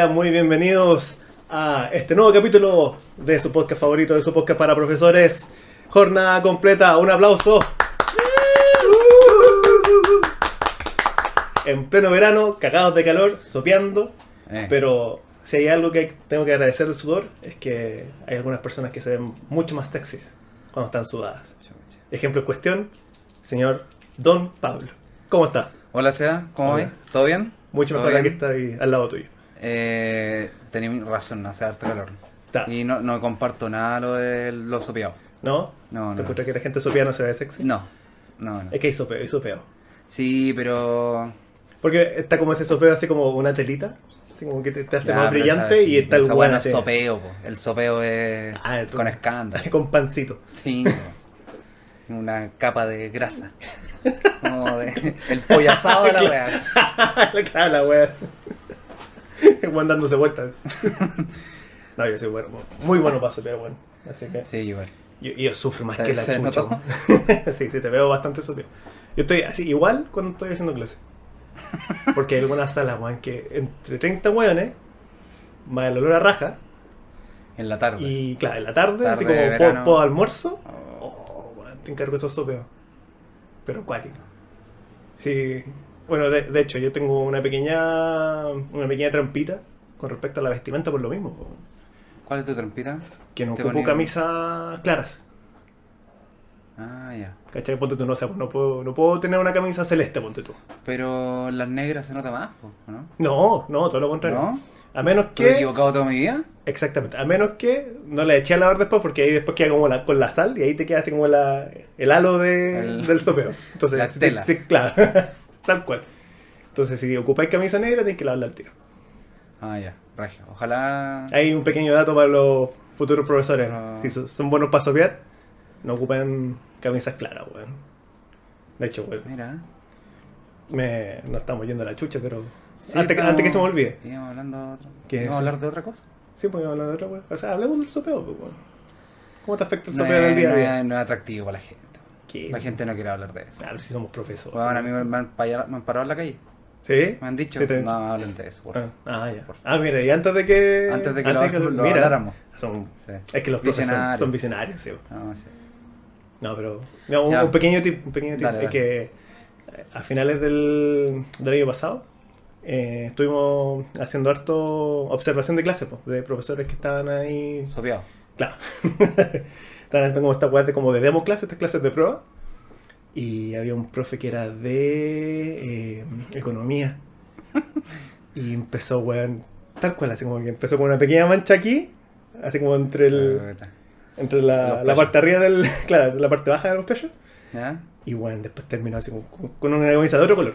Sean muy bienvenidos a este nuevo capítulo de su podcast favorito, de su podcast para profesores. Jornada completa, un aplauso. En pleno verano, cagados de calor, sopeando, Eh, pero si hay algo que tengo que agradecer del sudor es que hay algunas personas que se ven mucho más sexys cuando están sudadas. Ejemplo en cuestión, señor Don Pablo. ¿Cómo está? Hola, Seba, ¿cómo ves? ¿Todo bien? Mucho ¿Todo mejor que está ahí al lado tuyo. Eh, tenía razón, hace harto calor. Está. Y no, no comparto nada lo de los sopeados. ¿No? No, ¿Te no. encuentras que la gente sopía no se ve sexy? No, no, no. Es que hay sopeo, hay sopeo. Sí, pero... Porque está como ese sopeo así como una telita, así como que te, te hace Ya, más brillante y está el esa así, sopeo, po. El sopeo es Ah, el- con escándalo. con pancito. Sí. Una capa de grasa. Como de... El pollo asado de la weá. claro, la wea weón dándose vueltas. no, yo soy bueno, muy bueno para sopear, bueno. Así que Sí, igual. yo, yo sufro más ¿Se- que la chucha. sí, sí, te veo bastante sopeo. Yo estoy así, igual cuando estoy haciendo clase. Porque hay algunas salas, weón, que entre 30 weones, más el olor a raja, En la tarde. Y claro, en la tarde, así como po, po almuerzo, Oh. oh, weón, te encargo esos sopeos. Pero acuático. Sí. Bueno, de, de hecho, yo tengo una pequeña una pequeña trampita con respecto a la vestimenta por lo mismo. po. ¿Cuál es tu trampita? Que no Te ocupo camisas claras. Ah, ya. ¿Cachai? Ponte tú, no sé, pues no puedo, no puedo tener una camisa celeste, ponte tú. Pero las negras se nota más, ¿o ¿no? No, no, todo lo contrario. ¿No? A menos ¿Estoy que... equivocado toda mi vida? Exactamente. A menos que no la eché a lavar después, porque ahí después queda como la, con la sal y ahí te queda así como la, el halo de, El- del sopeo. Entonces, la tela. sí, claro. Tal cual. Entonces, si ocupáis camisa negra, tenéis que lavarla al tiro. Ah, ya, regio. Ojalá. Hay un pequeño dato para los futuros profesores. Ah. Si son, buenos para sopear, no ocupen camisas claras, weón. De hecho, weón, Mira. me, no estamos yendo a la chucha, pero Sí, antes, estamos- antes que se me olvide. Íbamos hablando de otra. ¿Qué Íbamos a hablar de otra cosa. Sí, pues hablar de otra weón. O sea, hablemos del sopeo, pues, weón. ¿Cómo te afecta el No sopeo en el día a día? no es atractivo para la gente. ¿Qué? La gente no quiere hablar de eso. Ah, pero si somos profesores. Bueno, a mí me, me han, paya- me han parado en la calle. ¿Sí? Me han dicho. Sí, no dicho. hablen de eso, por Ah, favor. ah, ya. Ah, mira, y antes de que. Antes de que lo- lo habláramos. Son, Sí. es que los profesores son, Visionarios. son visionarios, sí. No, sí. No, pero. no, un, pequeño tip. Un pequeño tip. Dale, es dale. que eh, a finales del, del año pasado eh, estuvimos haciendo harto observación de clases, pues, de profesores que estaban ahí. Sopeado. Claro. Estaban haciendo como esta weá de, como de demo clases, estas clases de prueba. Y había un profe que era de eh, economía. Y empezó, weón, tal cual, así como que empezó con una pequeña mancha aquí, así como entre el, entre la, la parte arriba del, claro, la parte baja de los pechos. ¿Ya? Y weón, después terminó así como, con- con una camisa de otro color,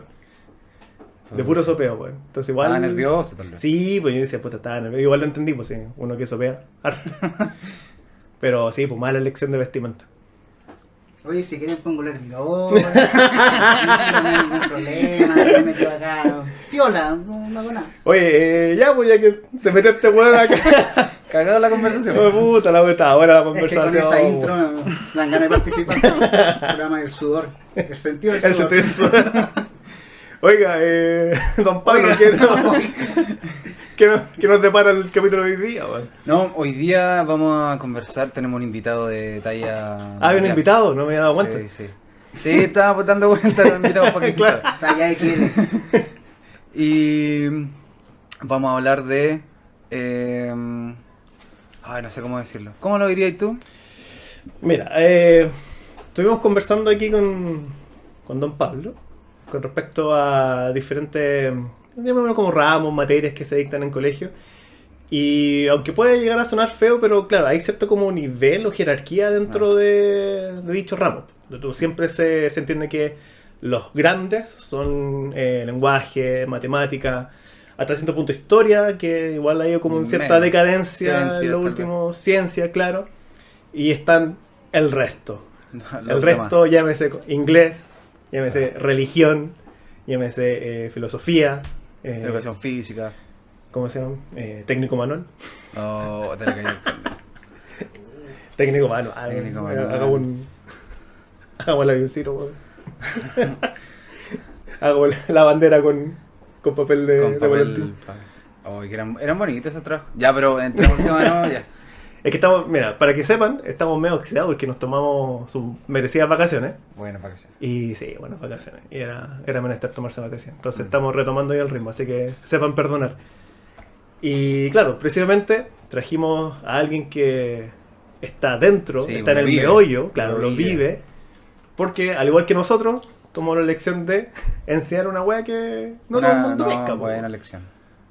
de puro sopeo, weón. Entonces igual... Estaba nervioso, tal vez. Sí, pues yo decía, puta, estaba nervioso. Igual lo entendí, pues sí, uno que sopea. Pero sí, pues mala elección de vestimenta. Oye, si quieren pongo el hervidor, no hay ningún problema, yo me quedo acá. Piola, no, no hago nada. Oye, eh, ya, pues ya que se mete este weón acá. Cagado la conversación. Oh, puta, la puta, buena la Es que con conversación. esa intro me dan ganas de participar. El programa del sudor, el sentido del El sudor. sentido del sudor. Oiga, eh, don Pablo, Oiga, ¿qué, nos, qué nos- qué nos depara el capítulo de hoy día? No, hoy día vamos a conversar. Tenemos un invitado de talla. Ah, había un invitado, no me había dado cuenta. Sí, sí. Sí, estaba dando vueltas los invitados para que Claro. Ya de quiere. Y vamos a hablar de. eh, ay, no sé cómo decirlo. ¿Cómo lo dirías tú? Mira, eh, estuvimos conversando aquí con, con don Pablo con respecto a diferentes, llamémoslo como ramos, materias que se dictan en colegio. Y aunque puede llegar a sonar feo, pero claro, hay cierto como nivel o jerarquía dentro de, de dichos ramos. Tú- Siempre se, se entiende que los grandes son eh, lenguaje, matemática, hasta cierto punto historia, que igual ha ido como en cierta Menos. decadencia Ciencia, en lo último, ciencia, claro. Y están el resto. El resto, llámese co- inglés, llámese religión, llámese eh, filosofía, eh. Educación física. ¿cómo se llama? Eh, técnico manual. Oh. Técnico manual. Técnico manual. Hagamos un. Hagamos el avioncito. Hagamos la- bandera con, con papel de, Con de papel. pa- Oh, que eran, eran bonitos esos trabajos. Ya, pero entremos en tema de nuevo, ya. Es que estamos, mira, para que sepan, estamos medio oxidados porque nos tomamos sus merecidas vacaciones. Buenas vacaciones. Y sí, buenas vacaciones. Y era, era menester tomarse vacaciones. Entonces Mm. estamos retomando ahí el ritmo, así que sepan perdonar. Y claro, precisamente trajimos a alguien que está dentro, Sí, está en el vive. meollo, claro, Lo vive. vive. Porque al igual que nosotros, tomó la elección de enseñar una wea que no todo el mundo no, pesca. buena lección.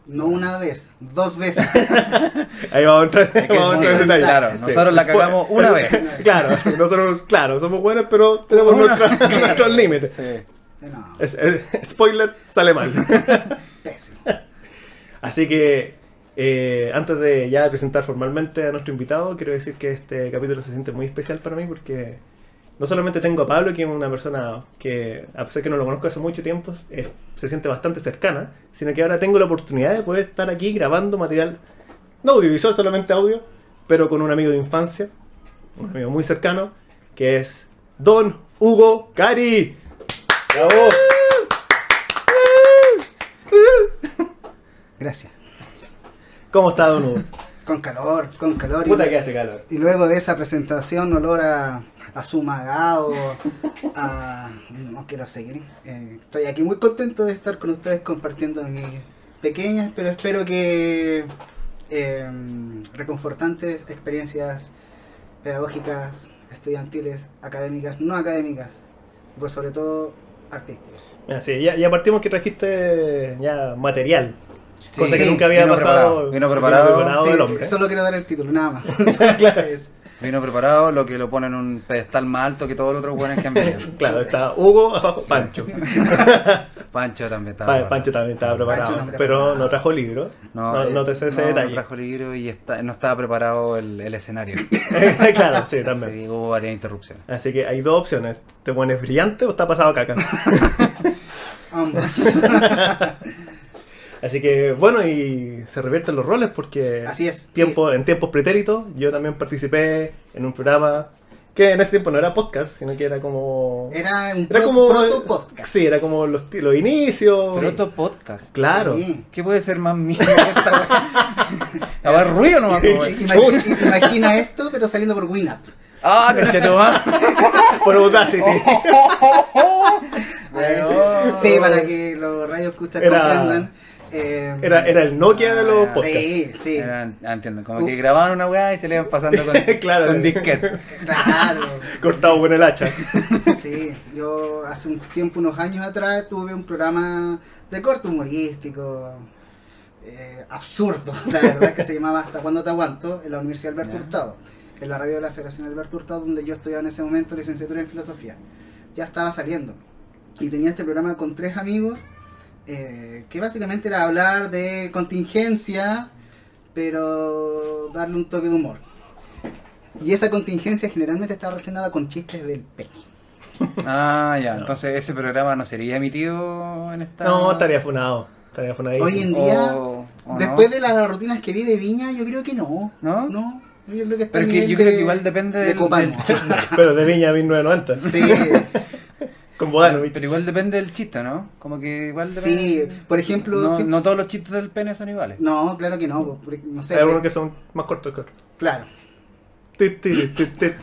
No una vez, dos veces. Ahí vamos a entrar, vamos a sí, entrar en detalle. claro, Sí. nosotros la cagamos una vez. claro, sí, nosotros, claro, somos buenos, pero tenemos nuestra- nuestros límites. Sí. No, Es- es- spoiler, sale mal. pésimo. Así que eh, antes de ya presentar formalmente a nuestro invitado, quiero decir que este capítulo se siente muy especial para mí porque no solamente tengo a Pablo, que es una persona que, a pesar que no lo conozco hace mucho tiempo, es- se siente bastante cercana, sino que ahora tengo la oportunidad de poder estar aquí grabando material, no audiovisual, solamente audio, pero con un amigo de infancia, un amigo muy cercano, que es Don Hugo Cari. ¡Bravo! Gracias. ¿Cómo está Don Hugo? Con calor, con calor. y- Puta que hace calor. Y luego de esa presentación, olor a, a sumagado, a... No quiero seguir. Eh, estoy aquí muy contento de estar con ustedes compartiendo mis pequeñas, pero espero que eh, reconfortantes experiencias pedagógicas, estudiantiles, académicas, no académicas, y por sobre todo artísticas. Mira, sí, ya, ya partimos que trajiste ya material. Sí, cosa que sí, nunca había vino pasado. preparado, vino preparado. Sí, del hombre. solo quiero dar el título, nada más. claro, es- Vino preparado, lo que lo pone en un pedestal más alto que todos los otros buenos que han venido. claro, está Hugo abajo, Pancho. Pancho también estaba. Pa- preparado. Pancho también estaba preparado, Pancho no pero preparado. no trajo libro. No, eh, no te sé ese no, no trajo libro y está, no estaba preparado el, el escenario. claro, sí, también. Sí, hubo varias interrupciones. Así que hay dos opciones. ¿Te pones brillante o está pasado caca? Ambos. Así que bueno, y se revierten los roles porque Así es. tiempo, en tiempos pretéritos yo también participé en un programa que en ese tiempo no era podcast, sino que era como... Era un Era pro- como... proto-podcast. Sí, era como los, ti- los inicios. Pero otro podcast. Claro. Sí. ¿Qué puede ser más mío que ruido nomás? Imagina, imagina esto, pero saliendo por Winamp. ¡Ah, conchetumá! Por Audacity. Sí, para que los radios escuchas comprendan. Eh, Era, era el Nokia de los Ah, podcasts. Sí, sí. Era- ah, entiendo, como que grababan una weá y se le iban pasando con, Claro. con disquete. Claro. Cortado con el hacha. Sí, yo hace un tiempo, unos años atrás, tuve un programa de corte humorístico, eh, absurdo, la verdad, que se llamaba Hasta cuándo te aguanto, en la Universidad Alberto Ya. Hurtado, en la radio de la Federación Alberto Hurtado, donde yo estudiaba en ese momento licenciatura en filosofía. Ya estaba saliendo. Y tenía este programa con tres amigos, eh, que básicamente era hablar de contingencia, pero darle un toque de humor. Y esa contingencia generalmente estaba relacionada con chistes del pene. Ah, ya. No. Entonces ese programa no sería emitido en esta. No, estaría funado. Estaría funadísimo. Hoy en día, O- o no. Después de las rutinas que vi de Viña, yo creo que no. ¿No? No. Yo creo que está Pero que yo creo que igual depende de del- Copano. Pero de Viña 1990. Sí, Con Bodanovich. Pero igual depende del chiste, ¿no? Como que igual sí. depende. Por ejemplo, No, sí- no todos los chistes del pene son iguales. No, claro que no. No sé. Hay algunos que son más cortos que otros. Claro.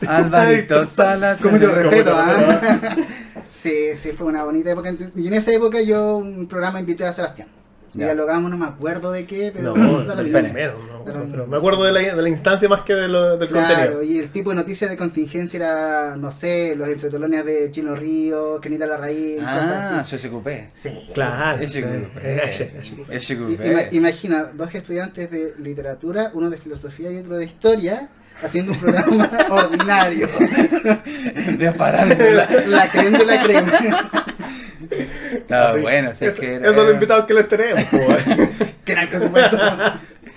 Alvarito Salas. Con mucho respeto, ¿ah? respeto. Sí, sí, fue una bonita época. Y en esa época yo un programa invité a Sebastián. Ya. dialogamos, no me acuerdo de qué, pero No, del. Menos, no, pero me acuerdo de la, de la instancia más que de lo- del Claro, contenido. y el tipo de noticias de contingencia era, no sé, los entretolones de Chino Río, Kenita Larraín, cosas Ah, así. su SQP. Sí. Claro. SQP. ima- imagina, dos estudiantes de literatura, uno de filosofía y otro de historia, haciendo un programa ordinario. De farándula. La crema de la crema. Estaba Así. bueno, o sea, Eso, que esos era- son los invitados que les tenemos. que era el presupuesto.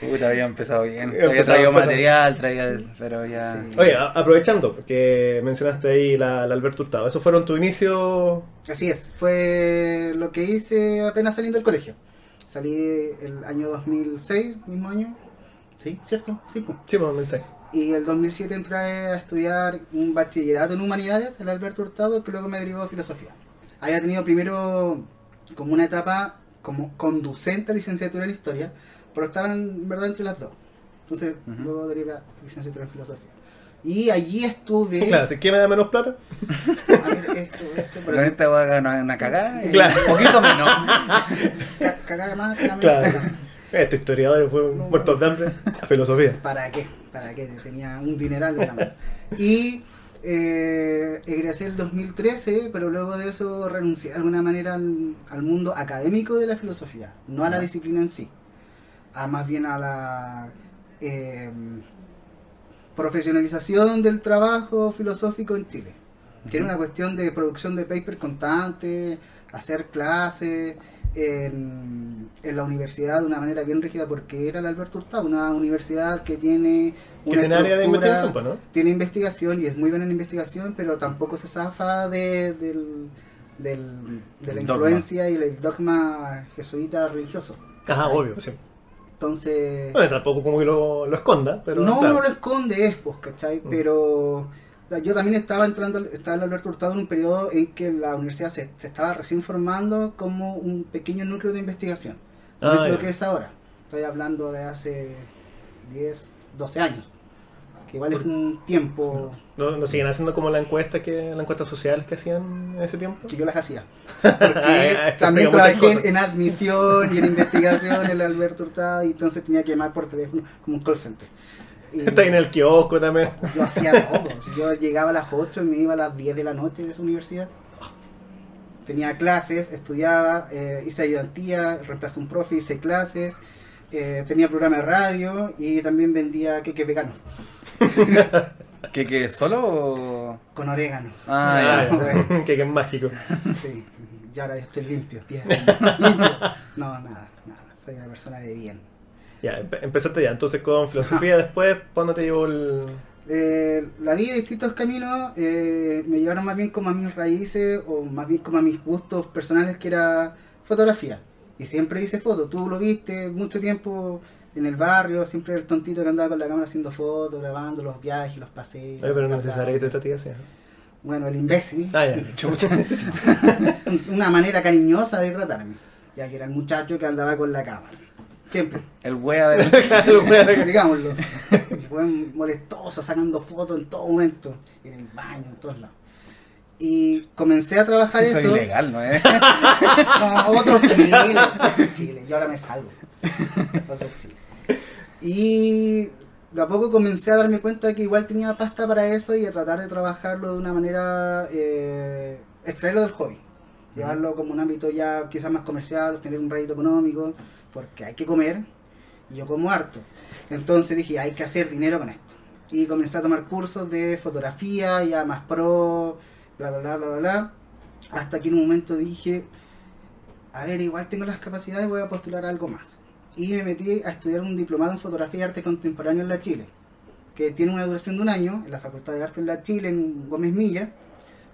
Puta, había empezado bien. Había traído empezado. material, traía. Pero ya. Sí. Oye, aprovechando, porque mencionaste ahí la, la Alberto Hurtado, ¿esos fueron tu inicio? Así es, fue lo que hice apenas saliendo del colegio. Salí el año 2006, mismo año. Sí, ¿cierto? Sí, pues. Sí, pues, no sé. Y el 2007 entré a estudiar un bachillerato en humanidades, el Alberto Hurtado, que luego me derivó a filosofía. Había tenido primero como una etapa como conducente a licenciatura en historia, pero estaba en verdad entre las dos. Entonces, luego derivé a licenciatura en filosofía. Y allí estuve. Claro, si quién me da menos plata. A ver, esto, esto, aquí. esta voy a ganar una cagada Claro. un poquito menos. Ca- cagada más, cagada menos. Claro. Estos historiadores fueron No, muertos de hambre a filosofía. ¿Para qué? ¿Para qué? Tenía un dineral de la mano. Y eh, egresé el 2013, pero luego de eso renuncié de alguna manera al, al mundo académico de la filosofía, no a la disciplina en sí, a más bien a la eh, profesionalización del trabajo filosófico en Chile, que era una cuestión de producción de paper constante, hacer clases en, en la universidad de una manera bien rígida, porque era la Alberto Hurtado, una universidad que tiene una tiene área de investigación, pues, ¿no? tiene investigación y es muy buena en investigación, pero tampoco se zafa de, del, del- de la influencia y el dogma jesuita religioso. Ajá, ¿cachai? obvio, sí. Entonces, Bueno, tampoco como que lo, lo esconda, pero. no, claro. no lo esconde, es, pues, ¿cachai? Mm. Pero yo también estaba entrando, estaba en Alberto Hurtado en un periodo en que la universidad se, se estaba recién formando como un pequeño núcleo de investigación. No Ah, es lo que es ahora. Estoy hablando de hace 10, 12 años. Que igual es un tiempo ¿No, no siguen haciendo como la encuesta que, las encuestas sociales que hacían en ese tiempo? que yo las hacía. Ah, Porque eso también trabajé en admisión y en investigación en el Alberto Hurtado y entonces tenía que llamar por teléfono como un call center. Está en el kiosco también. yo hacía todo. Yo llegaba a las 8 y me iba a las 10 de la noche de esa universidad. Tenía clases, estudiaba, eh, hice ayudantía, reemplazé un profe, hice clases, eh, tenía programa de radio y también vendía queques veganos ¿Qué, qué, solo o...? con orégano. Ah, ya. bueno. que, que es mágico. Sí, y ahora estoy limpio, tía. limpio. No, nada, nada. Soy una persona de bien. Ya, empe- empezaste ya, entonces con filosofía, después, ¿para dónde te llevó el...? Eh, la vida distintos caminos eh, me llevaron más bien como a mis raíces o más bien como a mis gustos personales que era fotografía. Y siempre hice fotos. Tú lo viste mucho tiempo en el barrio, siempre el tontito que andaba con la cámara haciendo fotos, grabando los viajes, los paseos. Oye, pero no es necesario que te trate así. ¿no? Bueno, el imbécil. Ah, ya. Una manera cariñosa de tratarme. Ya que era el muchacho que andaba con la cámara. Siempre. El wea del... digámoslo. Fue molestoso, sacando fotos en todo momento, en el baño, en todos lados. Y comencé a trabajar Eso eso. es ilegal, ¿no es? No, otro Chile, otro Chile. Y ahora me salgo. Otro Chile. Y de a poco comencé a darme cuenta que igual tenía pasta para eso y a tratar de trabajarlo de una manera, eh, extraerlo del hobby. Llevarlo como un ámbito ya quizás más comercial, tener un rédito económico, porque hay que comer y yo como harto. Entonces dije, hay que hacer dinero con esto. Y comencé a tomar cursos de fotografía, ya más pro, bla, bla, bla, bla, bla. Hasta que en un momento dije, a ver, igual tengo las capacidades, voy a postular algo más. Y me metí a estudiar un diplomado en fotografía y arte contemporáneo en la Chile, que tiene una duración de un año, en la Facultad de Arte en la Chile, en Gómez Milla,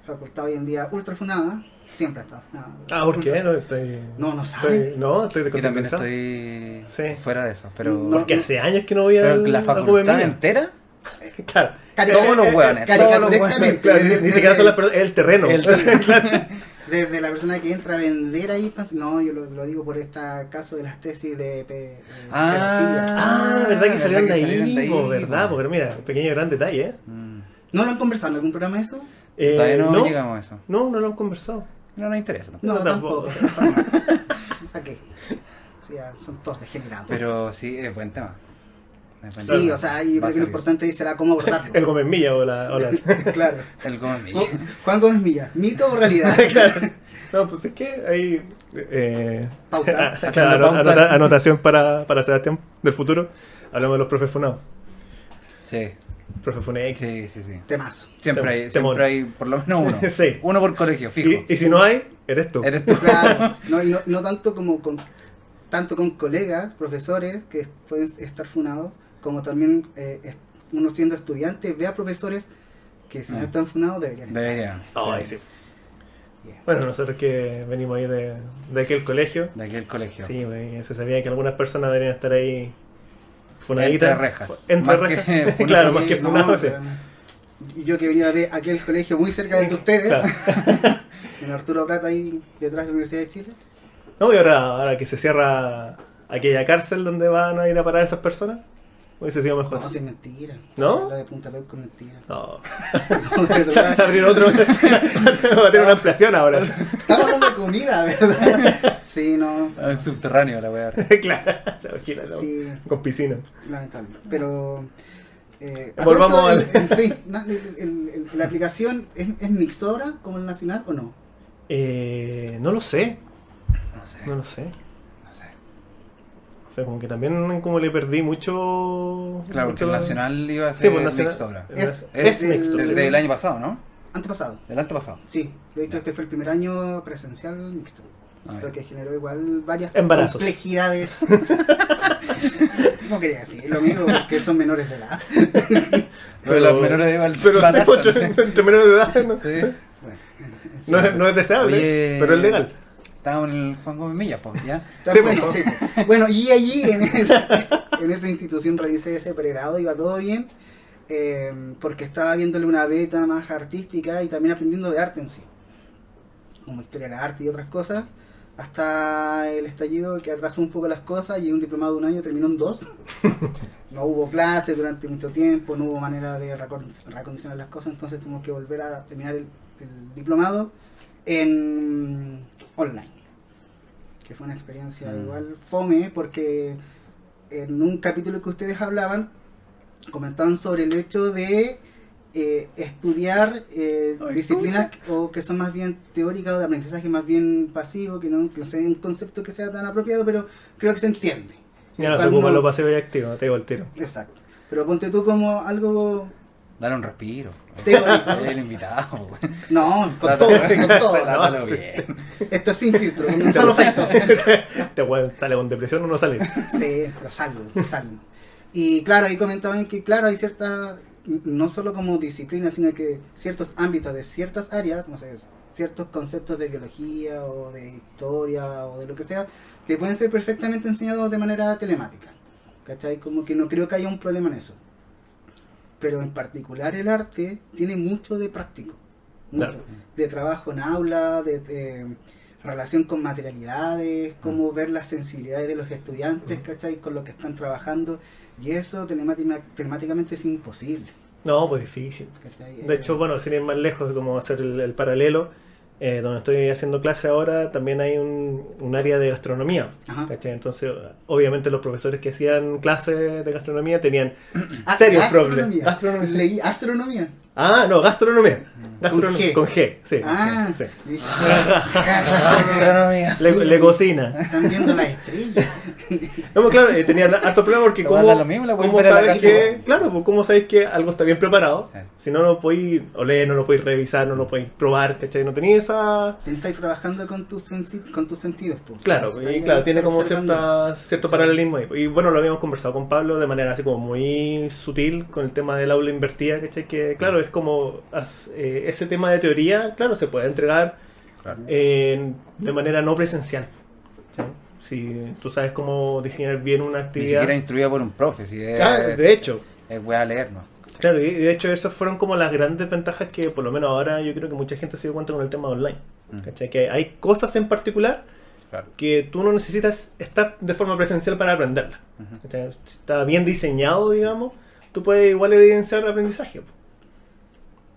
facultad hoy en día ultra funada, siempre ha estado funada. Ah, ¿por qué? No, estoy... No, no sabe. estoy- no, estoy de Yo también estoy Sí. fuera de eso, pero... No, Porque hace años que no voy a pero la facultad entera... Claro. Todos los hueones, ni, siquiera son las el terreno. El- Desde la persona que entra a vender ahí, pas- no, yo lo, lo digo por este caso de las tesis de, pe- de pedofilia. Ah, ¿verdad que salieron de ahí? de ahí, po, po. ¿Verdad? Porque mira, pequeño gran detalle, ¿eh? Mm. ¿No lo han conversado en algún programa eso? Eh, Todavía no, no, llegamos a eso. no, no lo han conversado. No nos interesa. No, No, tampoco. tampoco. ¿Para qué? Sí, son todos degenerados. Pero sí, es buen tema. Sí, o sea, a creo que lo salir. importante será cómo abordarlo. El Gómez Milla o la... O la... claro. El Gómez Milla. Ju- Juan Gómez Milla, ¿mito o realidad? Claro. No, pues es que ahí... Eh, Pauta. Haciendo claro, pauta. anota- anotación para, para Sebastián del futuro. Hablamos de los profes funados. Sí, Profe Funex. sí, sí, sí. Temazo. Siempre hay, siempre hay por lo menos uno. Sí. Uno por colegio, fijo. Y, y si no hay, eres tú. Eres tú. Claro. No, y no, no tanto como con tanto con colegas, profesores que pueden estar funados, como también eh, uno siendo estudiante ve a profesores que si no Ah. están funados deberían estar. Debería. Ay, sí. Bien. Bueno, nosotros que venimos ahí de, de aquel colegio, De aquí el colegio. sí, se sabía que algunas personas deberían estar ahí funaditas. Entre rejas. Entre Más que rejas. funadas. claro, más que no, funados. sí. pero- y yo que venía de aquel colegio muy cerca de ustedes, Claro. en Arturo Plata ahí detrás de la Universidad de Chile. No, y ahora, ahora que se cierra aquella cárcel donde van a ir a parar esas personas, hubiese sido mejor. No, sí, es mentira. ¿No? Lo de Punta Peuco es mentira. No. No, de Se, verdad. se abrió otro. va a tener una ampliación ahora. Estamos hablando de comida, ¿verdad? Sí, no. Ah, subterráneo la weá. claro, Sí, con piscina. lamentable. Pero. Eh, Volvamos al- sí, na- el- el- el- la aplicación es, es mixtora como el nacional o no? Eh, no lo sé, No sé. no lo sé. No sé. O sea, como que también como le perdí mucho... Claro, porque mucho el Nacional iba a Sí, ser pues Nacional- mixto ahora. Es- Es, es el- mixto. desde sí. el año pasado, ¿no? Antepasado. Del antepasado. Sí, de hecho este fue el primer año presencial mixto. Ah, Lo que generó igual varias Embarazos. complejidades. no quería decir lo mismo porque son menores de edad. Pero los menores de igual Pero van sí, entre, entre menores de edad no, Sí. Bueno, en fin. no es, no es deseable, Oye, pero es legal. Estábamos en el Juan Gómez Millas, pues, ya. Está Sí, bueno, pues. sí. Bueno, y allí en esa, en esa institución realicé ese pregrado, iba todo bien, eh, porque estaba viéndole una beta más artística y también aprendiendo de arte en sí, como historia del arte y otras cosas, hasta el estallido que atrasó un poco las cosas y un diplomado de un año terminó en dos. No hubo clases durante mucho tiempo, no hubo manera de reacondicionar las cosas, entonces tuvimos que volver a terminar el, el diplomado en online que fue una experiencia Mm. igual fome porque en un capítulo que ustedes hablaban comentaban sobre el hecho de eh, estudiar eh, disciplinas que- o que son más bien teóricas o de aprendizaje más bien pasivo que no que sea un concepto que sea tan apropiado pero creo que se entiende Ya no se ocupa uno- lo pasivo y activo, te digo el tiro. exacto pero ponte tú como algo Dale un respiro. el invitado, güey. no con Trátalo- todo con todo Trátalo bien. esto es sin filtro con un solo efecto Te weón sale con depresión o no sale. Sí, lo salvo, lo salvo. Y claro, ahí comentaban que, claro, hay ciertas, no solo como disciplina, sino que ciertos ámbitos de ciertas áreas, no sé, ciertos conceptos de biología o de historia o de lo que sea, que pueden ser perfectamente enseñados de manera telemática. ¿Cachai? Como que no creo que haya un problema en eso. Pero en particular el arte tiene mucho de práctico. Mucho. Claro. De trabajo en aula, de, de relación con materialidades, cómo ver las sensibilidades de los estudiantes, ¿cachai? Con lo que están trabajando. Y eso telemática- telemáticamente es imposible. No, pues difícil. ¿cachai? De Eh, hecho, bueno, sin ir más lejos, como hacer el, el paralelo, eh, donde estoy haciendo clase ahora, también hay un, un área de gastronomía. Entonces, obviamente los profesores que hacían clases de gastronomía tenían ah, serios gastronomía. problemas. Gastronomía. Leí astronomía. Ah, no, gastronomía. Gastronom- G. Con G, sí. Ah, sí, Gastronomía. Le, Sí, le cocina. Están viendo las estrellas. No, pues claro, eh, tenía harto problema porque Pero cómo, lo mismo, sabes que, claro, pues cómo sabéis que algo está bien preparado. Sí. Si no lo podéis oler, no lo podéis revisar, no lo podéis probar, ¿cachai? No tenía esa... Estáis trabajando con tus, con tus sentidos. po. Claro, y claro, tiene como cierta, cierto Sí. paralelismo ahí. Y bueno, lo habíamos conversado con Pablo de manera así como muy sutil con el tema del aula invertida, ¿cachai? Que claro, es como as- eh, ese tema de teoría, claro, se puede entregar Claro. eh, de manera no presencial. ¿sí? Si tú sabes cómo diseñar bien una Ni actividad. siquiera instruida por un profe, si es, Claro, de hecho, es wea leer, ¿no? Claro, y de hecho esas fueron como las grandes ventajas que por lo menos ahora yo creo que mucha gente se dio cuenta con el tema online. Mm. ¿cachai? Que hay cosas en particular Claro. que tú no necesitas estar de forma presencial para. ¿cachai? Si está bien diseñado, digamos, tú puedes igual evidenciar aprendizaje. po.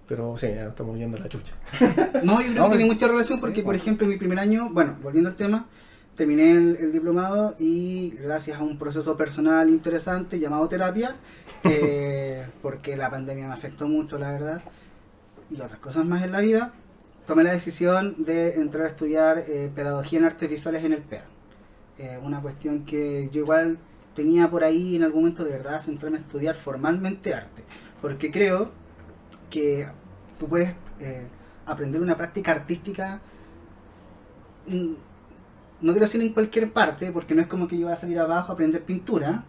Pero sí, ya nos estamos yendo a la chucha. No, yo creo No, que tiene mucha relación porque, sí, por bueno. ejemplo, en mi primer año, bueno, volviendo al tema, terminé el, el diplomado y gracias a un proceso personal interesante llamado terapia, eh, porque la pandemia me afectó mucho, la verdad, y otras cosas más en la vida, tomé la decisión de entrar a estudiar eh, pedagogía en artes visuales en el PEA. Eh, una cuestión que yo igual tenía por ahí en algún momento de verdad centrarme a estudiar formalmente arte, porque creo que tú puedes eh, aprender una práctica artística, no quiero decir en cualquier parte, porque no es como que yo voy a salir abajo a aprender pintura,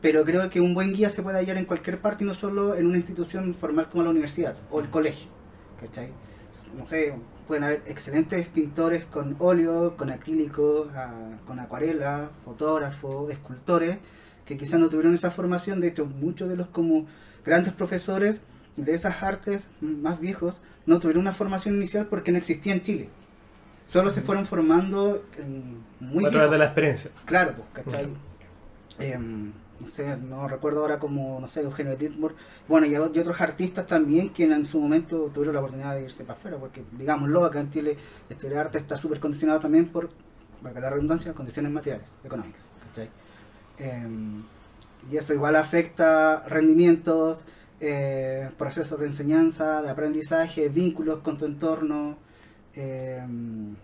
pero creo que un buen guía se puede hallar en cualquier parte y no solo en una institución formal como la universidad o el colegio. ¿cachai? No sé, pueden haber excelentes pintores con óleo, con acrílico, ah, con acuarela, fotógrafos, escultores, que quizás no tuvieron esa formación, de hecho muchos de los como grandes profesores de esas artes más viejos no tuvieron una formación inicial porque no existía en Chile. Solo se fueron formando en muy a través de la experiencia. Claro, pues, ¿cachai? Em, no sé, no recuerdo ahora como, no sé, Eugenio Dittmore. Bueno, y, otros artistas también que en su momento tuvieron la oportunidad de irse para afuera, porque, digámoslo, acá en Chile estudiar arte está súper condicionado también por, valga la redundancia, condiciones materiales, económicas, ¿cachai? Em, y eso igual afecta rendimientos, eh, procesos de enseñanza, de aprendizaje, vínculos con tu entorno. Em,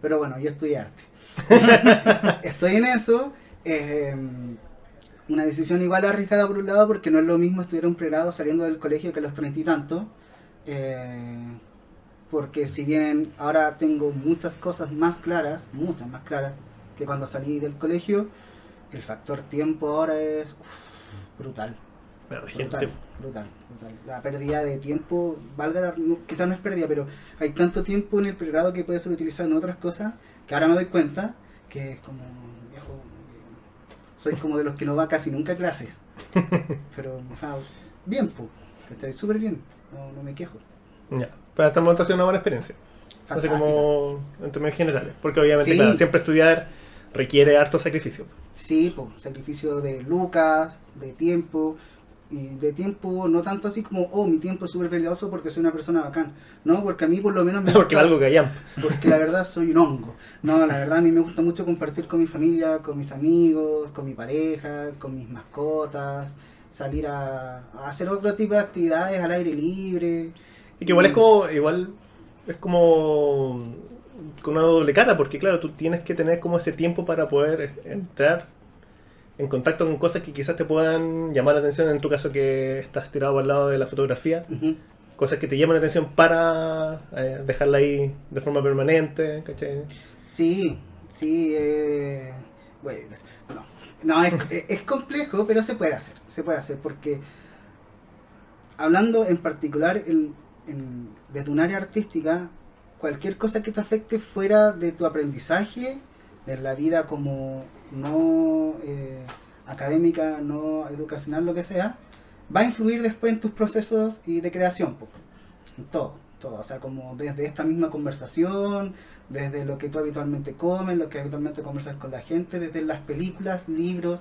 pero bueno, yo estudié arte. Estoy en eso. eh, una decisión igual arriesgada por un lado porque no es lo mismo estudiar un pregrado saliendo del colegio que a los treinta y tantos. eh, porque si bien ahora tengo muchas cosas más claras, muchas más claras que cuando salí del colegio, el factor tiempo ahora es uf, brutal. Brutal, brutal, brutal. La pérdida de tiempo, valga la- quizás no es pérdida, pero hay tanto tiempo en el pregrado que puede ser utilizado en otras cosas que ahora me doy cuenta que es como viejo. Soy como de los que no va casi nunca a clases. Pero ah, bien, pues. Estoy súper bien. No, no me quejo. Ya. Pero hasta el momento ha sido una buena experiencia. Así como en términos generales. Porque obviamente, Sí. claro, siempre estudiar requiere harto sacrificio. Sí, pues, sacrificio de lucas, de tiempo, y de tiempo no tanto así como, oh, mi tiempo es súper valioso porque soy una persona bacán. No, porque a mí por lo menos me Porque gusta- algo que hayan. porque la verdad soy un hongo. No, la verdad a mí me gusta mucho compartir con mi familia, con mis amigos, con mi pareja, con mis mascotas, salir a, a hacer otro tipo de actividades al aire libre. Y que igual es como, igual es como con una doble cara, porque claro, tú tienes que tener como ese tiempo para poder entrar en contacto con cosas que quizás te puedan llamar la atención, en tu caso que estás tirado al lado de la fotografía, cosas que te llaman la atención para eh, dejarla ahí de forma permanente, ¿cachai? Sí, sí, eh, bueno, no, no es, es- complejo, pero se puede hacer, se puede hacer, porque hablando en particular en, en- desde un área artística, cualquier cosa que te afecte fuera de tu aprendizaje, de la vida como no eh, académica, no educacional, lo que sea, va a influir después en tus procesos y de creación, po. en todo, todo, o sea, como desde esta misma conversación, desde lo que tú habitualmente comes, lo que habitualmente conversas con la gente, desde las películas, libros,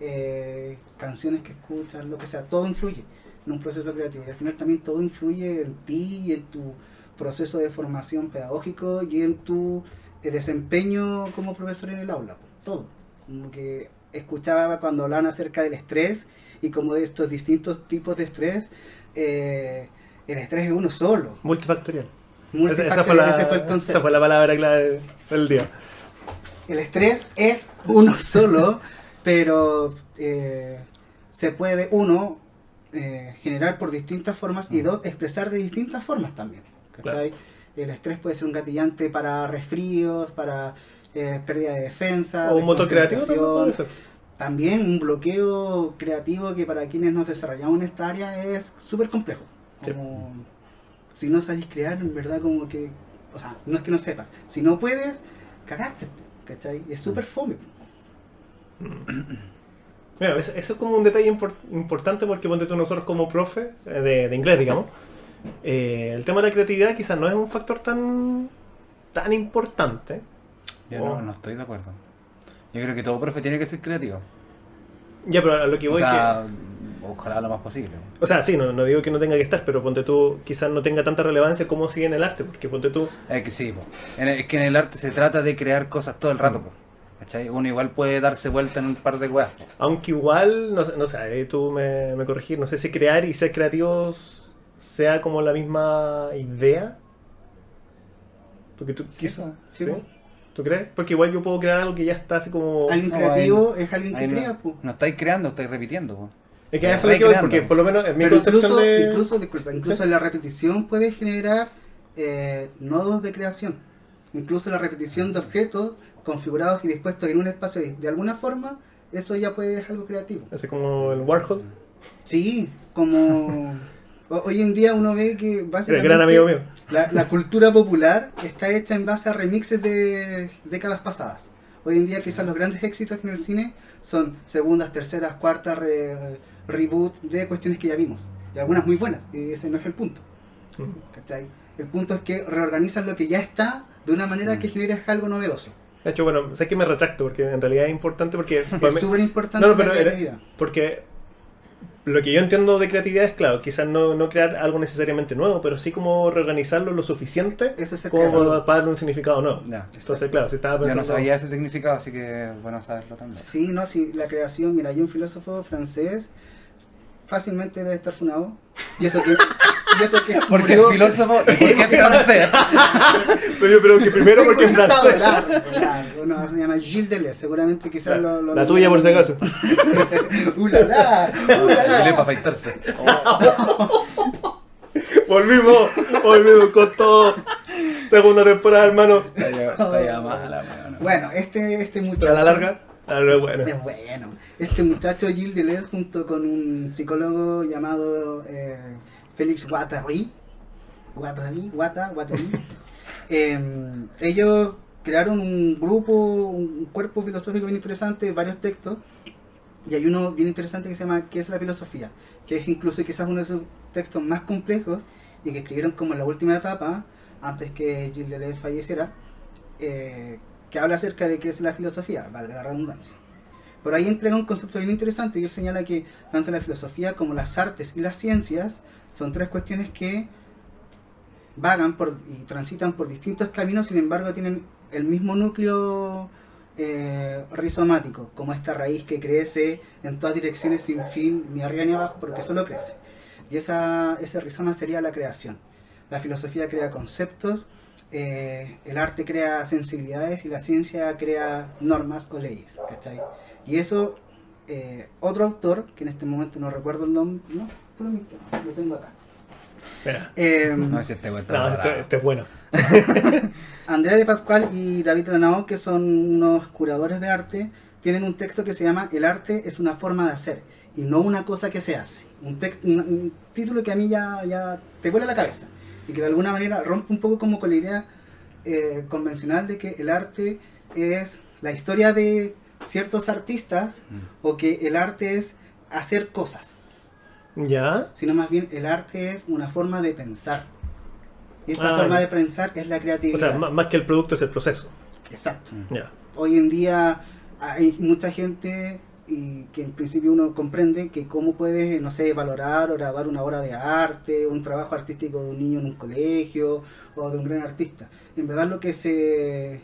eh, canciones que escuchas, lo que sea, todo influye en un proceso creativo y al final también todo influye en ti y en tu proceso de formación pedagógico y en tu desempeño como profesor en el aula, po, todo. Como que escuchaba cuando hablaban acerca del estrés y como de estos distintos tipos de estrés, eh, el estrés es uno solo. Multifactorial. Esa, esa fue Multifactorial, la, ese fue el esa fue la palabra clave del día. El estrés es uno solo, pero eh, se puede, uno, eh, generar por distintas formas y dos, expresar de distintas formas también. ¿cachai? El estrés puede ser un gatillante para resfríos, para eh, pérdida de defensa, O un motor creativo también. También un bloqueo creativo que para quienes nos desarrollamos en esta área es súper complejo. Sí. Como, si no sabes crear, en verdad como que, o sea, no es que no sepas, si no puedes, cagaste, ¿cachai? Es súper fome. Mira, eso, eso es como un detalle impor- importante porque ponte tú nosotros como profe eh, de, de inglés, digamos. Eh, el tema de la creatividad quizás no es un factor tan tan importante. Yo Oh. no, no estoy de acuerdo. Yo creo que todo profe tiene que ser creativo. Ya, pero a lo que O voy sea, ojalá lo más posible. que... O sea, sí, no, no digo que no tenga que estar, pero ponte tú quizás no tenga tanta relevancia como sigue en el arte, porque ponte tú... Es que sí, po. En el- es que en el arte se trata de crear cosas todo el rato. Po. ¿Cachai? Uno igual puede darse vuelta en un par de weas. Aunque igual, no, sé- no sé, ahí tú me, me corregir, no sé si crear y ser creativos sea como la misma idea. Porque tú quizás... sí, ¿sí? po. ¿Tú crees? Porque igual yo puedo crear algo que ya está así como... Alguien No, creativo es alguien que crea, no, pues. no estáis creando, estáis repitiendo. po. Es que eso es lo que porque por lo menos en mi Pero concepción incluso, de... incluso, disculpa, incluso Sí. la repetición puede generar eh, nodos de creación. Incluso la repetición de objetos configurados y dispuestos en un espacio de, de alguna forma, eso ya puede ser algo creativo. Así como el Warhol, Sí, como hoy en día uno ve que básicamente gran amigo mío. La, la cultura popular está hecha en base a remixes de décadas pasadas. Hoy en día quizás los grandes éxitos en el cine son segundas, terceras, cuartas, re- reboot de cuestiones que ya vimos. Y algunas muy buenas, y ese no es el punto. ¿cachai? El punto es que reorganizan lo que ya está de una manera que Mm. genere algo novedoso. De hecho, bueno, sé que me retracto porque en realidad es importante porque... Es súper importante No, no, la era-. Porque lo que yo entiendo de creatividad es, claro, quizás no, no crear algo necesariamente nuevo, pero sí como reorganizarlo lo suficiente Eso es ser como para, darle un significado nuevo. Ya. Entonces, claro, si estaba Yo pensando... no sabía ese significado, así que bueno saberlo también. Sí, no, sí, la creación, mira, hay un filósofo francés, fácilmente debe estar funado. Y eso que. Y eso que ¿Por qué murió- filósofo y por qué francés? Pero, pero que primero porque Claro, francés. claro, claro. No, se llama Gilles Deleuze, seguramente quizás lo, lo- La tuya, por si acaso. ¡Uh, la, la! ¡Uh, la, la! Dile para afeitarse. Volvimos, volvimos con todo. Segunda temporada, hermano. Está ya- está ya mala, weón. Bueno, este, este muchacho. A la larga, a lo bueno. Es bueno. Este muchacho Gilles Deleuze junto con un psicólogo llamado eh, Félix Guattari, Guattari, Guatta, Guattari, eh, ellos crearon un grupo, un cuerpo filosófico bien interesante, varios textos, y hay uno bien interesante que se llama ¿Qué es la filosofía? Que es incluso quizás uno de sus textos más complejos y que escribieron como en la última etapa, antes que Gilles Deleuze falleciera, eh, que habla acerca de qué es la filosofía, valga la redundancia. Por ahí entrega un concepto bien interesante y él señala que tanto la filosofía como las artes y las ciencias son tres cuestiones que vagan por, y transitan por distintos caminos, sin embargo tienen el mismo núcleo eh, rizomático, como esta raíz que crece en todas direcciones sin fin, ni arriba ni abajo, porque solo crece. Y esa, ese rizoma sería la creación. La filosofía crea conceptos, eh, el arte crea sensibilidades y la ciencia crea normas o leyes. Y eso, eh, otro autor, que en este momento no recuerdo el nombre, no, misterio, lo tengo acá. Eh, No, si este güey está no, este, este es bueno. Andrea de Pascual y David Lanao, que son unos curadores de arte, tienen un texto que se llama El arte es una forma de hacer y no una cosa que se hace. Un, texto, un, un título que a mí ya, ya te vuela la cabeza y que de alguna manera rompe un poco como con la idea eh, convencional de que el arte es la historia de ciertos artistas Mm. o que el arte es hacer cosas, ¿Ya? sino más bien el arte es una forma de pensar. Y esta Ah, forma ya. de pensar es la O creatividad. sea, más, que el producto es el proceso. Exacto. Mm. Ya. hoy en día hay mucha gente y que en principio uno comprende que cómo puedes, no sé, valorar o grabar una obra de arte, un trabajo artístico de un niño en un colegio o de un gran artista. En verdad lo que se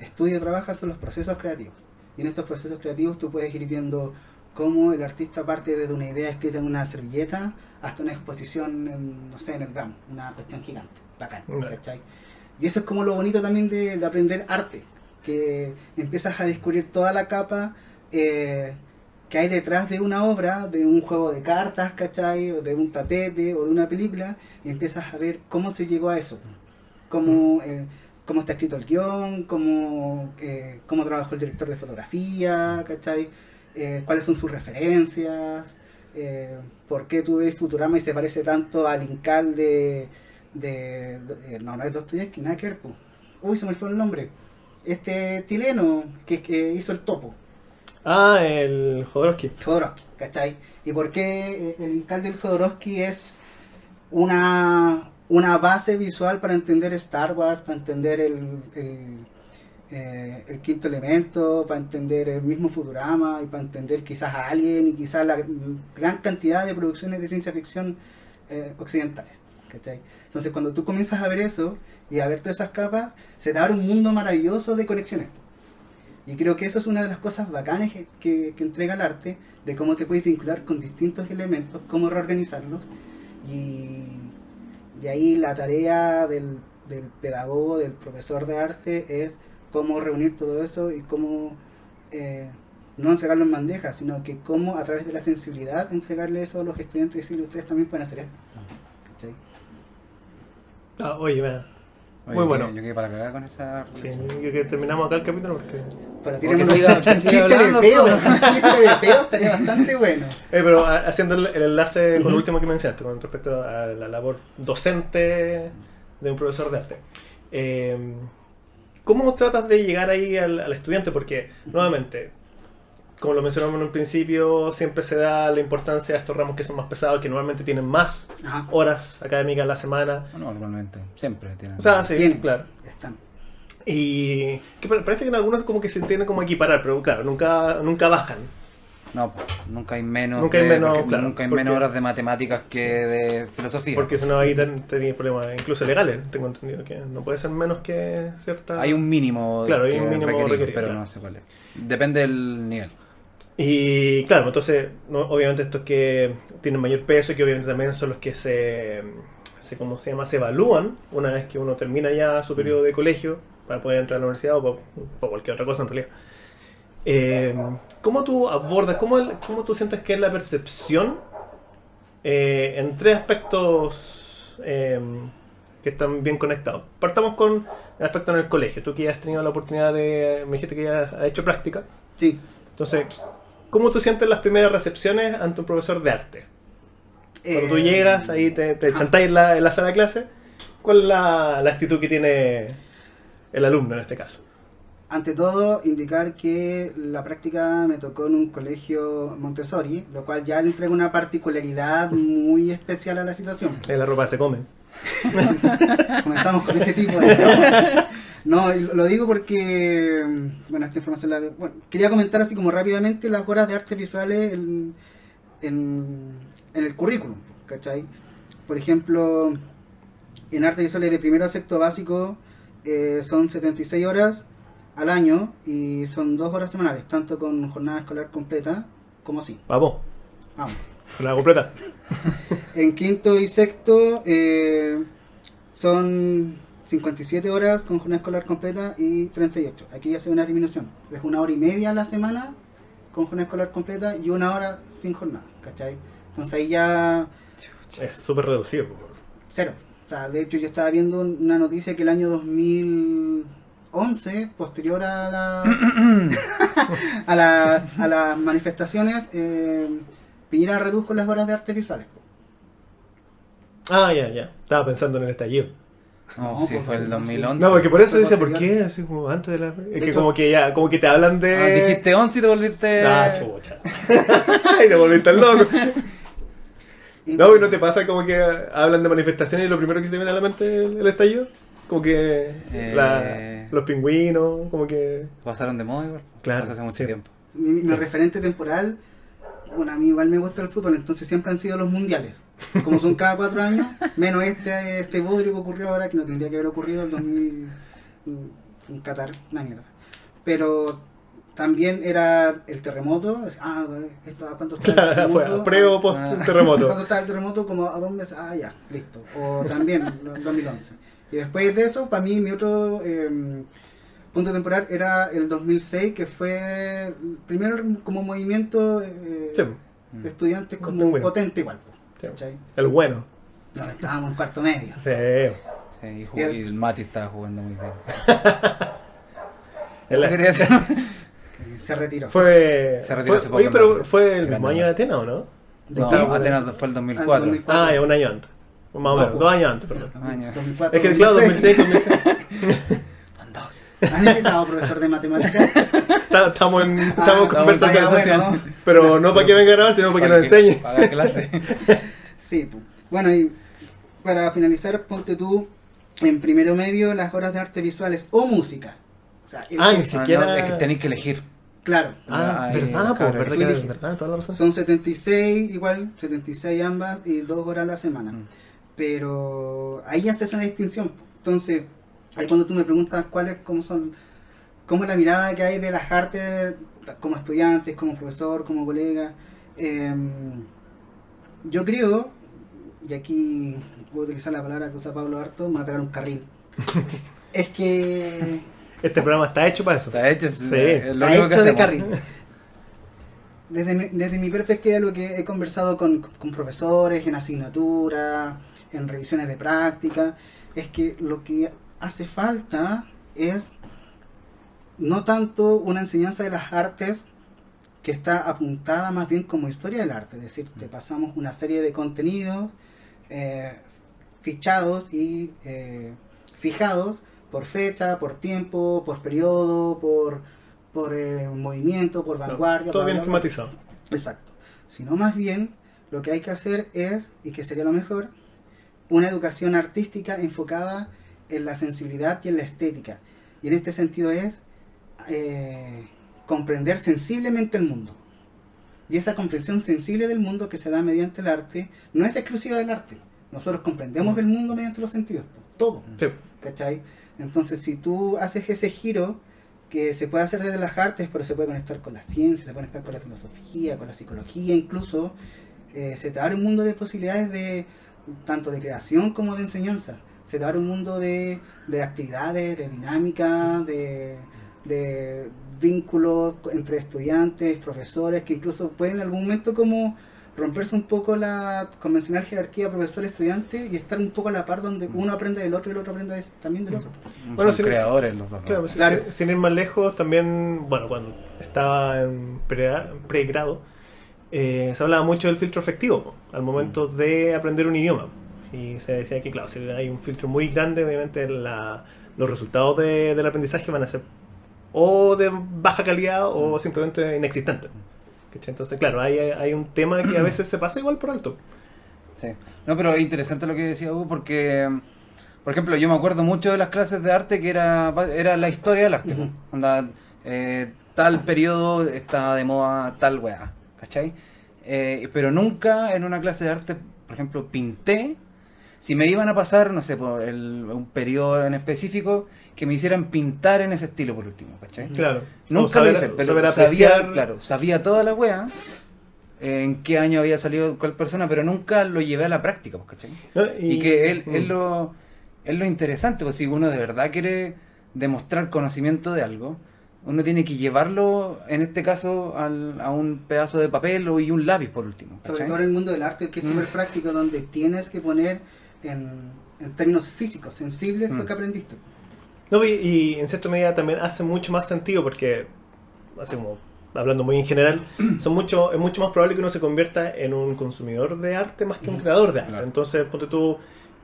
estudia y trabaja son los procesos creativos. Y en estos procesos creativos tú puedes ir viendo cómo el artista parte desde una idea escrita en una servilleta hasta una exposición, en, no sé, en el GAM, una cuestión gigante, bacán, Vale. ¿cachai? Y eso es como lo bonito también de, de aprender arte, que empiezas a descubrir toda la capa eh, que hay detrás de una obra, de un juego de cartas, ¿cachai? O de un tapete o de una película, y empiezas a ver cómo se llegó a eso, cómo, eh, cómo está escrito el guion, cómo, eh, cómo trabajó el director de fotografía, ¿cachai? Eh, cuáles son sus referencias, eh, por qué tú ves Futurama y se parece tanto al Incal de... de, de- no, no es Dostoyevsky, nada que ver, po. Uy, se me fue el nombre. Este chileno que, que hizo el topo. Ah, el Jodorowsky. Jodorowsky, ¿cachai? ¿Y por qué eh, el Incal del Jodorowsky es una, una base visual para entender Star Wars, para entender el, el, eh, el quinto elemento, para entender el mismo Futurama y para entender quizás a Alien y quizás la gran cantidad de producciones de ciencia ficción eh, occidentales? Entonces cuando tú comienzas a ver eso y a ver todas esas capas, se te abre un mundo maravilloso de conexiones. Y creo que eso es una de las cosas bacanas que, que- que entrega el arte, de cómo te puedes vincular con distintos elementos, cómo reorganizarlos. Y, y ahí la tarea del, del pedagogo, del profesor de arte, es cómo reunir todo eso y cómo eh, no entregarlo en bandeja, sino que cómo a través de la sensibilidad entregarle eso a los estudiantes y decirle, ustedes también pueden hacer esto. ¿Cachai? Ah, oye, Muy bueno. Yo quedé para cagar con esa Sí, reflexión. yo creo que terminamos acá el capítulo porque... Tiremos que un chiste de peo, chiste de peo estaría bastante bueno. Eh, pero a- haciendo el, el enlace con lo último que mencionaste, con respecto a la labor docente de un profesor de arte. Eh, ¿Cómo tratas de llegar ahí al, al estudiante? Porque, nuevamente, como lo mencionamos en un principio, siempre se da la importancia a estos ramos que son más pesados, que normalmente tienen más Ajá, horas académicas a la semana. No, normalmente, siempre tienen. O sea, sí, Tienen. claro. están. Y que parece que en algunos como que se entiende como equiparar, pero claro, nunca, nunca bajan. No, nunca hay menos, Nunca hay de- menos, claro, nunca hay menos horas de matemáticas que de filosofía. Porque si no ahí ten- tenéis problemas incluso legales, tengo entendido que no puede ser menos que cierta... Hay un mínimo, Claro, hay un mínimo requerido, requerido, pero claro. no sé cuál es. Depende del nivel. Y claro, entonces, no- obviamente estos que tienen mayor peso y que obviamente también son los que se, se, ¿cómo se llama? Se evalúan una vez que uno termina ya su periodo de colegio para poder entrar a la universidad o por, por cualquier otra cosa en realidad. Eh, ¿Cómo tú abordas, cómo, el- cómo tú sientes que es la percepción eh, en tres aspectos eh, que están bien conectados? Partamos con el aspecto en el colegio. Tú que ya has tenido la oportunidad de, me dijiste que ya has hecho práctica. Sí. Entonces, ¿cómo tú sientes las primeras recepciones ante un profesor de arte? Cuando tú Eh, llegas, ahí te, te chantáis en la, en la sala de clase, ¿cuál es la, la actitud que tiene el alumno en este caso? Ante todo, indicar que la práctica me tocó en un colegio Montessori, lo cual ya le entrega una particularidad muy especial a la situación. Eh, La ropa se come. Comenzamos con ese tipo de... No, y lo digo porque, bueno, esta información la... Bueno, quería comentar así como rápidamente las horas de artes visuales en, en, en el currículum, ¿cachai? Por ejemplo, en artes visuales de primero a sexto básico eh, son 76 horas al año y son dos horas semanales, tanto con jornada escolar completa como así. Vamos, Vamos. la completa. En quinto y sexto eh, son 57 horas con jornada escolar completa y 38. Aquí ya se ve una disminución. Es una hora y media a la semana con jornada escolar completa y una hora sin jornada, ¿cachai? Entonces ahí ya Es súper reducido. cero. O sea, de hecho yo estaba viendo una noticia que el año 2011, posterior a las, a las, a las manifestaciones, eh, Piñera redujo las horas de artes visuales. Ah, ya, ya. Estaba pensando en el estallido. No, No, sí, pues, fue el no, 2011. No, porque por eso decía, ¿por qué? Así como antes de la... Es que hecho- como que ya, como que te hablan de... Ah, dijiste 11 y te volviste... Ah, chucha. y te volviste al loco. Y- No, y no te pasa como que hablan de manifestaciones y lo primero que se te viene a la mente es el estallido. Como que Eh. la- los pingüinos, como que. Pasaron de moda igual. Claro, Pasó hace mucho sí. tiempo. Mi, mi Sí. referente temporal, bueno, a mí igual me gusta el fútbol, entonces siempre han sido los mundiales. Como son cada cuatro años, menos este, este bodrio que ocurrió ahora, que no tendría que haber ocurrido en 2000 en Qatar, una mierda. Pero también era el terremoto, ah, esto, ¿a ¿cuánto está el Claro, fue pre o post Ah. terremoto. ¿Cuánto está el terremoto? Como a dos meses, ah, ya, listo. O también, en 2011. Y después de eso, para mí, mi otro eh, punto temporal era el 2006, que fue el primer como movimiento eh, Sí, de estudiantes como potente igual. El bueno. No, estábamos en cuarto medio. Sí. Sí, y, el- y el Mati estaba jugando muy bien. Eso quería decir. Se retiró. Fue. Se retiró fue- hace poco, oye, fue el mismo año de Atenas, ¿o no? ¿De No? Atenas fue el 2004. Ah, 2004. Ah, ya, un año antes. Más o menos, No, dos años antes, perdón. Año. 2004, Es que claro, 2006, 2006. 2006. Son dos. ¿Han invitado profesor de matemáticas? Estamos en, estamos en Ah, conversación bueno. Pero no para que venga a grabar, sino para que nos enseñes. Para clase. Sí, bueno, y para finalizar, ponte tú en primero medio las horas de artes visuales o música. O sea, Ah, que- ni siquiera- No, es que tenéis que elegir. Claro, Ah, Ay, verdad, pues, verdad, que verdad, toda la razón. son 76 igual, 76 ambas y dos horas a la semana. Mm. Pero ahí ya se hace una distinción. Entonces, ahí cuando tú me preguntas cuáles, cómo son, cómo es la mirada que hay de las artes como estudiantes, como profesor, como colega, em, yo creo, y aquí voy a utilizar la palabra que usa Pablo Harto, me va a pegar un carril. es que Este programa está hecho para eso. Está hecho. Sí. es lo Está único que hecho de carril. Desde mi, desde mi perspectiva, lo que he conversado con, con profesores, en asignatura, en revisiones de práctica, es que lo que hace falta es no tanto una enseñanza de las artes que está apuntada más bien como historia del arte, es decir, te pasamos una serie de contenidos eh, fichados y eh, fijados por fecha, por tiempo, por periodo, por, por eh, movimiento, por vanguardia. Todo bien esquematizado. Exacto. Sino más bien lo que hay que hacer es, y que sería lo mejor, una educación artística enfocada en la sensibilidad y en la estética. Y en este sentido es eh, comprender sensiblemente el mundo. Y esa comprensión sensible del mundo que se da mediante el arte no es exclusiva del arte. Nosotros comprendemos el mundo mediante los sentidos, po, todo. Sí. ¿Cachai? Entonces, si tú haces ese giro, que se puede hacer desde las artes, pero se puede conectar con la ciencia, se puede conectar con la filosofía, con la psicología, incluso, eh, se te abre un mundo de posibilidades de tanto de creación como de enseñanza. Se te abre un mundo de, de actividades, de dinámica, de, de vínculos entre estudiantes, profesores, que incluso pueden en algún momento como romperse un poco la convencional jerarquía profesor-estudiante y estar un poco a la par donde uno aprende del otro y el otro aprende de- también del otro. Bueno, Son si- creadores los dos. pues, Claro. Sin, sin ir más lejos, también, bueno, cuando estaba en pre- pregrado, eh, se hablaba mucho del filtro efectivo po, al momento de aprender un idioma. Y se decía que, claro, si hay un filtro muy grande, obviamente la- los resultados de- del aprendizaje van a ser o de baja calidad o simplemente inexistentes. ¿Cachai? Entonces, claro, hay, hay un tema que a veces se pasa igual por alto. Sí. No, pero es interesante lo que decía Hugo porque, por ejemplo, yo me acuerdo mucho de las clases de arte que era, era la historia del arte. Onda, eh, tal periodo estaba de moda tal weá, ¿cachai? Eh, pero nunca en una clase de arte, por ejemplo, pinté. Si me iban a pasar, no sé, por el- un periodo en específico, que me hicieran pintar en ese estilo por último, ¿cachai? Claro. Nunca saber- lo hice, pero saber sabía, claro, sabía toda la wea, en qué año había salido cuál persona, pero nunca lo llevé a la práctica, pues, ¿cachai? ¿no? Y, que él, mm. es lo, es lo interesante, pues si uno de verdad quiere demostrar conocimiento de algo, uno tiene que llevarlo, en este caso, al- a un pedazo de papel o, y un lápiz por último. Sobre todo en el mundo del arte, que es Mm. súper práctico, donde tienes que poner en, en términos físicos, sensibles, lo Mm. que aprendiste. No, y, y en cierta medida también hace mucho más sentido porque, así como hablando muy en general, son mucho, es mucho más probable que uno se convierta en un consumidor de arte más que un creador de arte. Claro. Entonces, ponte tú...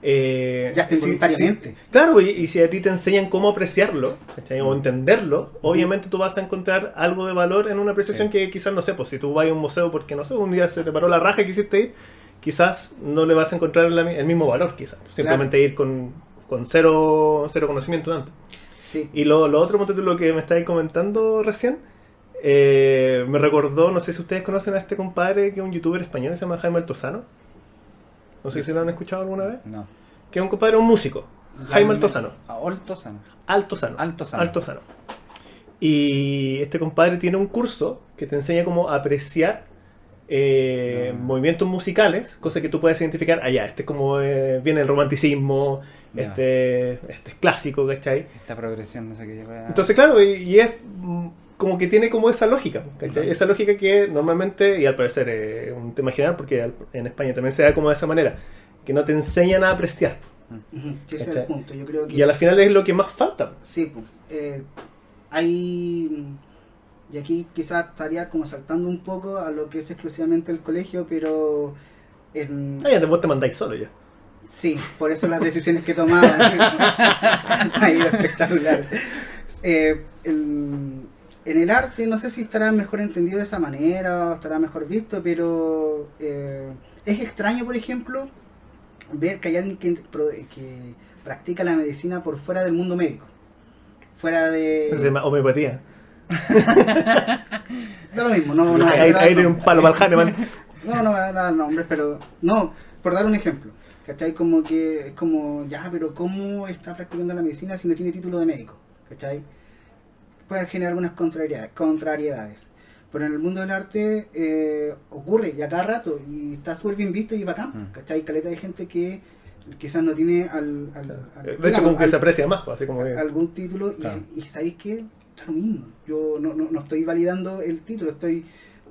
eh, Ya si- involuntariamente. si- claro, y, y si a ti te enseñan cómo apreciarlo ¿cachai? o entenderlo, obviamente tú vas a encontrar algo de valor en una apreciación Sí. que quizás, no sé, pues si tú vas a un museo porque, no sé, un día se te paró la raja y quisiste ir, quizás no le vas a encontrar la el mismo valor, quizás. Simplemente ir con, con cero, cero conocimiento antes. Sí. Y lo, lo otro, lo que me estáis comentando recién, eh, me recordó, no sé si ustedes conocen a este compadre que es un youtuber español, se llama Jaime Altozano. No sé si lo han escuchado alguna vez. No. Que es un compadre, un músico. Jaime Altozano. Ah, Altozano. Altozano. Altozano. Altozano. Y este compadre tiene un curso que te enseña cómo apreciar eh, Ah. movimientos musicales, cosa que tú puedes identificar, allá, este es como eh, viene el romanticismo, Ya. este, este es clásico, ¿cachai? Esta progresión, no sé qué. wea. Entonces, claro, y, y es mm, como que tiene como esa lógica, ¿cachai? Esa lógica que normalmente, y al parecer es un tema general, porque al- en España también se da como de esa manera, que no te enseñan a apreciar. Sí, ese es el punto. Yo creo que. Y a la final es lo que más falta. Sí, pues, eh, hay... Y aquí quizás estaría como saltando un poco a lo que es exclusivamente el colegio, pero... En, Ah, ya te- vos te mandáis solo ya. Sí, por eso las decisiones que ha ido espectacular. Eh, el- en el arte no sé si estará mejor entendido de esa manera o estará mejor visto, pero eh, es extraño, por ejemplo, ver que hay alguien que, practica la medicina por fuera del mundo médico. Fuera de... Se llama homeopatía. Da lo mismo, no, no. ahí ahí no, tiene no. un palo para el. No, no voy a dar nombres, pero no, por dar un ejemplo. ¿Cachai? Como que es como, ya, pero ¿cómo está practicando la medicina si no tiene título de médico? ¿Cachai? Pueden generar algunas contrariedades, contrariedades. Pero en el mundo del arte eh, ocurre ya cada rato y está súper bien visto y bacán. Mm. ¿Cachai? Caleta de gente que quizás no tiene al, al- al- De hecho, digamos, como que al- se aprecia más, pues, así como que... algún título y, Claro. y ¿sabéis qué? Está lo mismo. Yo no, no, no estoy validando el título, estoy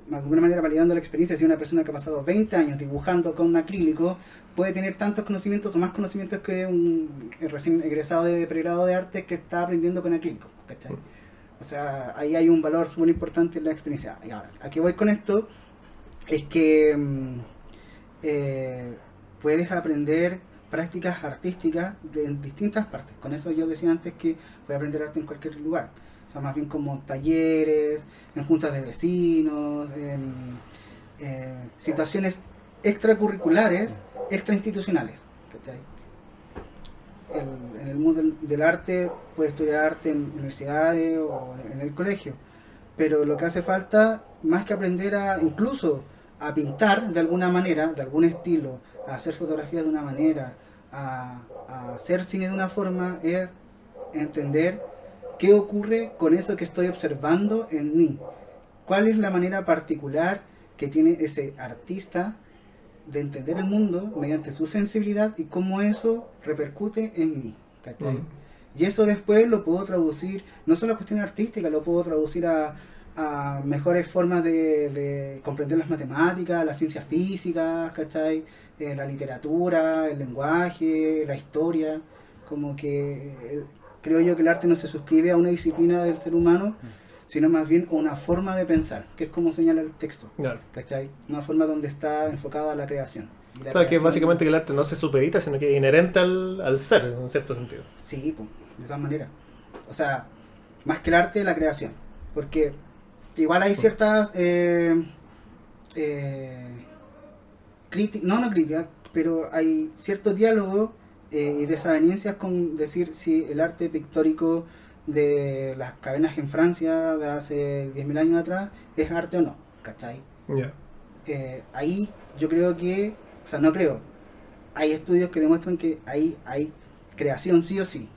de alguna manera validando la experiencia. Si una persona que ha pasado 20 años dibujando con un acrílico puede tener tantos conocimientos o más conocimientos que un recién egresado de pregrado de arte que está aprendiendo con acrílico. ¿cachai? O sea, ahí hay un valor súper importante en la experiencia. Y ahora, ¿a qué voy con esto? Es que mm, eh, puedes aprender prácticas artísticas de en distintas partes. Con eso yo decía antes que puedes aprender arte en cualquier lugar. O sea, más bien como talleres, en juntas de vecinos, en eh, situaciones extracurriculares, extrainstitucionales. ¿cachai? En el mundo del, del arte puede estudiar arte en universidades o en el colegio, pero lo que hace falta, más que aprender a incluso a pintar de alguna manera, de algún estilo, a hacer fotografías de una manera, a, a hacer cine de una forma, es entender qué ocurre con eso que estoy observando en mí. ¿Cuál es la manera particular que tiene ese artista de entender el mundo mediante su sensibilidad y cómo eso repercute en mí? ¿cachai? Mm. Y eso después lo puedo traducir, no solo a cuestión artística, lo puedo traducir a, a mejores formas de, de comprender las matemáticas, las ciencias físicas, ¿cachai? Eh, la literatura, el lenguaje, la historia. Como que eh, creo yo que el arte no se suscribe a una disciplina del ser humano, sino más bien a una forma de pensar, que es como señala el texto, Claro. ¿cachai? Una forma donde está enfocada la creación. La O sea, que básicamente que el arte no se supedita, sino que es inherente al, al ser, en cierto sentido. Sí, po, de todas maneras. O sea, más que el arte, la creación. Porque igual hay ciertas eh, eh, críticas, no, no críticas, pero hay ciertos diálogos eh, y desavenencias con decir si el arte pictórico de las cavernas en Francia de hace 10.000 años atrás es arte o no, ¿cachai? Eh, ahí yo creo que, o sea, no creo, hay estudios que demuestran que ahí hay creación sí o sí.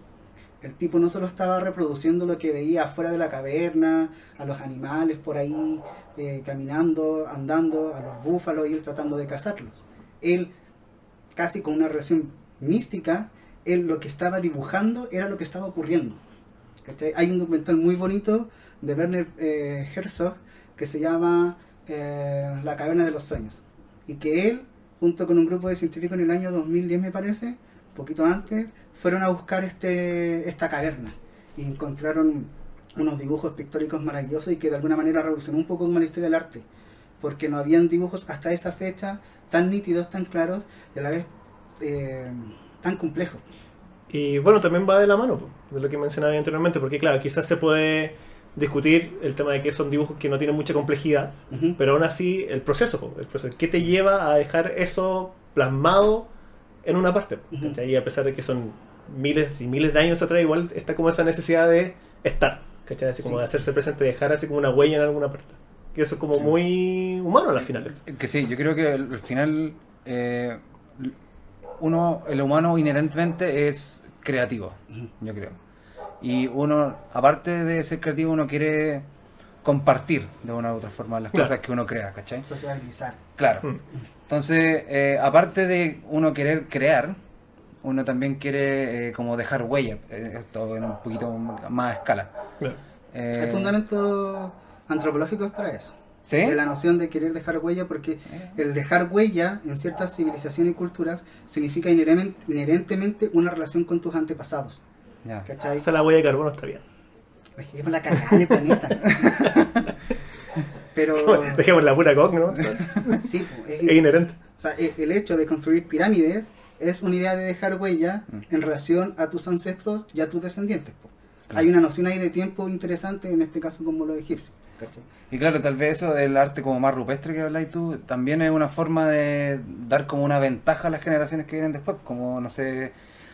El tipo no solo estaba reproduciendo lo que veía afuera de la caverna, a los animales por ahí eh, caminando, andando, a los búfalos y él tratando de cazarlos. Él, casi con una relación mística, él lo que estaba dibujando era lo que estaba ocurriendo. Hay un documental muy bonito de Werner eh, Herzog que se llama eh, La caverna de los sueños. Y que él, junto con un grupo de científicos en el año 2010 me parece, poquito antes, fueron a buscar este, esta caverna y encontraron unos dibujos pictóricos maravillosos y que de alguna manera revolucionó un poco la historia del arte, porque no habían dibujos hasta esa fecha tan nítidos, tan claros y a la vez eh, tan complejos. Y bueno, también va de la mano de lo que mencionaba anteriormente, porque claro, quizás se puede discutir el tema de que son dibujos que no tienen mucha complejidad, Ujú. pero aún así el proceso, el proceso, ¿qué te lleva a dejar eso plasmado en una parte? Ujú. ¿cachai? Y a pesar de que son miles y miles de años atrás, igual está como esa necesidad de estar, ¿cachai? Así como Sí. de hacerse presente, dejar así como una huella en alguna parte. Que eso es como Sí. muy humano al final. Que sí, yo creo que al al final eh, uno, el humano inherentemente es creativo, yo creo. Y uno, aparte de ser creativo, uno quiere compartir de una u otra forma las Claro. cosas que uno crea, ¿cachai? Sociabilizar. Claro. Mm. Entonces, eh, aparte de uno querer crear, uno también quiere eh, como dejar huella, eh, esto en un poquito más a escala. Claro. Eh, Hay fundamentos antropológicos para eso. ¿Sí? De la noción de querer dejar huella, porque el dejar huella en ciertas civilizaciones y culturas significa inherentemente una relación con tus antepasados. Ya. ¿Cachai? O sea, la huella de carbono está bien. Es que lleva la cagada del planeta. Pero Dejemos la pura coc, ¿no? sí, es- es inherente. o sea, e- el hecho de construir pirámides es una idea de dejar huella Mm. en relación a tus ancestros y a tus descendientes. Claro. Hay una noción ahí de tiempo interesante, en este caso como los egipcios. ¿Cachai? Y claro, tal vez eso del arte como más rupestre que habláis tú, también es una forma de dar como una ventaja a las generaciones que vienen después, como no sé,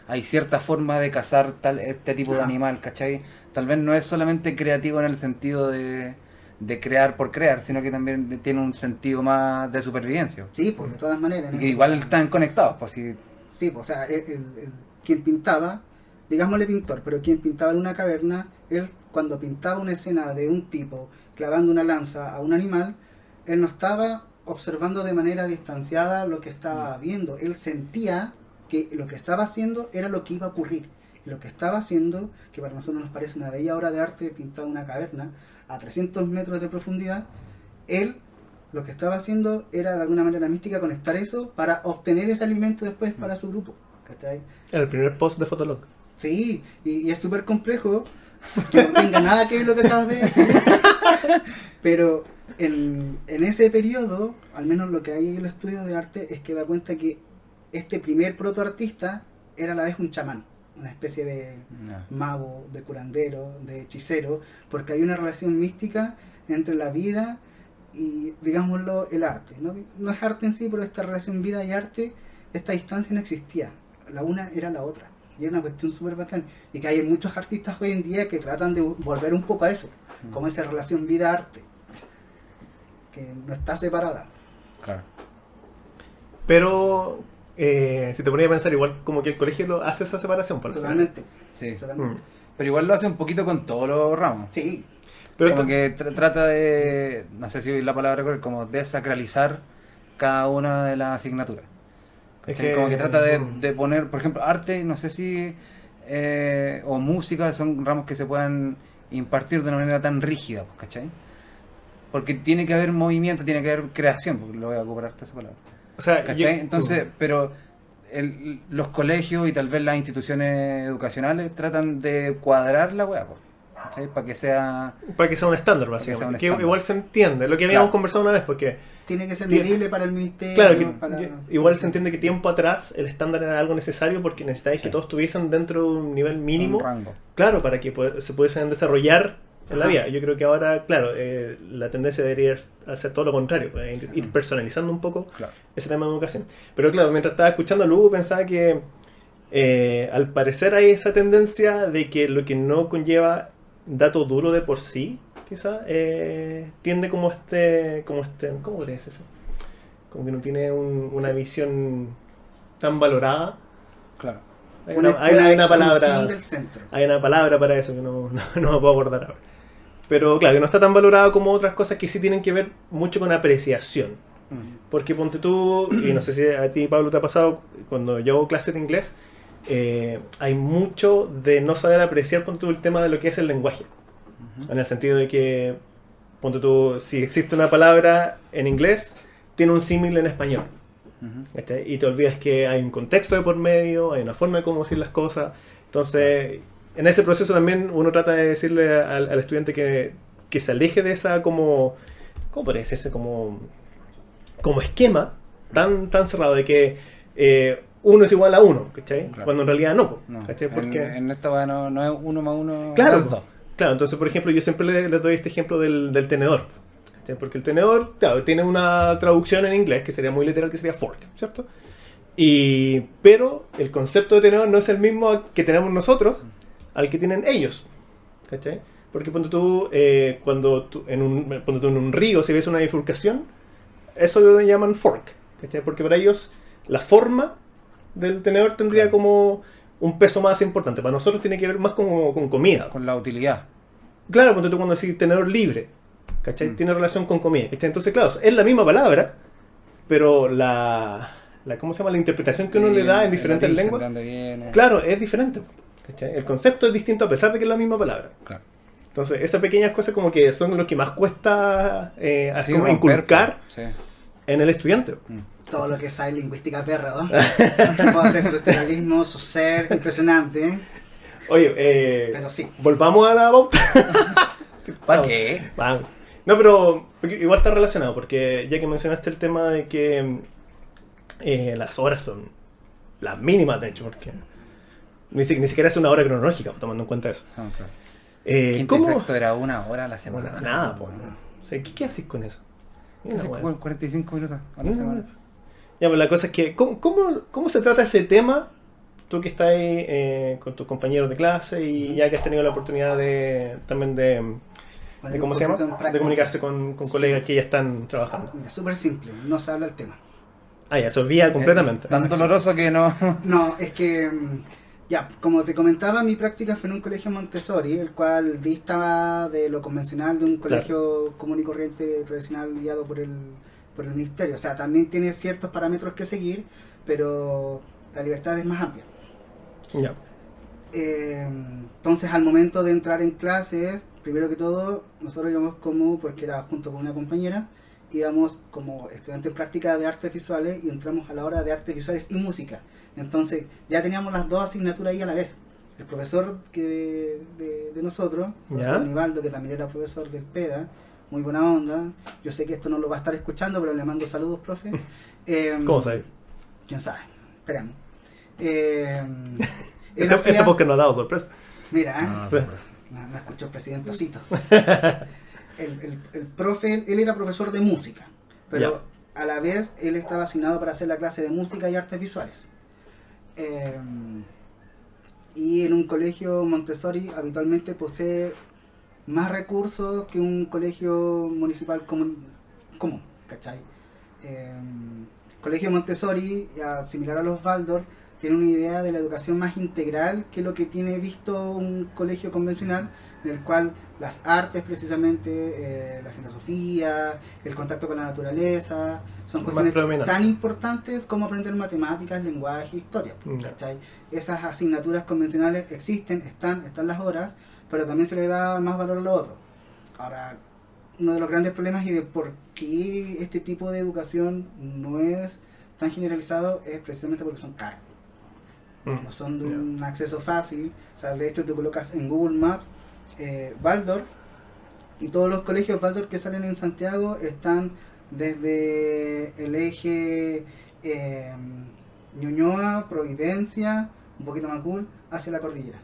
hay cierta forma de cazar tal este tipo de animal, ¿cachai? Tal vez no es solamente creativo en el sentido de, de crear por crear, sino que también tiene un sentido más de supervivencia. Sí, pues de todas maneras. Y igual están conectados, pues sí. Sí, pues, o sea, el, el- el- quien pintaba, digámosle pintor, pero quien pintaba en una caverna, él cuando pintaba una escena de un tipo clavando una lanza a un animal, él no estaba observando de manera distanciada lo que estaba viendo, él sentía que lo que estaba haciendo era lo que iba a ocurrir. Y lo que estaba haciendo, que para nosotros nos parece una bella obra de arte pintada en una caverna a 300 metros de profundidad, él lo que estaba haciendo era de alguna manera mística conectar eso para obtener ese alimento después para su grupo. ¿cachai? El primer post de Fotolog. Sí, y, y es súper complejo que no tenga nada que ver lo que acabas de decir. Pero en, en ese periodo, al menos lo que hay en el estudio de arte, es que da cuenta que este primer protoartista era a la vez un chamán, una especie de mago, de curandero, de hechicero, porque hay una relación mística entre la vida y, digámoslo, el arte. No, no es arte en sí, pero esta relación vida y arte, esta distancia no existía. La una era la otra. Y es una cuestión súper bacán. Y que hay muchos artistas hoy en día que tratan de volver un poco a eso, Mm. como esa relación vida-arte, que no está separada. Claro. Pero eh, si te ponías a pensar, igual como que el colegio lo hace esa separación. Por. Totalmente. Sí. totalmente. Mm. Pero igual lo hace un poquito con todos los ramos. Sí, Pero como esto- que tra- trata de, no sé si la palabra correcta, como desacralizar cada una de las asignaturas. Es que- como que trata de, de poner, por ejemplo, arte, no sé si, eh, o música, son ramos que se puedan impartir de una manera tan rígida, pues, ¿cachai? Porque tiene que haber movimiento, tiene que haber creación, porque lo voy a ocupar harto esa palabra. o sea, ¿Cachai? yo- Entonces, pero el- los colegios y tal vez las instituciones educacionales tratan de cuadrar la weá, pues, ¿cachai? Para que sea... Para que sea un estándar, que básicamente. Que estándar. igual se entiende. Lo que habíamos Claro. conversado una vez, porque tiene que ser Tiene- medible para el ministerio. Claro, que para- igual se entiende que tiempo atrás el estándar era algo necesario porque necesitáis que todos estuviesen dentro de un nivel mínimo, un rango. claro, para que se pudiesen desarrollar en la vida. Yo creo que ahora, claro, eh, la tendencia debería hacer todo lo contrario, pues, ir- personalizando un poco Claro. ese tema de educación. Pero claro, mientras estaba escuchando a Lugo pensaba que eh, al parecer hay esa tendencia de que lo que no conlleva dato duro de por sí, quizá, eh, tiende como este, como este, ¿cómo podría decir eso? Como que no tiene un- una visión tan valorada. Claro. Hay una, una, hay una una palabra, exclusión del centro. hay una palabra para eso que no, no, no me puedo acordar ahora. Pero claro, que no está tan valorado como otras cosas que sí tienen que ver mucho con apreciación. Mm. Porque ponte tú, y no sé si a ti Pablo te ha pasado, cuando yo hago clases de inglés, eh, hay mucho de no saber apreciar, ponte tú, el tema de lo que es el lenguaje. En el sentido de que, ponte tú, si existe una palabra en inglés, tiene un símil en español. ¿cachai? Y te olvidas que hay un contexto de por medio, hay una forma de cómo decir las cosas. Entonces, en ese proceso también uno trata de decirle al, al estudiante que, que se aleje de esa como, ¿cómo podría decirse? Como, como esquema tan, tan cerrado de que eh, uno es igual a uno, ¿cachai? Claro. Cuando en realidad no, ¿cachai? en, Porque... en esta weá no, no es uno más uno, Claro, dos. Claro, entonces, por ejemplo, yo siempre le- les doy este ejemplo del, del tenedor. ¿cachai? Porque el tenedor, claro, tiene una traducción en inglés que sería muy literal, que sería fork, ¿cierto? Y, pero el concepto de tenedor no es el mismo que tenemos nosotros al que tienen ellos. ¿Cachai? Porque ponte tú, eh, cuando tú en, un, ponte tú en un río, si ves una bifurcación, eso lo llaman fork. ¿cachai? Porque para ellos la forma del tenedor tendría como un peso más importante. Para nosotros tiene que ver más como con comida. Con la utilidad. Claro, ponte tú cuando decís tenedor libre, ¿cachai? Mm. Tiene relación con comida, ¿cachai? Entonces, claro, es la misma palabra, pero la, la ¿cómo se llama? La interpretación que uno le da en diferentes origen, lenguas, viene. claro, es diferente, ¿cachai? El concepto es distinto a pesar de que es la misma palabra. Claro. Entonces, esas pequeñas cosas como que son lo que más cuesta eh, Sí, como romper, inculcar Sí. en el estudiante. Mm. Todo lo que sabe lingüística perra, ¿no? Puedo hacer fructivismo, su ser, impresionante. Oye, eh, Pero sí. volvamos a la pauta. ¿Para qué? Vamos. No, pero igual está relacionado, porque ya que mencionaste el tema de que eh, las horas son las mínimas, de hecho, porque ni, si- ni siquiera es una hora cronológica, tomando en cuenta eso. Claro. Eh, Quinto y ¿Cómo? sexto era una hora a la semana. Bueno, nada, pues. O sea, ¿qué, qué haces con eso? ¿Qué haces con wea. 45 minutos a la semana? Ya, pues la cosa es que, ¿cómo, cómo, cómo se trata ese tema? Tú que estás ahí eh, con tus compañeros de clase y ya que has tenido la oportunidad de también de, ¿cómo se llama? De comunicarse con, con Sí. colegas que ya están trabajando. Mira, súper simple, no se habla el tema. Ah, ya, se olvida completamente. Eh, tan doloroso que no. No, es que, mm, ya, como te comentaba, mi práctica fue en un colegio Montessori, el cual dista de lo convencional de un colegio común y corriente tradicional guiado por el, por el ministerio. O sea, también tiene ciertos parámetros que seguir, pero la libertad es más amplia. Ya. Eh, entonces, al momento de entrar en clases, primero que todo, nosotros íbamos como, porque era junto con una compañera, íbamos como estudiantes en práctica de artes visuales y entramos a la hora de artes visuales y música. Entonces, ya teníamos las dos asignaturas ahí a la vez. El profesor que de, de- de nosotros, profesor Nivaldo, que también era profesor del PEDA, muy buena onda. Yo sé que esto no lo va a estar escuchando, pero le mando saludos, profe. Eh, ¿Cómo sabes? quién sabe, esperamos. Eh, él Este, hacía- este podcast nos ha dado sorpresa. Mira, ¿eh? No, sorpresa. no, no escuchó el presidente Osito. el, el- el profe, él, era profesor de música, pero a la vez él estaba asignado para hacer la clase de música y artes visuales. Eh, y en un colegio Montessori habitualmente posee más recursos que un colegio municipal común, común ¿cachai? Eh, colegio Montessori, similar a los Waldorf, tiene una idea de la educación más integral que lo que tiene visto un colegio convencional, en el cual las artes precisamente, eh, la filosofía, el contacto con la naturaleza, son cuestiones tan importantes como aprender matemáticas, lenguaje, historia. Ya. ¿cachai? Esas asignaturas convencionales existen, están, están las horas, pero también se le da más valor a lo otro. Ahora, uno de los grandes problemas y de por qué este tipo de educación no es tan generalizado es precisamente porque son caros. Mm. No son de un acceso fácil. O sea, de hecho, tú colocas en Google Maps eh, Waldorf y todos los colegios Waldorf que salen en Santiago están desde el eje eh, Ñuñoa, Providencia, un poquito más cool, hacia la cordillera.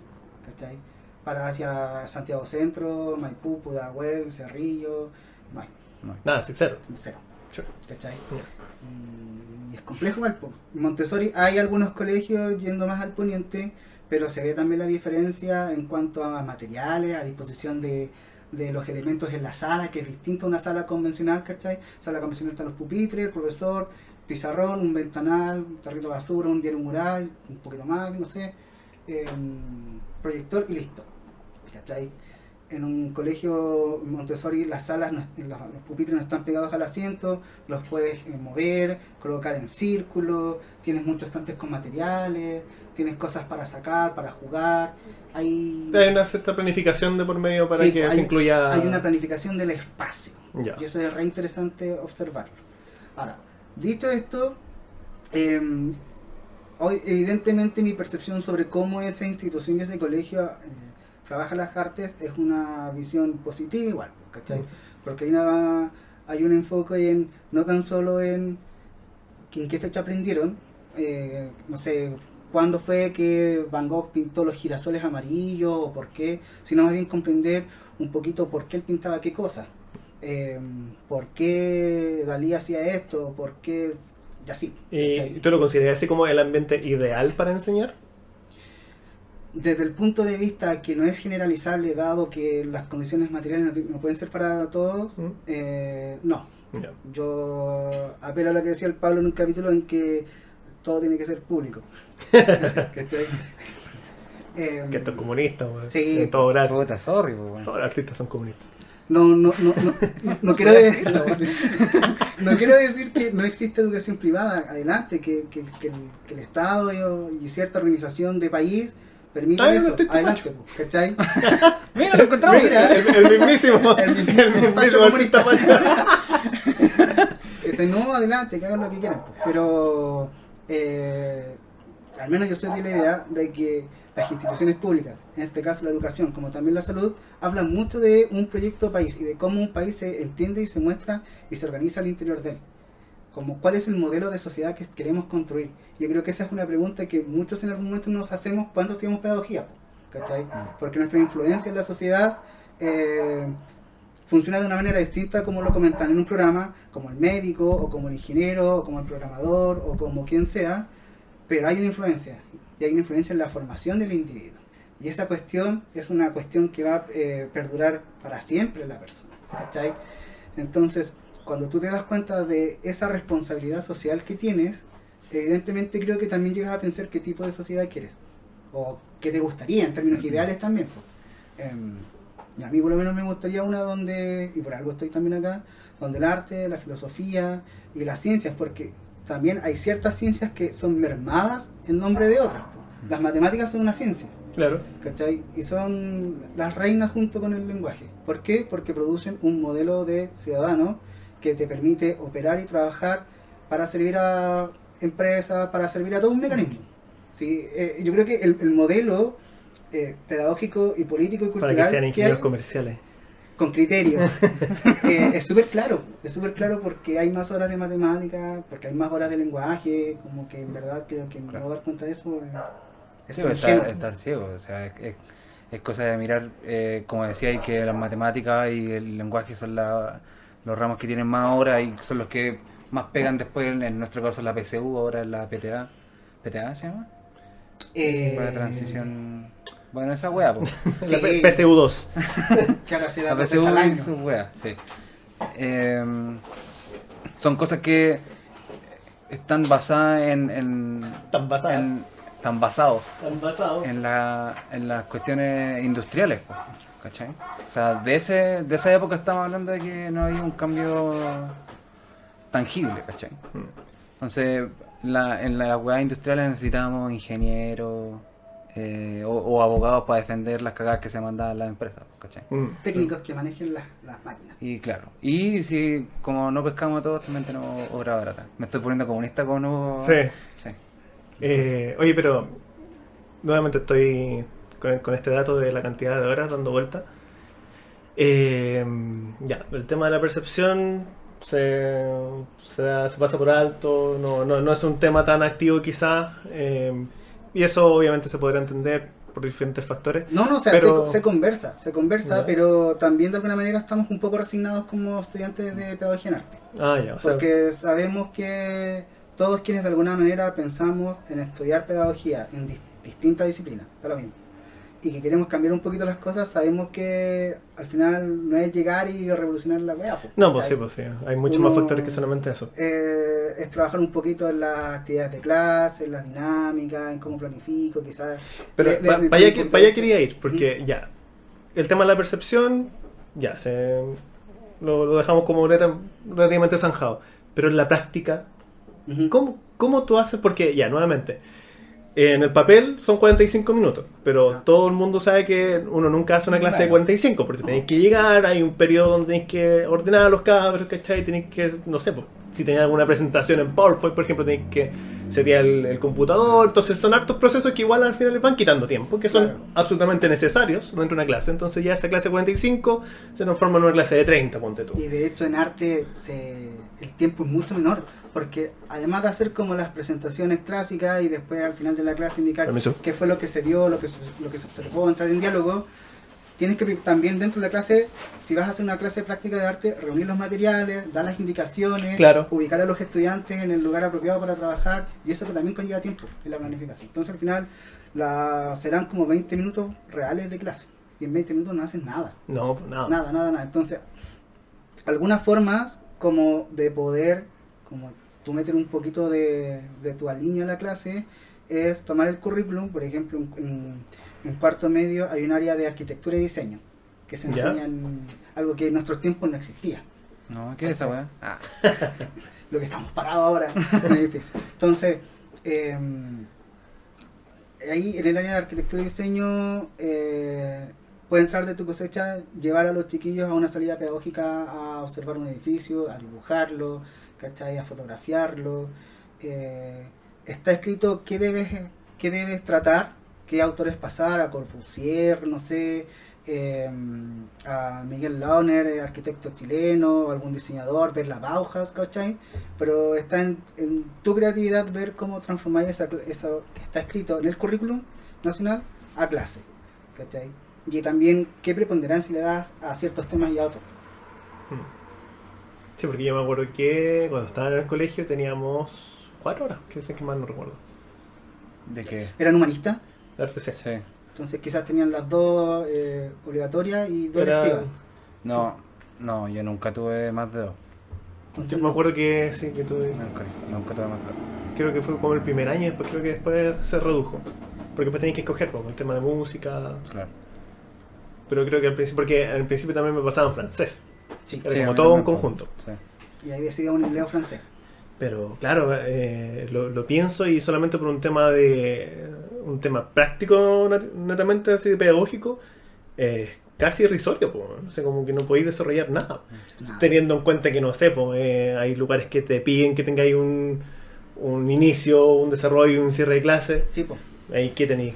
¿Cachai? Para hacia Santiago Centro, Maipú, Pudahuel, Cerrillo, no hay, Nada, sí, cero. cero. Sure. ¿Cachai? Y es complejo po. En Montessori hay algunos colegios yendo más al poniente, pero se ve también la diferencia en cuanto a materiales, a disposición de, de los elementos en la sala, que es distinto a una sala convencional, ¿cachai? Sala convencional están los pupitres, el profesor, pizarrón, un ventanal, un tarrito de basura, un diario mural, un poquito más, no sé, eh, proyector y listo, ¿cachai? En un colegio Montessori las salas, no los, pupitres no están pegados al asiento, los puedes eh, mover, colocar en círculo, tienes muchos estantes con materiales, tienes cosas para sacar, para jugar, hay, Hay una cierta planificación de por medio para Sí, que hay- se incluya. hay una planificación del espacio. Ya. Y eso es re interesante observarlo. Ahora, dicho esto, eh, hoy evidentemente mi percepción sobre cómo esa institución y ese colegio eh, trabaja las artes es una visión positiva igual, ¿cachai? Mm. Porque hay, una, hay un enfoque en, no tan solo en, en qué fecha aprendieron, eh, no sé, cuándo fue que Van Gogh pintó los girasoles amarillos o por qué, sino más bien comprender un poquito por qué él pintaba qué cosa, eh, por qué Dalí hacía esto, por qué, y así. ¿Y ¿cachai? tú lo consideras así como el ambiente ideal para enseñar? Desde el punto de vista que no es generalizable, dado que las condiciones materiales no, no pueden ser para todos, Mm. eh, no. Yo apelo a lo que decía el Pablo en un capítulo en que todo tiene que ser público. Em, Que esto es comunista. Sí. En todo. Puta, sorry, weón. Todos los artistas son comunistas. No, no, no, no, no, no quiero decir, no quiero decir que no existe educación privada, adelante, que, que, que el, que el Estado y, y cierta organización de país permita yo no eso, adelante, ¿cachai? Mira, lo encontramos. Mira. El, el mismísimo. El mismísimo facho artista comunista. Este, no, adelante, que hagan lo que quieran. pues. Pero eh, al menos yo soy de la idea de que las instituciones públicas, en este caso la educación, como también la salud, hablan mucho de un proyecto país y de cómo un país se entiende y se muestra y se organiza al interior de él. Como cuál es el modelo de sociedad que queremos construir. Yo creo que esa es una pregunta que muchos en algún momento nos hacemos cuando estudiamos pedagogía. ¿cachai? Porque nuestra influencia en la sociedad eh, funciona de una manera distinta como lo comentan en un programa, como el médico, o como el ingeniero, o como el programador, o como quien sea, pero hay una influencia, y hay una influencia en la formación del individuo. Y esa cuestión es una cuestión que va a eh, perdurar para siempre en la persona, ¿cachai? Entonces, cuando tú te das cuenta de esa responsabilidad social que tienes, evidentemente creo que también llegas a pensar qué tipo de sociedad quieres, o qué te gustaría en términos ideales también. pues. Y a mí por lo menos me gustaría una donde, y por algo estoy también acá, donde el arte, la filosofía y las ciencias, porque también hay ciertas ciencias que son mermadas en nombre de otras. Las matemáticas son una ciencia, Claro. ¿cachai? Y son las reinas junto con el lenguaje. ¿Por qué? Porque producen un modelo de ciudadano que te permite operar y trabajar para servir a empresas, para servir a todo un mecanismo. Sí, eh, yo creo que el, el modelo eh, pedagógico y político y Para cultural que sean que ingenieros hay- comerciales. con criterio. Eh, es súper claro, es súper claro porque hay más horas de matemática, porque hay más horas de lenguaje, como que en verdad creo que Claro. no dar cuenta de eso eh, es Sí, un pues, estar, estar ciego, o sea, es, es- es cosa de mirar, eh, como decía, que las matemáticas y el lenguaje son la- los ramos que tienen más horas y son los que más pegan después, en, nuestro caso la PSU, ahora en la PTA. ¿PTA se llama? Eh, Para transición. Bueno, esa wea, pues. La Sí. P- PSU2. Que ahora se da La veces al año. su wea, sí. Em, son cosas que están basadas en. en Tan basada. en- están basados Tan basado. en, la, en las cuestiones industriales, pues, ¿cachai? O sea, de, ese, de esa época estamos hablando de que no había un cambio tangible, ¿cachai? Entonces, la, en las weas industriales necesitábamos ingenieros eh, o, o abogados para defender las cagadas que se mandaban las empresas, ¿cachai? Mm. Técnicos que manejen las, las máquinas. Y claro, y si como no pescamos a todos, también tenemos obra barata. Me estoy poniendo comunista con no... Sí. Sí. Eh, oye, pero nuevamente estoy con, con este dato de la cantidad de horas dando vuelta. Eh, ya, el tema de la percepción se, se, se pasa por alto, no, no, no es un tema tan activo quizás, eh, y eso obviamente se podrá entender por diferentes factores. No, no, o sea, Pero- se, se conversa, se conversa, Ya. pero también de alguna manera estamos un poco resignados como estudiantes de pedagogía en arte. Ah, ya, o sea, Porque sabemos que todos quienes de alguna manera pensamos en estudiar pedagogía en dis- distintas disciplinas, da lo mismo, y que queremos cambiar un poquito las cosas, sabemos que al final no es llegar y revolucionar la wea. no, pues sí, pues sí, hay muchos más factores que solamente eso. Eh, es trabajar un poquito en las actividades de clase, en las dinámicas, en cómo planifico, quizás. Pero le- le- le- que- allá quería ir, porque ya, el tema de la percepción, ya, se, lo, lo dejamos como relativamente zanjado. Pero en la práctica, Ujú. ¿cómo, ¿cómo tú haces? Porque ya, nuevamente, en el papel son 45 minutos, pero todo el mundo sabe que uno nunca hace una clase de Claro. 45, porque tenéis que llegar, hay un periodo donde tenéis que ordenar a los cabros, ¿cachai? Tenéis que, no sé, pues, si tenéis alguna presentación en PowerPoint, por ejemplo, tenéis que setear el, el computador, entonces son hartos procesos que igual al final les van quitando tiempo, que son Claro. absolutamente necesarios dentro de una clase, entonces ya esa clase de 45 se transforma en una clase de 30, ponte tú. Y de hecho en arte se, el tiempo es mucho menor, porque además de hacer como las presentaciones clásicas y después al final de la clase indicar Permiso. qué fue lo que se vio, lo que se, lo que se observó, entrar en diálogo, tienes que también dentro de la clase, si vas a hacer una clase práctica de arte, reunir los materiales, dar las indicaciones, Claro. ubicar a los estudiantes en el lugar apropiado para trabajar, y eso que también conlleva tiempo en la planificación. Entonces al final la, serán como 20 minutos reales de clase, y en 20 minutos no haces nada. No, pues nada. Nada, nada, nada. Entonces, algunas formas como de poder, como tú meter un poquito de, de tu alineo a la clase, es tomar el currículum, por ejemplo, en, en- en cuarto medio hay un área de arquitectura y diseño, que se Ya. enseñan algo que en nuestros tiempos no existía. No, ¿qué es esa weá? Ah, Lo que estamos parados ahora en el edificio. Entonces, eh, ahí en el área de arquitectura y diseño eh, puede entrar de tu cosecha, llevar a los chiquillos a una salida pedagógica a observar un edificio, a dibujarlo, ¿cachai? a fotografiarlo. Eh, está escrito qué debes, qué debes tratar, qué autores pasar, a Corbusier, no sé, eh, a Miguel Launer, eh, arquitecto chileno, algún diseñador, ver la Bauhaus, ¿cachai? Pero está en, en tu creatividad ver cómo transformar eso que está escrito en el currículum nacional a clase, ¿cachai? Y también qué preponderancia le das a ciertos temas y a otros. Sí, porque yo me acuerdo que cuando estaba en el colegio teníamos cuatro horas, que sé que más no recuerdo. ¿De qué? Eran humanistas, De arte C. Sí. entonces quizás tenían las dos eh, obligatorias y dos Era- electivas. No, no, yo nunca tuve más de dos. Entonces, Yo me acuerdo que sí, que tuve, Nunca, nunca tuve más de dos. creo que fue como el primer año y después creo que después se redujo. Porque después tenías que escoger como el tema de música, Claro. pero creo que al principio, porque al principio también me pasaba en francés. sí, Era Sí, como todo un conjunto. Sí. y ahí decidía un empleo francés. Pero claro, eh, lo, lo pienso y solamente por un tema de un tema práctico netamente así de pedagógico, es casi irrisorio, po, no sé, como que no podéis desarrollar nada. Nada. Teniendo en cuenta que no sé, po, eh, hay lugares que te piden que tengáis un, un inicio, un desarrollo, un cierre de clase. Sí, pues. Ahí que tenéis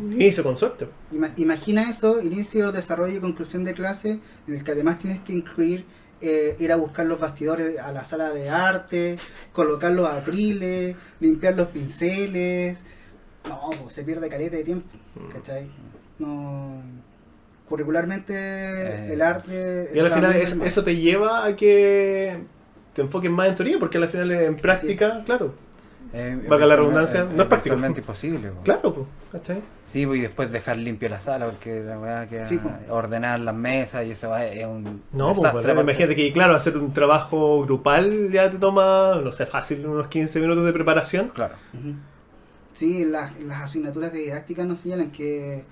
un inicio con suerte. Ima- Imagina eso, inicio, desarrollo y conclusión de clase, en el que además tienes que incluir eh, ir a buscar los bastidores a la sala de arte, colocar los atriles, limpiar los pinceles. No, pues, se pierde caleta de tiempo. ¿cachai? No. Curricularmente Eh, el arte. Y al final es- eso te lleva a que te enfoques más en teoría, porque al final en práctica, claro, Eh, Valga la redundancia, no es práctico. Totalmente imposible. po. Claro, pues, ¿cachai? Sí, pues, y después dejar limpia la sala, porque la weá que Sí, pues. ordenar las mesas y esa weá es un No, pues, desastre, bueno, aparte. imagínate que, claro, hacer un trabajo grupal ya te toma, no sé, fácil, unos 15 minutos de preparación. Claro. Sí, las, las asignaturas de didáctica nos señalan que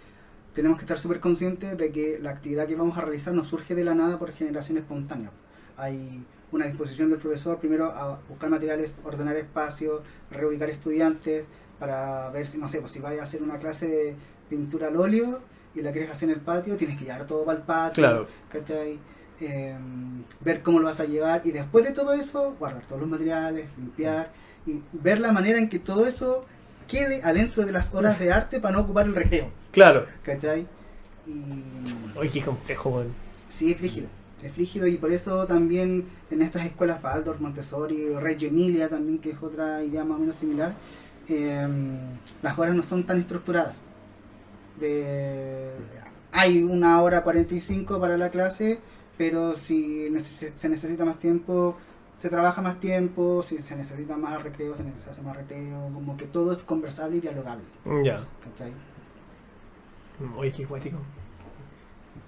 tenemos que estar súper conscientes de que la actividad que vamos a realizar no surge de la nada por generación espontánea. Hay una disposición del profesor primero a buscar materiales, ordenar espacios, reubicar estudiantes para ver si, no sé, pues si vayas a hacer una clase de pintura al óleo y la quieres hacer en el patio, tienes que llevar todo para el patio. Claro. ¿cachai? Eh, ver cómo lo vas a llevar y después de todo eso, guardar todos los materiales, limpiar y ver la manera en que todo eso quede adentro de las horas de arte para no ocupar el recreo, Claro. ¿cachai? Y Oye, qué complejo, sí, es frígido, es frígido y por eso también en estas escuelas Waldorf, Montessori, Reggio Emilia también, que es otra idea más o menos similar, eh, las horas no son tan estructuradas. De, hay una hora 45 para la clase, pero si neces- se necesita más tiempo, se trabaja más tiempo, si se necesita más recreo, se necesita hacer más recreo, como que todo es conversable y dialogable, Ya. ¿cachai? Oye, qué guático.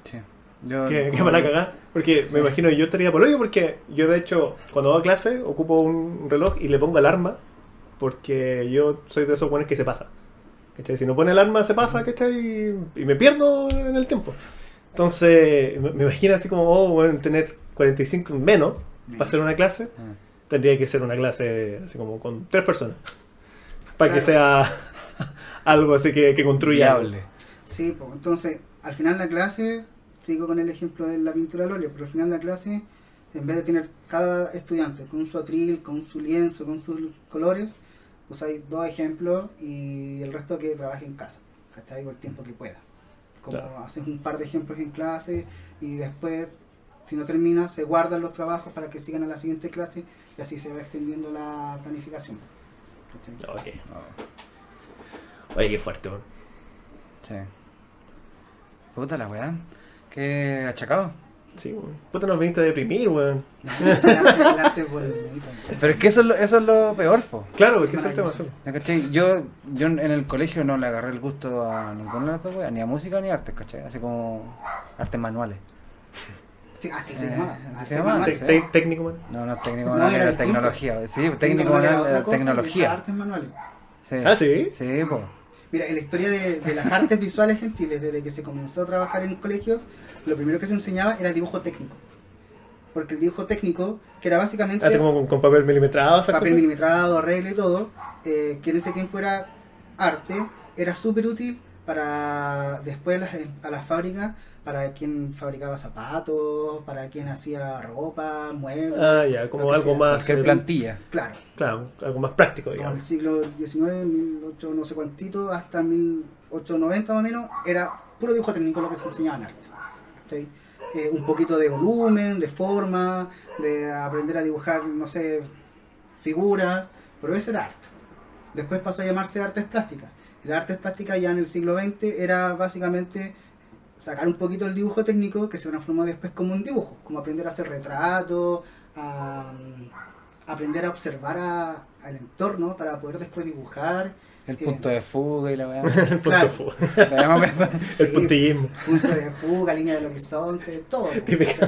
Sí. Yo, Qué, qué mala cagada. Porque Sí. me imagino yo estaría por hoyo porque yo de hecho cuando voy a clase ocupo un reloj y le pongo alarma porque yo soy de esos buenos que se pasa. ¿Cachai? Si no pone alarma se pasa, ¿cachai? Y, y me pierdo en el tiempo. Entonces me, me imagino así como, oh, bueno, tener 45 menos para hacer una clase. Ah. Tendría que ser una clase así como con tres personas. Para que sea algo así que, que construya. Viable. Sí, pues entonces al final la clase, sigo con el ejemplo de la pintura al óleo, pero al final la clase, en vez de tener cada estudiante con su atril, con su lienzo, con sus colores, usáis dos ejemplos y el resto que trabaje en casa, ¿cachai? Por el tiempo que pueda. Como Claro. haces un par de ejemplos en clase y después, si no termina, se guardan los trabajos para que sigan a la siguiente clase y así se va extendiendo la planificación. ¿cachai? Ok. Oh, Oye, qué fuerte, weón. sí. Puta la weá. Qué achacado. Sí, weón. Puta, nos viniste a deprimir, weón. Pero es que eso es lo, eso es lo peor, po. Claro, porque es el tema. Maravilloso. ¿Ya ¿Cachai? Yo, yo en el colegio no le agarré el gusto a ninguna de las dos weas, ni a música ni a arte, ¿cachai? Así como artes manuales. Sí, así se Eh, llamaba. se llamaba, manual. Técnico, man. No, no técnico manual, era tecnología. Sí, técnico manual era tecnología. Artes manuales. Ah, sí. Mira, en la historia de, de las artes visuales en Chile, desde que se comenzó a trabajar en colegios, lo primero que se enseñaba era dibujo técnico. Porque el dibujo técnico, que era básicamente Así como con, con papel milimetrado, papel milimetrado, regla y todo, eh, que en ese tiempo era arte, era súper útil para después las- a las fábricas, para quien fabricaba zapatos, para quien hacía ropa, muebles. Ah, ya, como que algo sea, más. Cualquier eh, plantilla. Claro, Claro, algo más práctico, como el digamos. siglo XIX, 18 no sé cuántito, hasta 1890 más o menos, era puro dibujo técnico lo que se enseñaba en arte. ¿cachai? Eh, un poquito de volumen, de forma, de aprender a dibujar, no sé, figuras, pero eso era arte. Después pasó a llamarse artes plásticas. Las artes plásticas ya en el siglo XX era básicamente sacar un poquito el dibujo técnico que se transformó después como un dibujo, como aprender a hacer retratos, a, mm, aprender a observar a- al entorno para poder después dibujar. El Eh, punto de fuga y la weá. El punto Claro. de fuga. Sí, El puntillismo. punto de fuga, línea del horizonte, todo. Típico,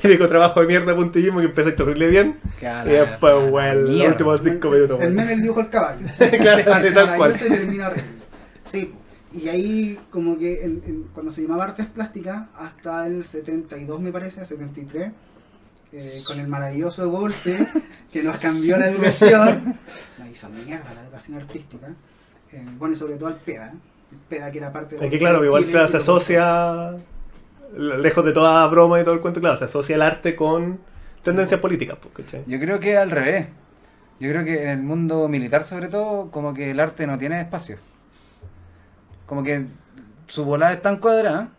típico trabajo de mierda puntillismo que empieza terrible bien. A Y después, weón, los últimos cinco minutos. El weón. meme el dibujo el caballo. Claro, así tal cual. y termina horrible. Sí, y ahí como que en- en- cuando se llamaba artes plásticas, hasta el 72 me parece, 73, eh, con el maravilloso golpe que nos cambió la educación, la hizo mierda la educación artística, eh, bueno y sobre todo al PEDA, el PEDA que era parte de... Es que claro, igual Chile, se asocia, lejos de toda broma y todo el cuento, claro, se asocia el arte con tendencias políticas, pues. Yo creo que al revés. Yo creo que en el mundo militar, sobre todo, como que el arte no tiene espacio. Como que su volada es tan cuadrada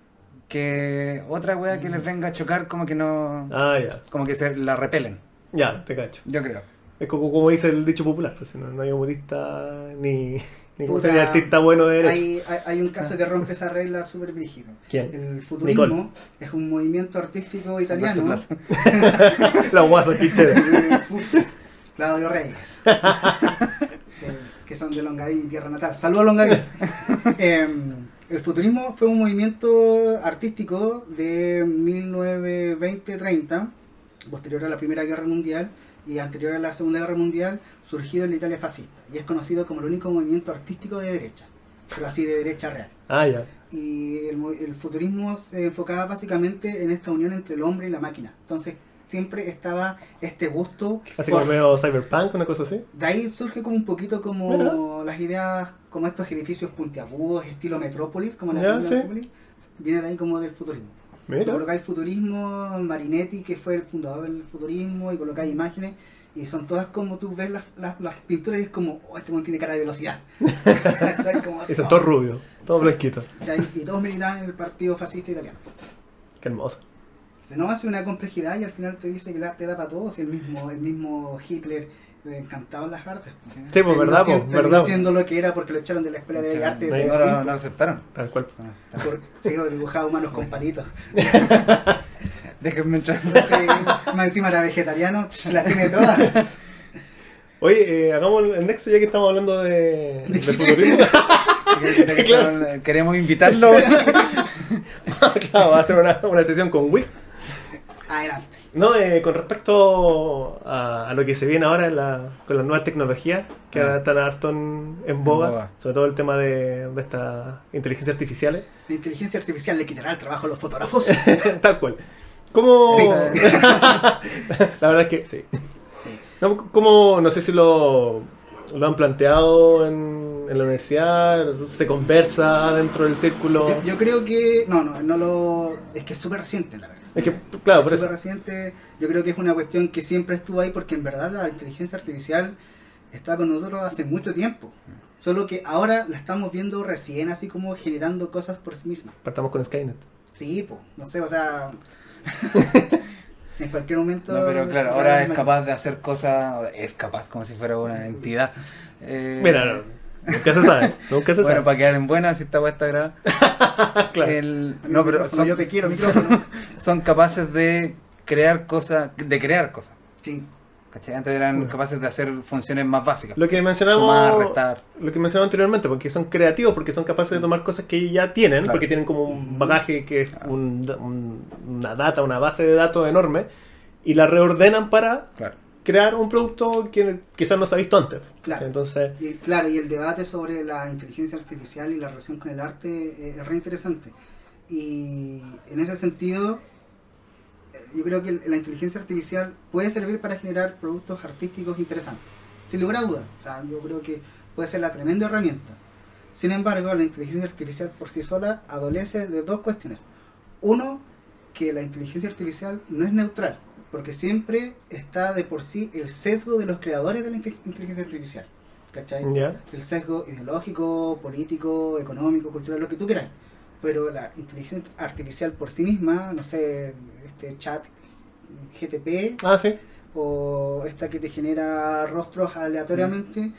que otra wea que les venga a chocar, como que no. Ah, ya, Como que se la repelen. ya, te cacho. Yo creo. Es como, como dice el dicho popular, pues, no, no hay humorista ni, ni, Puta, artista bueno de derecho. Hay, hay, hay un caso que rompe esa regla súper brígido. ¿Quién? El futurismo Nicole. es un movimiento artístico italiano. La guasa Claudio Reyes. Sí, que son de Longaví, mi tierra natal. Saludos Longaví. Em, el futurismo fue un movimiento artístico de 1920-30, posterior a la Primera Guerra Mundial y anterior a la Segunda Guerra Mundial, surgido en la Italia fascista. Y es conocido como el único movimiento artístico de derecha, pero así de derecha real. Ah, ya. Y el, el futurismo se enfocaba básicamente en esta unión entre el hombre y la máquina. Entonces siempre estaba este gusto. Así por- como medio cyberpunk, una cosa así. de ahí surge como un poquito como Mira. las ideas, como estos edificios puntiagudos, estilo Metrópolis, como la sí. Metrópolis. Viene de ahí como del futurismo. Mira. Colocáis futurismo, Marinetti, que fue el fundador del futurismo, y colocáis imágenes, y son todas como tú ves las, las, las pinturas y es como, oh, este one tiene cara de velocidad. Como así, Y son todos rubios, todos blanquitos. Y todos militaban en el partido fascista italiano. Qué hermoso. Se no hace una complejidad y al final te dice que el arte da para todos y el mismo, el mismo Hitler le encantaban las artes. Sí, pues, Terminó verdad, siendo- pues, verdad. siendo lo que era porque lo echaron de la escuela de Sí. No, no, no, no lo aceptaron. Tal cual. por- sí, dibujaba humanos con palitos. Déjenme entrar. Sí, más encima era vegetariano, se las tiene todas. Oye, eh, hagamos el nexo ya que estamos hablando de, de futurismo. Claro. Queremos invitarlo. claro, va a hacer una, una sesión con Wig. Adelante. No, eh, con respecto a, a lo que se viene ahora en la- con las nuevas tecnologías que Ah. están harto en, en boga, boga. sobre todo el tema de, de estas inteligencias artificiales, La inteligencia artificial le quitará el trabajo a los fotógrafos. tal cual. ¿Cómo...? Sí. la verdad es que sí. Sí. No, ¿Cómo, no sé si lo, lo han planteado en, en la universidad, se conversa dentro del círculo? Yo, yo creo que. No, no, no lo. Es que es súper reciente, la verdad. Es que, claro, por Es eso. súper reciente. Yo creo que es una cuestión que siempre estuvo ahí porque en verdad la inteligencia artificial está con nosotros hace mucho tiempo. Solo que ahora la estamos viendo recién, así como generando cosas por sí misma. Partamos con Skynet. Sí, pues, no sé, o sea. en cualquier momento. No, pero claro, ahora es capaz de hacer cosas. Es capaz, como si fuera una entidad. Eh, Mira, no, nunca se sabe, nunca se Bueno, sabe. para quedar en buena, si esta weá está grabada. Claro. El- no, pero micrófono, son, yo te quiero, micrófono. son capaces de crear cosas, de crear cosas. Sí, ¿Cachai? Antes eran Bueno. capaces de hacer funciones más básicas. Lo que mencionamos, Sumar, restar. lo que mencionamos anteriormente, porque son creativos, porque son capaces de tomar cosas que ya tienen, Claro. porque tienen como un bagaje que es un da- un- una data, una base de datos enorme, y la reordenan para Claro. Crear un producto que quizás no se ha visto antes. Claro. Entonces, Y claro, y el debate sobre la inteligencia artificial y la relación con el arte eh, es re interesante. Y en ese sentido, eh, yo creo que la inteligencia artificial puede servir para generar productos artísticos interesantes, sin lugar a dudas. O sea, yo creo que puede ser la tremenda herramienta. Sin embargo, la inteligencia artificial por sí sola adolece de dos cuestiones. Uno, que la inteligencia artificial no es neutral, porque siempre está de por sí el sesgo de los creadores de la inte- inteligencia artificial. ¿Cachai? El sesgo ideológico, político, económico, cultural, lo que tú quieras. Pero la inteligencia artificial por sí misma, no sé, este chat GTP Ah, sí. o esta que te genera rostros aleatoriamente,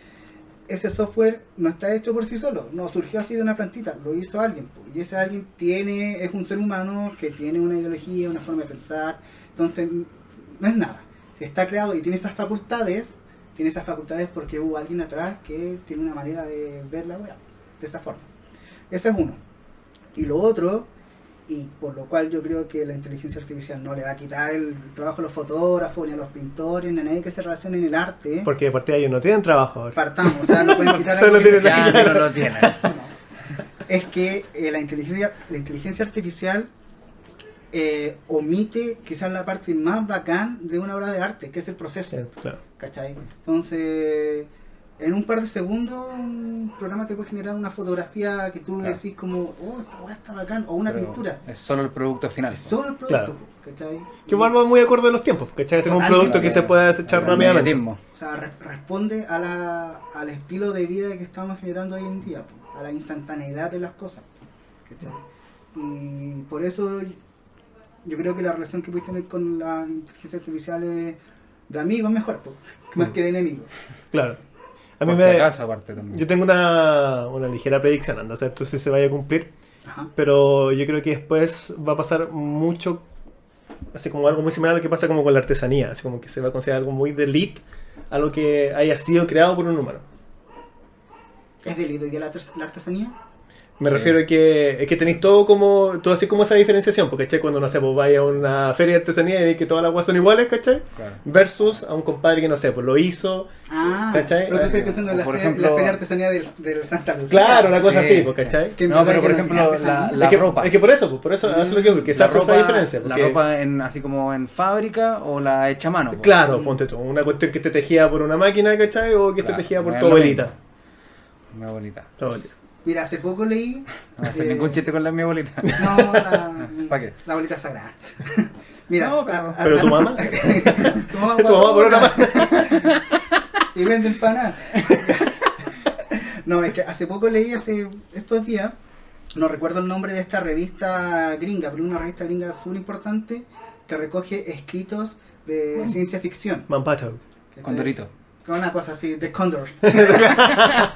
ese software no está hecho por sí solo, no surgió así de una plantita, lo hizo alguien. Y ese alguien tiene, es un ser humano que tiene una ideología, una forma de pensar, entonces no es nada. Si está creado y tiene esas facultades, tiene esas facultades porque hubo alguien atrás que tiene una manera de ver la web de esa forma. Ese es uno. Y lo otro, y por lo cual yo creo que la inteligencia artificial no le va a quitar el trabajo a los fotógrafos, ni a los pintores, ni a nadie que se relacione en el arte. Porque de partida ellos no tienen trabajo ahora. Partamos, o sea, no pueden quitar No tienen Ya Claro. no lo tienen. es que eh, la inteligencia la inteligencia artificial eh, omite quizás la parte más bacán de una obra de arte, que es el proceso. Sí, claro. ¿Cachai? Entonces, en un par de segundos, un programa te puede generar una fotografía que tú Claro. decís como, oh, esta weá está bacán, o una Pero pintura. Es solo el producto final. Es solo el producto, Claro. ¿cachai? Que Y- va muy acorde a los tiempos, ¿cachai? Es un producto que se puede desechar El rápidamente. O sea, re- responde a la, al estilo de vida que estamos generando hoy en día, a la instantaneidad de las cosas. ¿cachai? Y por eso yo creo que la relación que puedes tener con la inteligencia artificial es de amigo mejor, po, más Mm. que de enemigo. Claro. A mí me, acaso, aparte también. yo tengo una, una ligera predicción, anda a saber tú si se vaya a cumplir, Ajá. pero yo creo que después va a pasar mucho, así como algo muy similar a lo que pasa como con la artesanía, así como que se va a considerar algo muy de elite, algo que haya sido creado por un humano. ¿Es delito hoy día la artesanía? Me Sí. refiero a que, es que tenéis todo como, todo así como esa diferenciación, porque ¿cachai? Cuando, no sé, pues vais a una feria de artesanía y veis que todas las guas son iguales, ¿cachai? Claro. Versus a un compadre que, no sé, pues lo hizo. Ah, ¿Cachai? pero tú estás pensando en la, Por feria- ejemplo- la feria de artesanía del, del Santa Lucía. Claro, una cosa Sí. así, pues, ¿cachai? Que No, pero que por ejemplo, la- la es, que, ropa. es que por eso, pues, por eso, eso es lo que, que se hace esa ropa- diferencia. La porque- ropa en, así como en fábrica o la hecha a mano. po. Claro, ponte tú, una cuestión que esté tejida por una máquina, ¿cachai? O que esté Claro, tejida por tu lo abuelita. Mi abuelita. Tu abuelita. Mira, hace poco leí. No voy a hacer eh, ningún chiste con la mi abuelita. No, la, ¿Pa' qué? la bolita sagrada. Mira, No, pero- a- a- Pero tu mamá, tu mamá, tu mamá por una y vende empanadas. no, es que hace poco leí, hace estos días, no recuerdo el nombre de esta revista gringa, pero una revista gringa súper importante que recoge escritos de ciencia ficción. Mampato. Condorito. Una cosa así, The Condor. The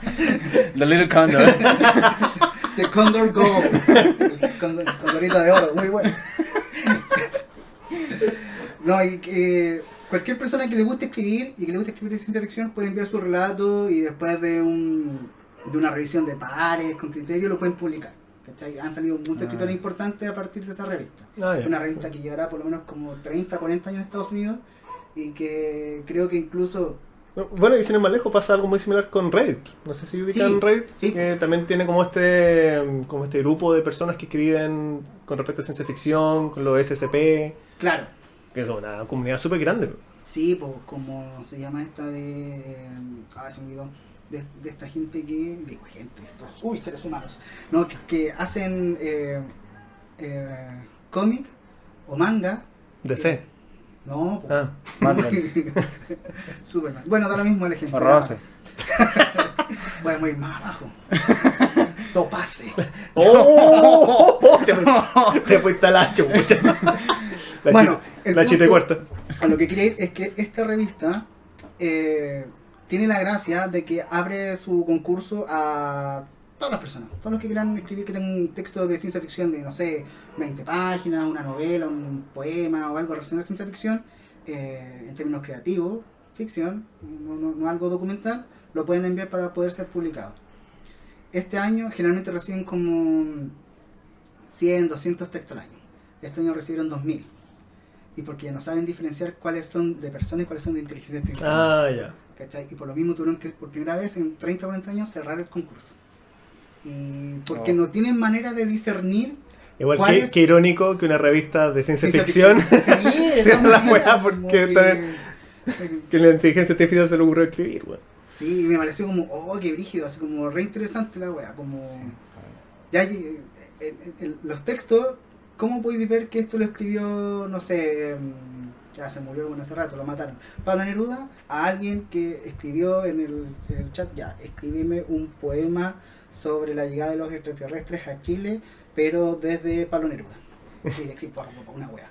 Little Condor. The Condor Gold. El condor- condorito de oro, muy bueno. No, y que cualquier persona que le guste escribir y que le guste escribir de ciencia ficción puede enviar su relato y después de un de una revisión de pares con criterio lo pueden publicar. ¿cachai? Han salido muchos Ah. escritores importantes a partir de esa revista. Ah. Una revista que llevará por lo menos como 30, 40 años en Estados Unidos y que creo que incluso Bueno, y sin ir más lejos pasa algo muy similar con Reddit. No sé si ubican Sí, Reddit, sí. que también tiene como este como este grupo de personas que escriben con respecto a ciencia ficción, con los SCP, Claro, que es una comunidad súper grande. sí, pues como se llama esta de... Ah, se me olvidó. De, de esta gente que... Digo, gente, estos... Uy, seres humanos. No, que, que hacen eh, eh, cómic o manga. DC. No, po. Ah. Marvel. Superman. Bueno, da lo mismo el ejemplo. Arrabase. Voy a morir más abajo. Topase. ¡Oh! te, fui- te fuiste a la chucha. La Bueno, el la chita y punto- cuarta. A lo que quería ir es que esta revista eh, tiene la gracia de que abre su concurso a todas las personas, todos los que quieran escribir que tengan un texto de ciencia ficción de, no sé, 20 páginas, una novela, un poema o algo relacionado a ciencia ficción, eh, en términos creativos, ficción, no, no- no algo documental, lo pueden enviar para poder ser publicado. Este año generalmente reciben como 100, 200 textos al año. Este año recibieron 2000 y porque no saben diferenciar cuáles son de personas y cuáles son de inteligencia artificial. Ah, ya. ¿cachai? Y por lo mismo tuvieron que, por primera vez en 30 o 40 años, cerrar el concurso. Y porque no tienen manera de discernir Igual ¿Cuál que, es? que irónico que una revista de ciencia, ciencia ficción, Sí, de la weá porque como que- la inteligencia artificial se le ocurrió escribir, weón. Sí, me pareció como, oh, qué brígido, así como re interesante la wea, como... Ya, eh, eh, eh, los textos, ¿cómo podéis ver que esto lo escribió, no sé, mm, ya se murió bueno, hace rato, lo mataron? Pablo Neruda, a alguien que escribió en el, en el chat, ya, escríbeme un poema sobre la llegada de los extraterrestres a Chile, pero desde Pablo Neruda. Y le escribo una wea.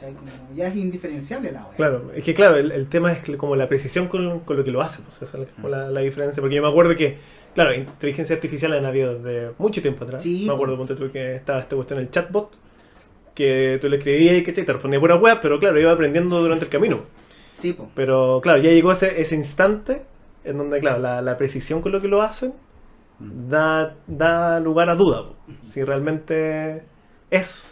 Como ya es indiferenciable la wea. Claro, es que claro, el, el tema es como la precisión con, con lo que lo hacen, o sea, esa es como la, la diferencia, porque yo me acuerdo que, claro, inteligencia artificial han habido desde mucho tiempo atrás, Sí. me acuerdo, ponte tú que estaba esta cuestión, el chatbot, que tú le escribías y que te respondía pura web, pero claro, iba aprendiendo durante el camino, Sí, po. pero claro, ya llegó ese, ese instante en donde, claro, la, la precisión con lo que lo hacen da, da lugar a duda, po, si realmente es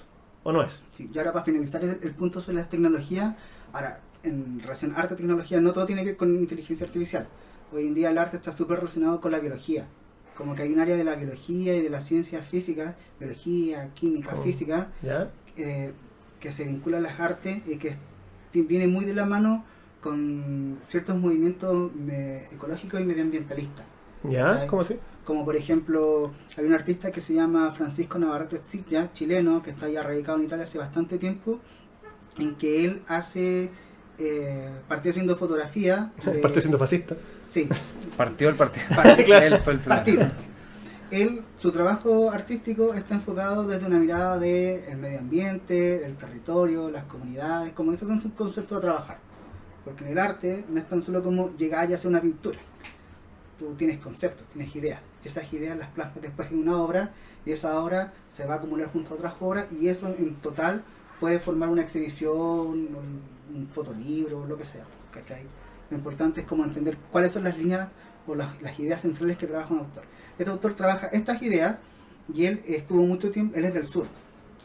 o no es. Sí, y ahora para finalizar el, el punto sobre las tecnologías, ahora en relación arte tecnología no todo tiene que ver con inteligencia artificial. Hoy en día el arte está súper relacionado con la biología. Como que hay un área de la biología y de las ciencias físicas, biología, química, Oh. física, ¿Ya? eh, que se vincula a las artes y que viene muy de la mano con ciertos movimientos ecológicos y medioambientalistas. ¿Ya? ¿Cómo así? Como por ejemplo, hay un artista que se llama Francisco Navarrete Zilla, chileno, que está ya radicado en Italia hace bastante tiempo, en que él hace, eh, partió haciendo fotografía. de- Partió siendo fascista. Sí, Partió el partido. Partió. Claro. Él fue el plan. partido. Él, su trabajo artístico está enfocado desde una mirada del el medio ambiente, el territorio, las comunidades, como esos son sus conceptos a trabajar. Porque en el arte no es tan solo como llegar y hacer una pintura. Tú tienes conceptos, tienes ideas. Esas ideas las plasmas después en una obra y esa obra se va a acumular junto a otras obras y eso en total puede formar una exhibición, un, un fotolibro, lo que sea. ¿cachai? Lo importante es como entender cuáles son las líneas o las, las ideas centrales que trabaja un autor. Este autor trabaja estas ideas y él estuvo mucho tiempo, él es del sur,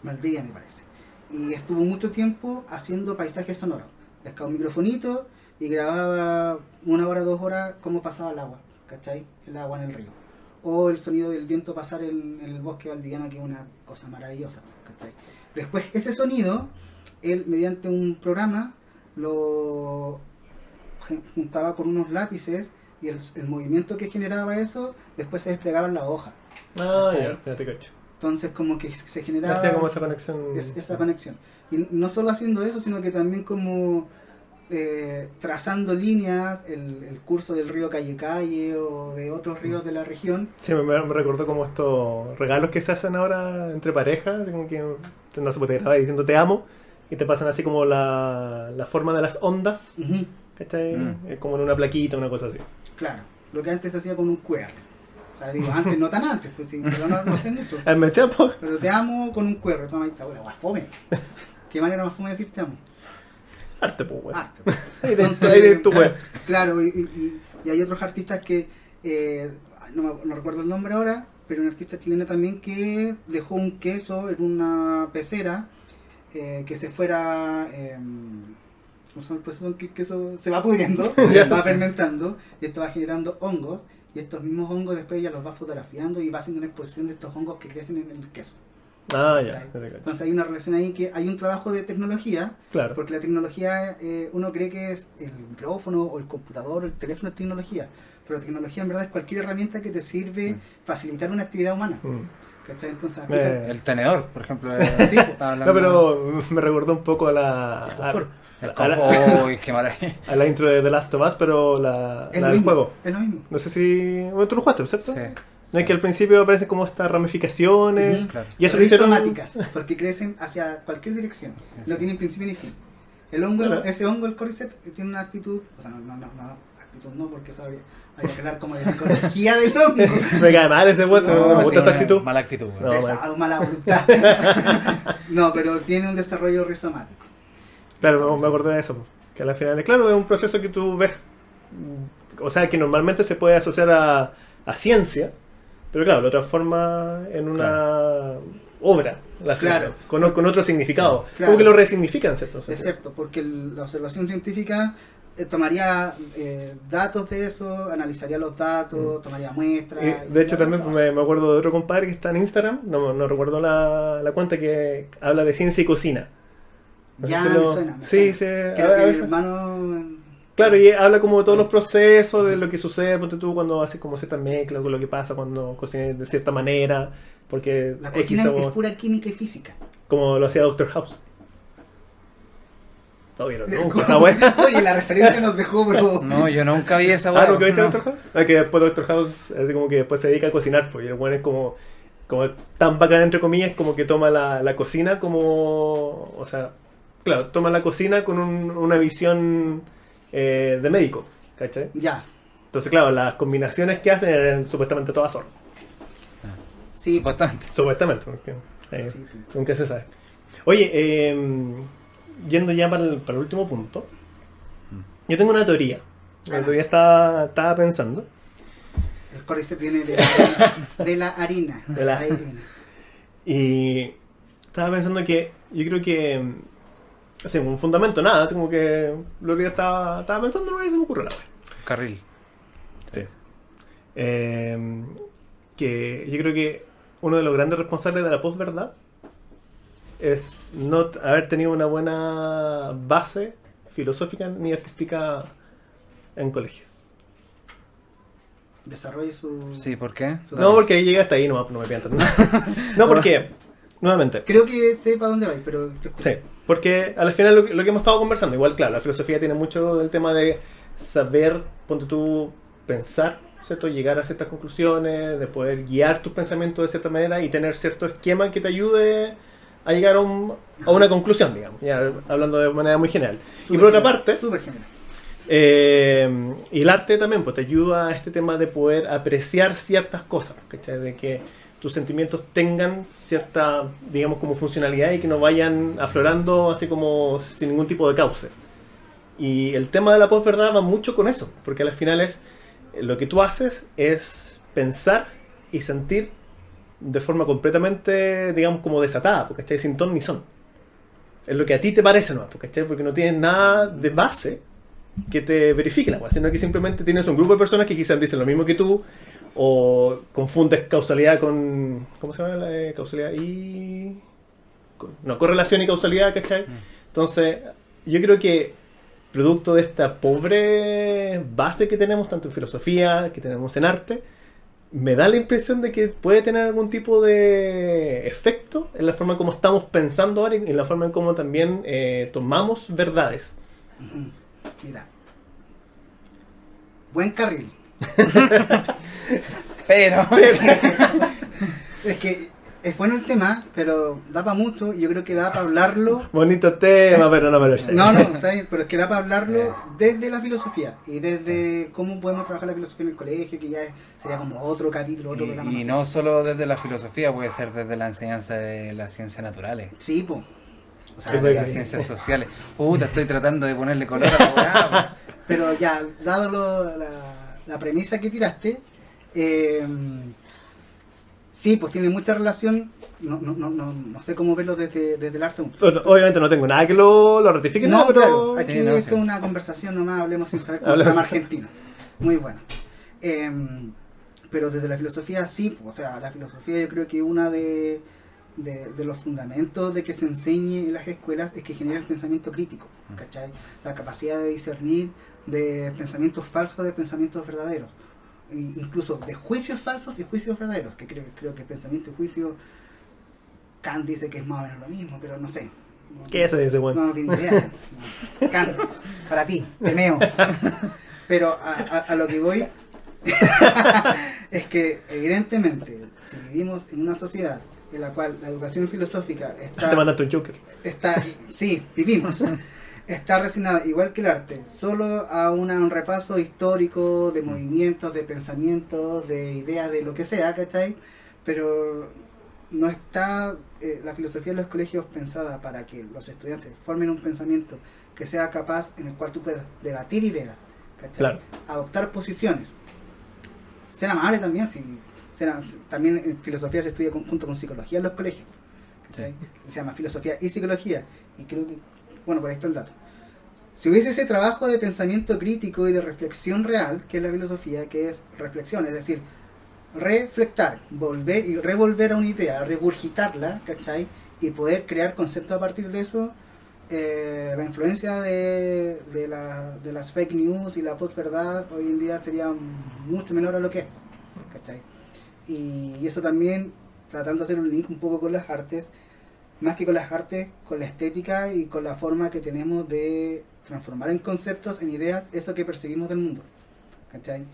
Valdivia me parece, y estuvo mucho tiempo haciendo paisajes sonoros. Pescaba un microfonito y grababa una hora, dos horas cómo pasaba el agua, ¿cachai? El agua en el río. O el sonido del viento pasar en, en el bosque valdiviano, que es una cosa maravillosa, ¿cachai? Después, ese sonido, él mediante un programa lo juntaba con unos lápices y el, el movimiento que generaba eso, después se desplegaba en la hoja. Ah, ya, ya te cacho. Entonces como que se generaba Hacía como esa conexión. es- esa conexión. Y no solo haciendo eso, sino que también como eh, trazando líneas, el, el curso del río Calle Calle o de otros ríos de la región. Sí, me, me recordó como estos regalos que se hacen ahora entre parejas, así como que no se puede grabar diciendo te amo y te pasan así como la, la forma de las ondas. Mm. Eh, Como en una plaquita, una cosa así. Claro, lo que antes se hacía con un QR. O sea, digo, antes, no tan antes, pues sí, pero no, no sé mucho. Tiempo, Pero te amo con un QR. Toma ahí está, bueno, fome. ¿Qué manera más fome de decir te amo? Arte, pues, weón. Arte. Entonces, ahí de tu weón. Claro, y, y- y hay otros artistas que, eh, no, no recuerdo el nombre ahora, pero una artista chilena también que dejó un queso en una pecera eh, que se fuera... eh, ¿Cómo se llama el queso se va pudriendo, va fermentando y esto va generando hongos y estos mismos hongos después ella los va fotografiando y va haciendo una exposición de estos hongos que crecen en el queso. Ah, ya. Entonces hay una relación ahí que hay un trabajo de tecnología Claro. porque la tecnología, eh, uno cree que es el micrófono o el computador o el teléfono es tecnología, pero la tecnología en verdad es cualquier herramienta que te sirve Mm. facilitar una actividad humana. Mm. ¿Cachai? Entonces, Eh, El tenedor, por ejemplo. Sí, estaba No, pero me recordó un poco a la, a, Confort. El a la, confort, Uy, qué maravilla. a la intro de The Last of Us, pero la, mismo, juego. Es lo mismo. No sé si... Bueno, tú lo jugaste, ¿cierto? Sí. No es que al principio aparecen como estas ramificaciones. Claro. Y eso hicieron... Rizomáticas, porque crecen hacia cualquier dirección. No tienen principio ni fin. El hongo, Claro. ese hongo, el cordyceps, tiene una actitud, o sea, no, no, no, no, actitud no, porque eso habría, habría que hablar como de psicología del hongo. Me cae mal ese weón, No, no, me gusta esa actitud. Mala actitud. No, mala voluntad. no, pero tiene un desarrollo rizomático. Claro, me, me acordé de eso. Que al final, claro, es un proceso que tú ves. O sea, que normalmente se puede asociar a, a ciencia, pero claro, lo transforma en una obra, la Claro. con, con otro significado. Claro. Como que lo resignifican, ¿cierto? Es cierto, porque el- la observación científica eh, tomaría eh, datos de eso, analizaría los datos, tomaría muestras. Mm. Y, de hecho, también me, me acuerdo de otro compadre que está en Instagram, no, no recuerdo la, la cuenta, que habla de ciencia y cocina. No Ya si me lo- suena, me Sí, suena. sí. Creo a- a que mi veces- hermano. Claro, y habla como de todos los procesos, de lo que sucede, ponte tú cuando haces como cierta mezcla, con lo que pasa cuando cocinas de cierta manera, porque La cocina es sabor, pura química y física. como lo hacía Doctor House. No vieron nunca esa wea. Oye, la referencia nos dejó, bro. No, yo nunca vi esa Ah, weá, ¿nunca viste no. Doctor House? Ah, que después Doctor House, así como que después se dedica a cocinar, pues, y el bueno es como, como tan bacán, entre comillas, como que toma la, la cocina como, o sea, claro, toma la cocina con un- una visión eh, de médico, ¿cachai? Ya, Entonces, claro, las combinaciones que hacen eran supuestamente todas zorras. sí. Supuestamente. Supuestamente, porque eh, Sí. nunca se sabe. Oye, eh, yendo ya para el, para el último punto, yo tengo una teoría. La Ah. teoría estaba, estaba pensando. El cordyceps viene de la, de la harina. De la- viene. Y estaba pensando que yo creo que, mm, así, un fundamento, nada, así como que lo que estaba, estaba pensando no se me ocurre la wea. Carril. Sí. Eh, que yo creo que uno de los grandes responsables de la posverdad es no haber tenido una buena base filosófica ni artística en colegio. Desarrolle su. Sí, ¿por qué? su- No, porque llegué hasta ahí, no, no me pientan. No, porque, nuevamente, Creo que sé para dónde vais, pero te escucho. Sí, porque al final lo, lo que hemos estado conversando, igual claro, la filosofía tiene mucho del tema de saber, ponte tú, pensar, ¿cierto? Llegar a ciertas conclusiones, de poder guiar tus pensamientos de cierta manera y tener cierto esquema que te ayude a llegar a, un- a una conclusión, digamos, ya hablando de manera muy general. y por otra parte, eh, y el arte también pues, te ayuda a este tema de poder apreciar ciertas cosas, ¿cachai? De que tus sentimientos tengan cierta, digamos, como funcionalidad y que no vayan aflorando así como sin ningún tipo de cauce. Y el tema de la posverdad va mucho con eso, porque al final es lo que tú haces es pensar y sentir de forma completamente, digamos, como desatada, ¿cachai? Sin ton ni son. Es lo que a ti te parece, ¿no? ¿cachai? Porque no tienes nada de base que te verifique la weá, sino que simplemente tienes un grupo de personas que quizás dicen lo mismo que tú, o confundes causalidad con. ¿Cómo se llama la eh, causalidad? Y. no, correlación y causalidad, ¿cachai? Entonces, yo creo que producto de esta pobre base que tenemos, tanto en filosofía, que tenemos en arte, me da la impresión de que puede tener algún tipo de efecto en la forma en cómo estamos pensando ahora y en la forma en cómo también eh, tomamos verdades. Mira. Buen carril. Pero, Es que es bueno el tema, pero da para mucho. y Yo creo que da para hablarlo. Bonito tema, pero no me lo sé. No, no, está bien, pero es que da para hablarlo Eh. desde la filosofía y desde cómo podemos trabajar la filosofía en el colegio, que ya es- sería como otro capítulo, otro programa. y, y sé. no solo desde la filosofía, puede ser desde la enseñanza de las ciencias naturales. Sí, po. O sea, de pues, las ciencias sociales. Puta, estoy tratando de ponerle color a la Pero ya, dado lo- la, la premisa que tiraste, eh, sí, pues tiene mucha relación. No, no, no, no, no sé cómo verlo desde, desde el arte. Obviamente no tengo nada que lo, lo ratifique, No, pero... claro, aquí Sí, no, esto sí. es una conversación nomás, hablemos sin saber cómo Hablemos argentino. Muy bueno. Eh, pero desde la filosofía sí, o sea, la filosofía yo creo que una de, de, de los fundamentos de que se enseñe en las escuelas es que genera el pensamiento crítico, ¿cachai? La capacidad de discernir de pensamientos falsos de pensamientos verdaderos. E incluso de juicios falsos y juicios verdaderos, que creo, creo que pensamiento y juicio, Kant dice que es más o menos lo mismo, pero no sé. No- ¿Qué se dice, bueno? no, no tiene idea. No. Kant, para ti, te meo. Pero a, a- a lo que voy es que evidentemente si vivimos en una sociedad en la cual la educación filosófica está, Te mandaste un Joker. está sí, vivimos, está resignada igual que el arte, solo a una- un repaso histórico de movimientos, de pensamientos, de ideas, de lo que sea, ¿cachai? Pero no está eh, la filosofía en los colegios pensada para que los estudiantes formen un pensamiento que sea capaz en el cual tú puedas debatir ideas, ¿cachai? Claro. adoptar posiciones. Ser amable también, si, ser- también en filosofía se estudia junto con psicología en los colegios. ¿cachai? Se llama filosofía y psicología. Y creo que, bueno, por ahí está el dato. Si hubiese ese trabajo de pensamiento crítico y de reflexión real, que es la filosofía, que es reflexión, es decir, reflectar, volver y revolver a una idea, regurgitarla, ¿cachai? Y poder crear conceptos a partir de eso, eh, la influencia de, de, la- de las fake news y la posverdad hoy en día sería mucho menor a lo que es, ¿cachai? Y, y eso también, tratando de hacer un link un poco con las artes, más que con las artes, con la estética y con la forma que tenemos de transformar en conceptos, en ideas, eso que perseguimos del mundo, ¿cachai?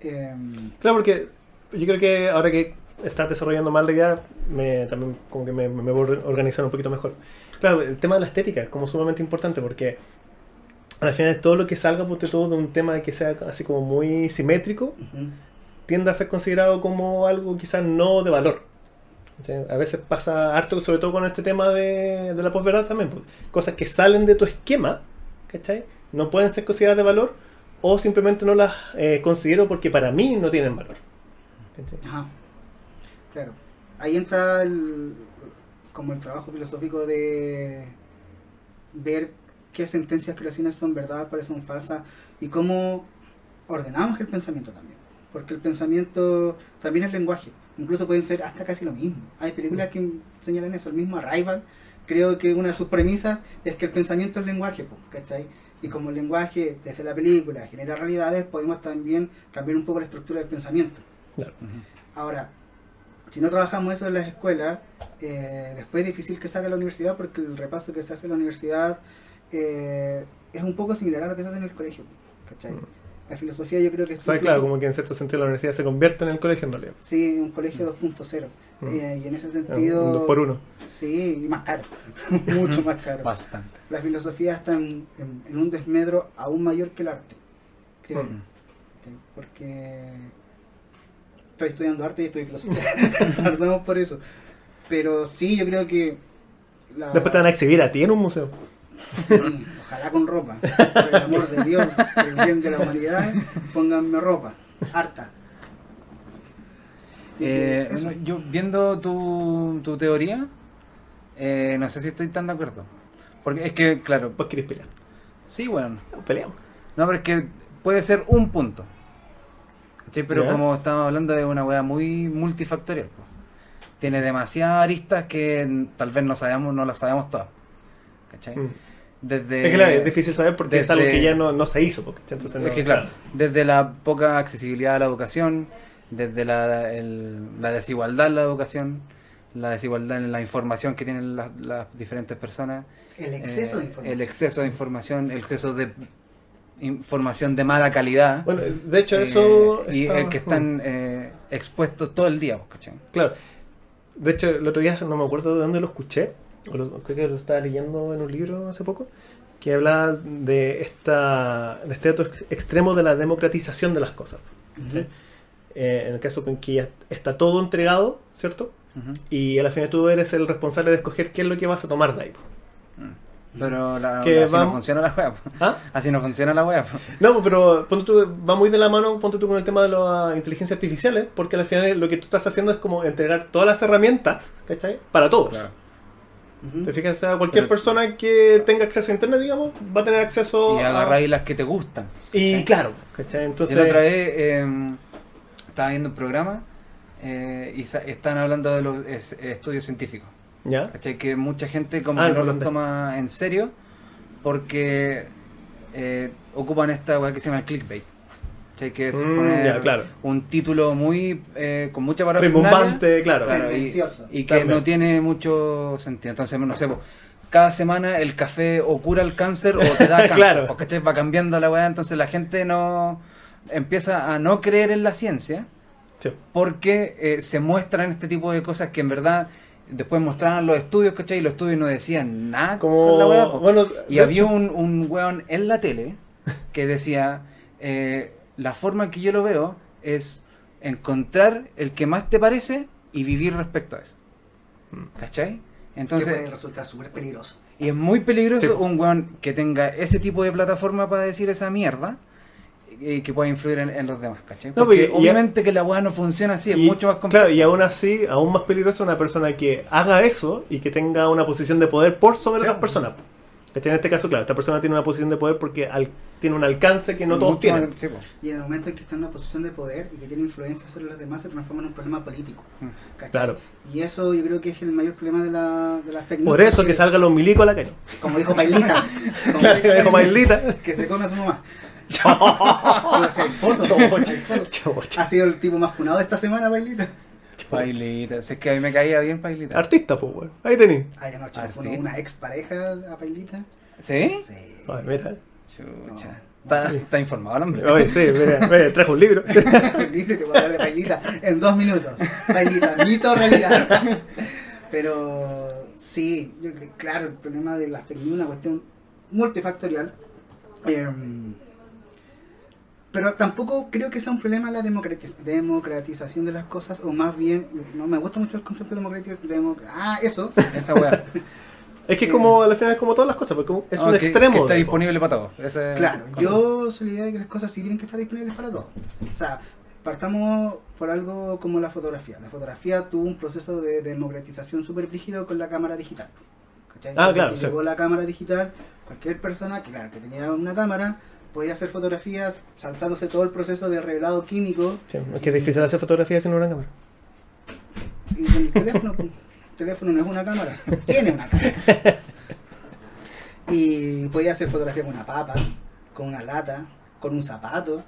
Em, Claro, porque yo creo que ahora que estás desarrollando más la idea, me, también como que me, me voy a organizar un poquito mejor. Claro, el tema de la estética es como sumamente importante porque al final todo lo que salga ponte todo de un tema que sea así como muy simétrico ujú. tiende a ser considerado como algo quizás no de valor. A veces pasa harto, sobre todo con este tema de, de la posverdad también. pues, Cosas que salen de tu esquema, ¿cachai? No pueden ser consideradas de valor o simplemente no las eh, considero porque para mí no tienen valor. ¿cachai? Ajá. Claro. Ahí entra el, como el trabajo filosófico de ver qué sentencias creaciones son verdad, cuáles son falsas y cómo ordenamos el pensamiento también. Porque el pensamiento también es lenguaje. Incluso pueden ser hasta casi lo mismo. Hay películas que señalan eso. El mismo Arrival, creo que una de sus premisas es que el pensamiento es lenguaje, ¿cachai? Y como el lenguaje desde la película genera realidades, podemos también cambiar un poco la estructura del pensamiento. Claro. Ahora, si no trabajamos eso en las escuelas, eh, después es difícil que salga a la universidad porque el repaso que se hace en la universidad eh, es un poco similar a lo que se hace en el colegio. ¿cachai? La filosofía yo creo que O es sea, incluso- claro, como que en cierto sentido la universidad se convierte en el colegio en realidad. Sí, un colegio 2.0. Mm. Eh, y en ese Un sentido... dos por uno. Sí, y más caro. Mucho más caro. Bastante. La filosofía está en, en- en un desmedro aún mayor que el arte. Creo. Mm. Porque estoy estudiando arte y estudio filosofía. Partamos por eso. Pero sí, yo creo que. la- Después te van a exhibir a ti en un museo. Sí, ojalá con ropa. Por el amor de Dios, por el bien de la humanidad, pónganme ropa. harta. Eh, bueno, yo viendo tu, tu teoría, eh, no sé si estoy tan de acuerdo. Porque es que, claro, Vos querés pelear. sí, bueno. Peleamos. No, pero es que puede ser un punto. ¿Cachai? Pero Ya. como estamos hablando de una weá muy multifactorial. po. Tiene demasiadas aristas que tal vez no sabemos, no las sabemos todas. ¿Cachai? Mm. Desde, Es que claro, es difícil saber porque es algo desde- que ya no, no se hizo. Porque, entonces Es no- que claro, desde la poca accesibilidad a la educación, desde la, el- la desigualdad en la educación, la desigualdad en la información que tienen las, las diferentes personas, El exceso de eh, información. el exceso de información, el exceso de información de mala calidad, Bueno, de hecho, eh, eso. y está- el que están eh, expuestos todo el día, ¿cachai? Claro. De hecho, el otro día no me acuerdo de dónde lo escuché, creo que lo estaba leyendo en un libro hace poco, que habla de esta de este otro ex- extremo de la democratización de las cosas. Ujú. Eh, en el caso en que ya está todo entregado, ¿cierto? Ujú. Y a la final tú eres el responsable de escoger qué es lo que vas a tomar de ahí. po. Mm. Pero la, Que así vamos- no funciona la web. ¿Ah? Así no funciona la web. No, pero ponte tú, va muy de la mano ponte tú con el tema de las inteligencias artificiales, porque al final lo que tú estás haciendo es como entregar todas las herramientas, ¿cachai? Para todos. Ujú. Te fijas, o sea, cualquier Pero- persona que tenga acceso a internet, digamos, va a tener acceso Y a... agarráis las que te gustan. Y claro, ¿cachai? Entonces... La otra vez eh, estaba viendo un programa eh, y están hablando de los es- estudios científicos. ¿Ya? ¿cachai? Que mucha gente como Ah, que no los toma en serio porque eh, ocupan esta weá que se llama el clickbait. ¿Cachai? Que es Mm, poner ya, claro. un título muy eh, con mucha parafernalia. Rimbombante, claro. Claro, y, y que También. no tiene mucho sentido. Entonces, no sé, cada semana el café o cura el cáncer o te da cáncer. Claro. po, ¿cachai? Va cambiando la weá, entonces la gente no empieza a no creer en la ciencia Sí. porque eh, se muestran este tipo de cosas que en verdad después mostraban los estudios, ¿cachai? Y los estudios no decían nada Como... con la weá, bueno, Y había hecho- un, un weón en la tele que decía, eh, la forma en que yo lo veo es encontrar el que más te parece y vivir respecto a eso. Mm. ¿Cachai? que Entonces, puede resultar súper peligroso. y es muy peligroso Sí, un weón que tenga ese tipo de plataforma para decir esa mierda y que pueda influir en, en los demás, ¿cachai? No, Porque y- obviamente que la weá no funciona así, es mucho más complejo. Claro, y aún así, aún más peligroso una persona que haga eso y que tenga una posición de poder por sobre Sí. otras personas. ¿Cachai? En este caso, claro, esta persona tiene una posición de poder porque al- tiene un alcance que no todos Mucho tienen. Y en el momento en que está en una posición de poder y que tiene influencia sobre los demás, se transforma en un problema político. Mm. ¿cachai? Claro. Y eso yo creo que es el mayor problema de la, de la fake news. Por eso que salgan los milicos a la calle. Como dijo Pailita. como Claro, que dijo Mailita. Que se come a su mamá. Pero si hay fotos, hay fotos. Ha sido el tipo más funado de esta semana, Pailita. Pailita, si es que a mí me caía bien Pailita. Artista, pues, weón. Ahí tení. Ay, anoche Artista. funó una ex pareja a Pailita. ¿Sí? Sí. Ay, mira. Chucha. No. Está, está informado el hombre. Oye, sí, mira, mira, trajo un libro. Libre, te voy a hablar de Pailita en dos minutos. Pailita, mito realidad. Pero sí, yo creo, claro, el problema de la news es una cuestión multifactorial. Em, pero tampoco creo que sea un problema la democratiz- democratización de las cosas, o más bien, no me gusta mucho el concepto de democratización. ah, eso. Esa weá. Es que como al final es como todas las cosas, porque como- es un que- extremo. Que está disponible para todos. Ese- Claro, yo soy la idea de que las cosas sí tienen que estar disponibles para todos. O sea, partamos por algo como la fotografía. La fotografía tuvo un proceso de democratización súper rígido con la cámara digital. ¿Cachai? Ah, claro, que sí. llegó la cámara digital, cualquier persona que, claro, que tenía una cámara podía hacer fotografías saltándose todo el proceso de revelado químico Sí, es que es difícil hacer fotografías sin una cámara. y con el teléfono. el teléfono no es una cámara, tiene una cámara. Y podía hacer fotografía con una papa, con una lata, con un zapato.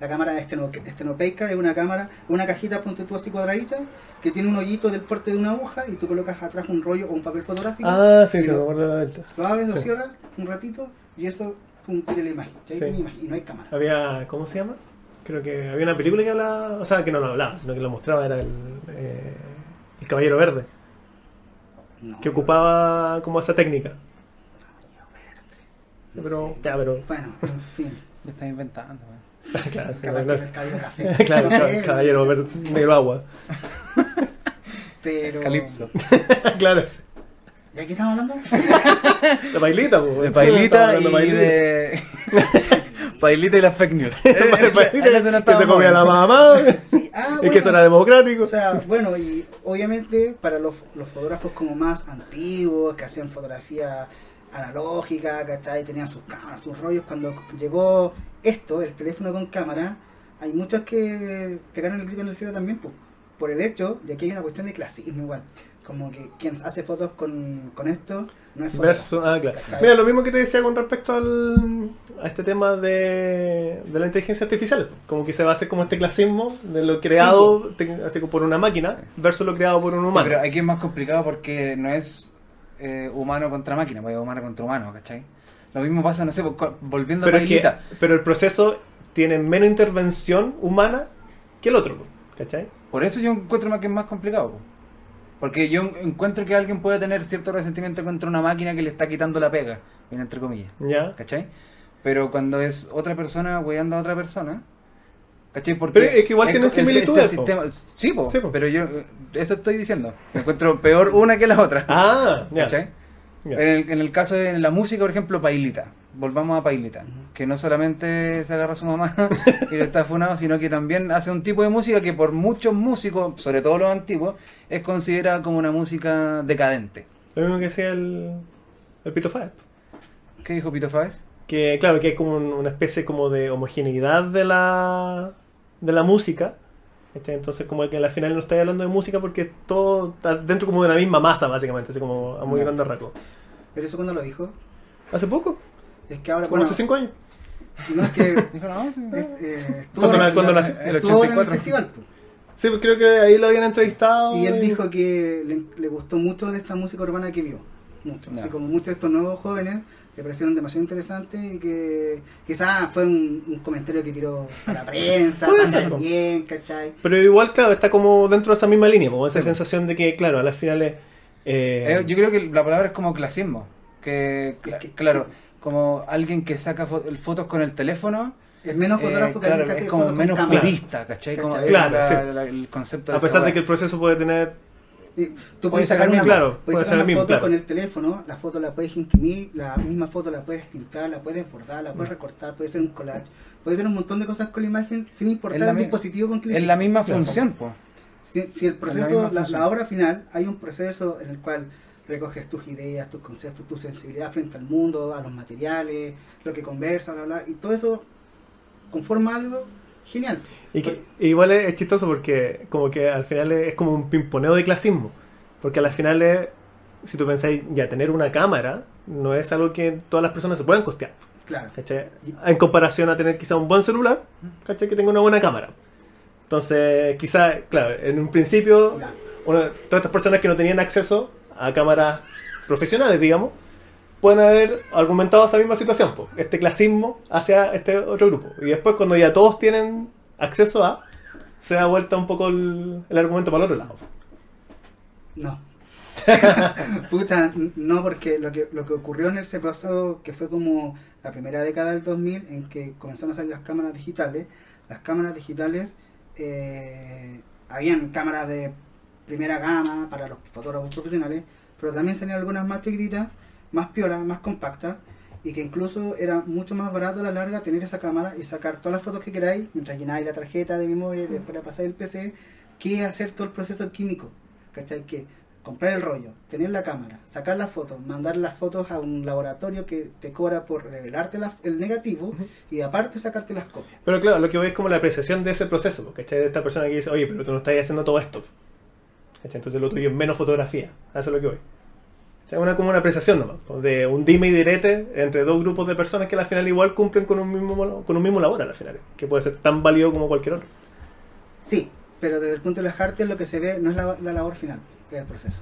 La cámara esteno- estenopeica es una cámara, una cajita, ponte tú así cuadradita, que tiene un hoyito del porte de una aguja y tú colocas atrás un rollo o un papel fotográfico. Ah, sí, se lo, acuerdo de la vuelta. lo abres, lo Sí. cierras un ratito y eso, tira la imagen. Sí. imagen, y no hay cámara. Había, ¿cómo se llama? Creo que había una película que hablaba, o sea, que no lo hablaba, sino que lo mostraba, era el, eh, el Caballero Verde, No. que ocupaba como esa técnica. Sí, pero, ya, pero, Bueno, en fin. Me estás inventando, weón. claro, claro, el caballero café. claro, No Caballero negro agua. Pero... Calipso. claro, sí. ¿Y aquí estamos hablando? de bailita, pues. De pailita y hablando de. Pailita y las fake news. que En eso no se comía la mamá. Sí, ah, y bueno. que eso era democrático. O sea, bueno, y obviamente para los, los fotógrafos como más antiguos, que hacían fotografía analógica, ¿cachai? Tenían sus cámaras, sus rollos. Cuando llegó esto, el teléfono con cámara, hay muchos que pegaron el grito en el cielo también, pues, por el hecho de que hay una cuestión de clasismo igual. Como que quien hace fotos con, con esto no es. Versus, ah, claro. ¿Cachai? Mira, lo mismo que te decía con respecto al, a este tema de, de la inteligencia artificial. Como que se va a hacer como este clasismo de lo creado te- así como por una máquina versus lo creado por un Sí, humano. pero aquí es más complicado porque no es eh, humano contra máquina, pues es humano contra humano, ¿cachai? Lo mismo pasa, no sé, pues, volviendo pero, a es que- Pailita. pero el proceso tiene menos intervención humana que el otro. ¿Cachai? Por eso yo encuentro más que es más complicado. Po. Porque yo encuentro que alguien puede tener cierto resentimiento contra una máquina que le está quitando la pega, entre comillas, ¿Ya? ¿cachai? Pero cuando es otra persona weyando a otra persona, ¿cachai? Porque Pero es que igual tienen este similitudes, sistema- sí, po, Sí, po. pero yo eso estoy diciendo. Encuentro peor una que la otra. Ah, ya. ¿cachai? ya. En, el, en el caso de la música, por ejemplo, Pailita. Volvamos a Pailita. Que no solamente se agarra a su mamá y le está funado, sino que también hace un tipo de música que por muchos músicos, sobre todo los antiguos, es considerada como una música decadente. Lo mismo que decía el, el Pito Five. ¿Qué dijo Pito Fáez? Que claro, que hay como un- una especie como de homogeneidad de la, de la música. Entonces como que al final no estáis hablando de música porque todo está dentro como de la misma masa, básicamente, así como a muy rasgos. Pero eso cuando lo dijo, ¿Hace poco? Es que ahora... Bueno, hace cinco años. no es que... Dijo, no, sí. es- eh, estuvo ¿Cuándo ahora- na- cuándo nació? El estuvo ahora en el 84. festival, pues. Sí, pues creo que ahí lo habían entrevistado. Y él dijo que le, le gustó mucho de esta música urbana que vio. Mucho. Así como muchos de estos nuevos jóvenes le parecieron demasiado interesantes y que quizás fue un, un comentario que tiró a la prensa, para bien, ¿cachai? Pero igual, claro, está como dentro de esa misma línea, como esa Sí. sensación de que, claro, a las finales... eh, Eh, yo creo que la palabra es como clasismo. Que, Es que- claro, sí. Como alguien que saca fo- fotos con el teléfono. Es menos eh, fotógrafo que claro, alguien que es hace como fotos con menos cámara. purista, ¿cachai? Como ¿Cachai? es Claro, la- sí. la- el concepto a esa pesar de que el proceso puede tener... Sí, tú Puede puedes sacar el una, claro, puedes puede sacar el una mismo, foto claro. con el teléfono, la foto la puedes imprimir, la misma foto la puedes pintar, la puedes bordar, la Mm. puedes recortar, puede ser un collage, puede ser un montón de cosas con la imagen sin importar el dispositivo con que le Es la misma Claro. función, pues. Si, si el proceso, la, la obra final, hay un proceso en el cual recoges tus ideas, tus conceptos, tu sensibilidad frente al mundo, a los materiales, lo que conversa, bla, bla, y todo eso conforma algo genial. Y que igual es, es chistoso porque como que al final es, es como un pimponeo de clasismo. Porque a las finales, si tú pensáis, ya tener una cámara no es algo que todas las personas se puedan costear. Claro. ¿cachai? En comparación a tener quizá un buen celular, ¿cachai? que tenga una buena cámara. Entonces, quizá, claro, en un principio, todas estas personas que no tenían acceso a cámaras profesionales, digamos, pueden haber argumentado esa misma situación, po, este clasismo hacia este otro grupo. Y después, cuando ya todos tienen acceso a, se da vuelta un poco el, el argumento para el otro lado. No. Puta, no, porque lo que, lo que ocurrió en ese proceso, que fue como la primera década del 2000, en que comenzaron a salir las cámaras digitales, las cámaras digitales, eh, habían cámaras de primera gama para los fotógrafos profesionales, pero también salían algunas más chiquititas, más piolas, más compactas, y que incluso era mucho más barato a la larga tener esa cámara y sacar todas las fotos que queráis, mientras llenáis la tarjeta de memoria y después la pasáis el PC, que hacer todo el proceso químico. ¿Cachai? Que comprar el rollo, tener la cámara, sacar las fotos, mandar las fotos a un laboratorio que te cobra por revelarte la- el negativo y aparte sacarte las copias. Pero claro, lo que voy es como la apreciación de ese proceso, ¿cachai? De esta persona que dice, oye, pero tú no estás haciendo todo esto. Entonces lo tuyo es menos fotografía. Eso es lo que voy. O una, como una apreciación nomás, de un dime y direte entre dos grupos de personas que al final igual cumplen con un mismo, con un mismo labor a la final, que puede ser tan válido como cualquier otro. Sí, pero desde el punto de las artes lo que se ve no es la, la labor final, es el proceso.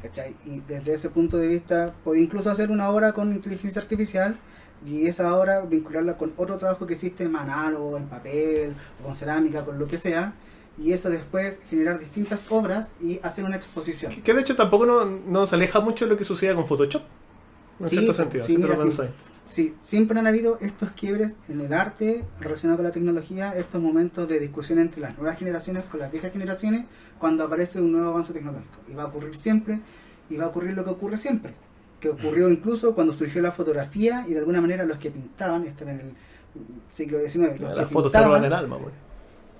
¿Cachai? Y desde ese punto de vista, puede incluso hacer una obra con inteligencia artificial y esa obra vincularla con otro trabajo que existe en análogo, en papel, o con cerámica, con lo que sea, y eso después generar distintas obras y hacer una exposición. Que, que de hecho tampoco no, no se aleja mucho de lo que sucede con Photoshop. En Sí, cierto sentido. sí, mira, sí. Sí, siempre han habido estos quiebres en el arte relacionado con la tecnología, estos momentos de discusión entre las nuevas generaciones con las viejas generaciones cuando aparece un nuevo avance tecnológico. Y va a ocurrir siempre, y va a ocurrir lo que ocurre siempre. Que ocurrió incluso cuando surgió la fotografía y de alguna manera los que pintaban, esto en el siglo XIX. los Las que fotos te roban el alma, güey.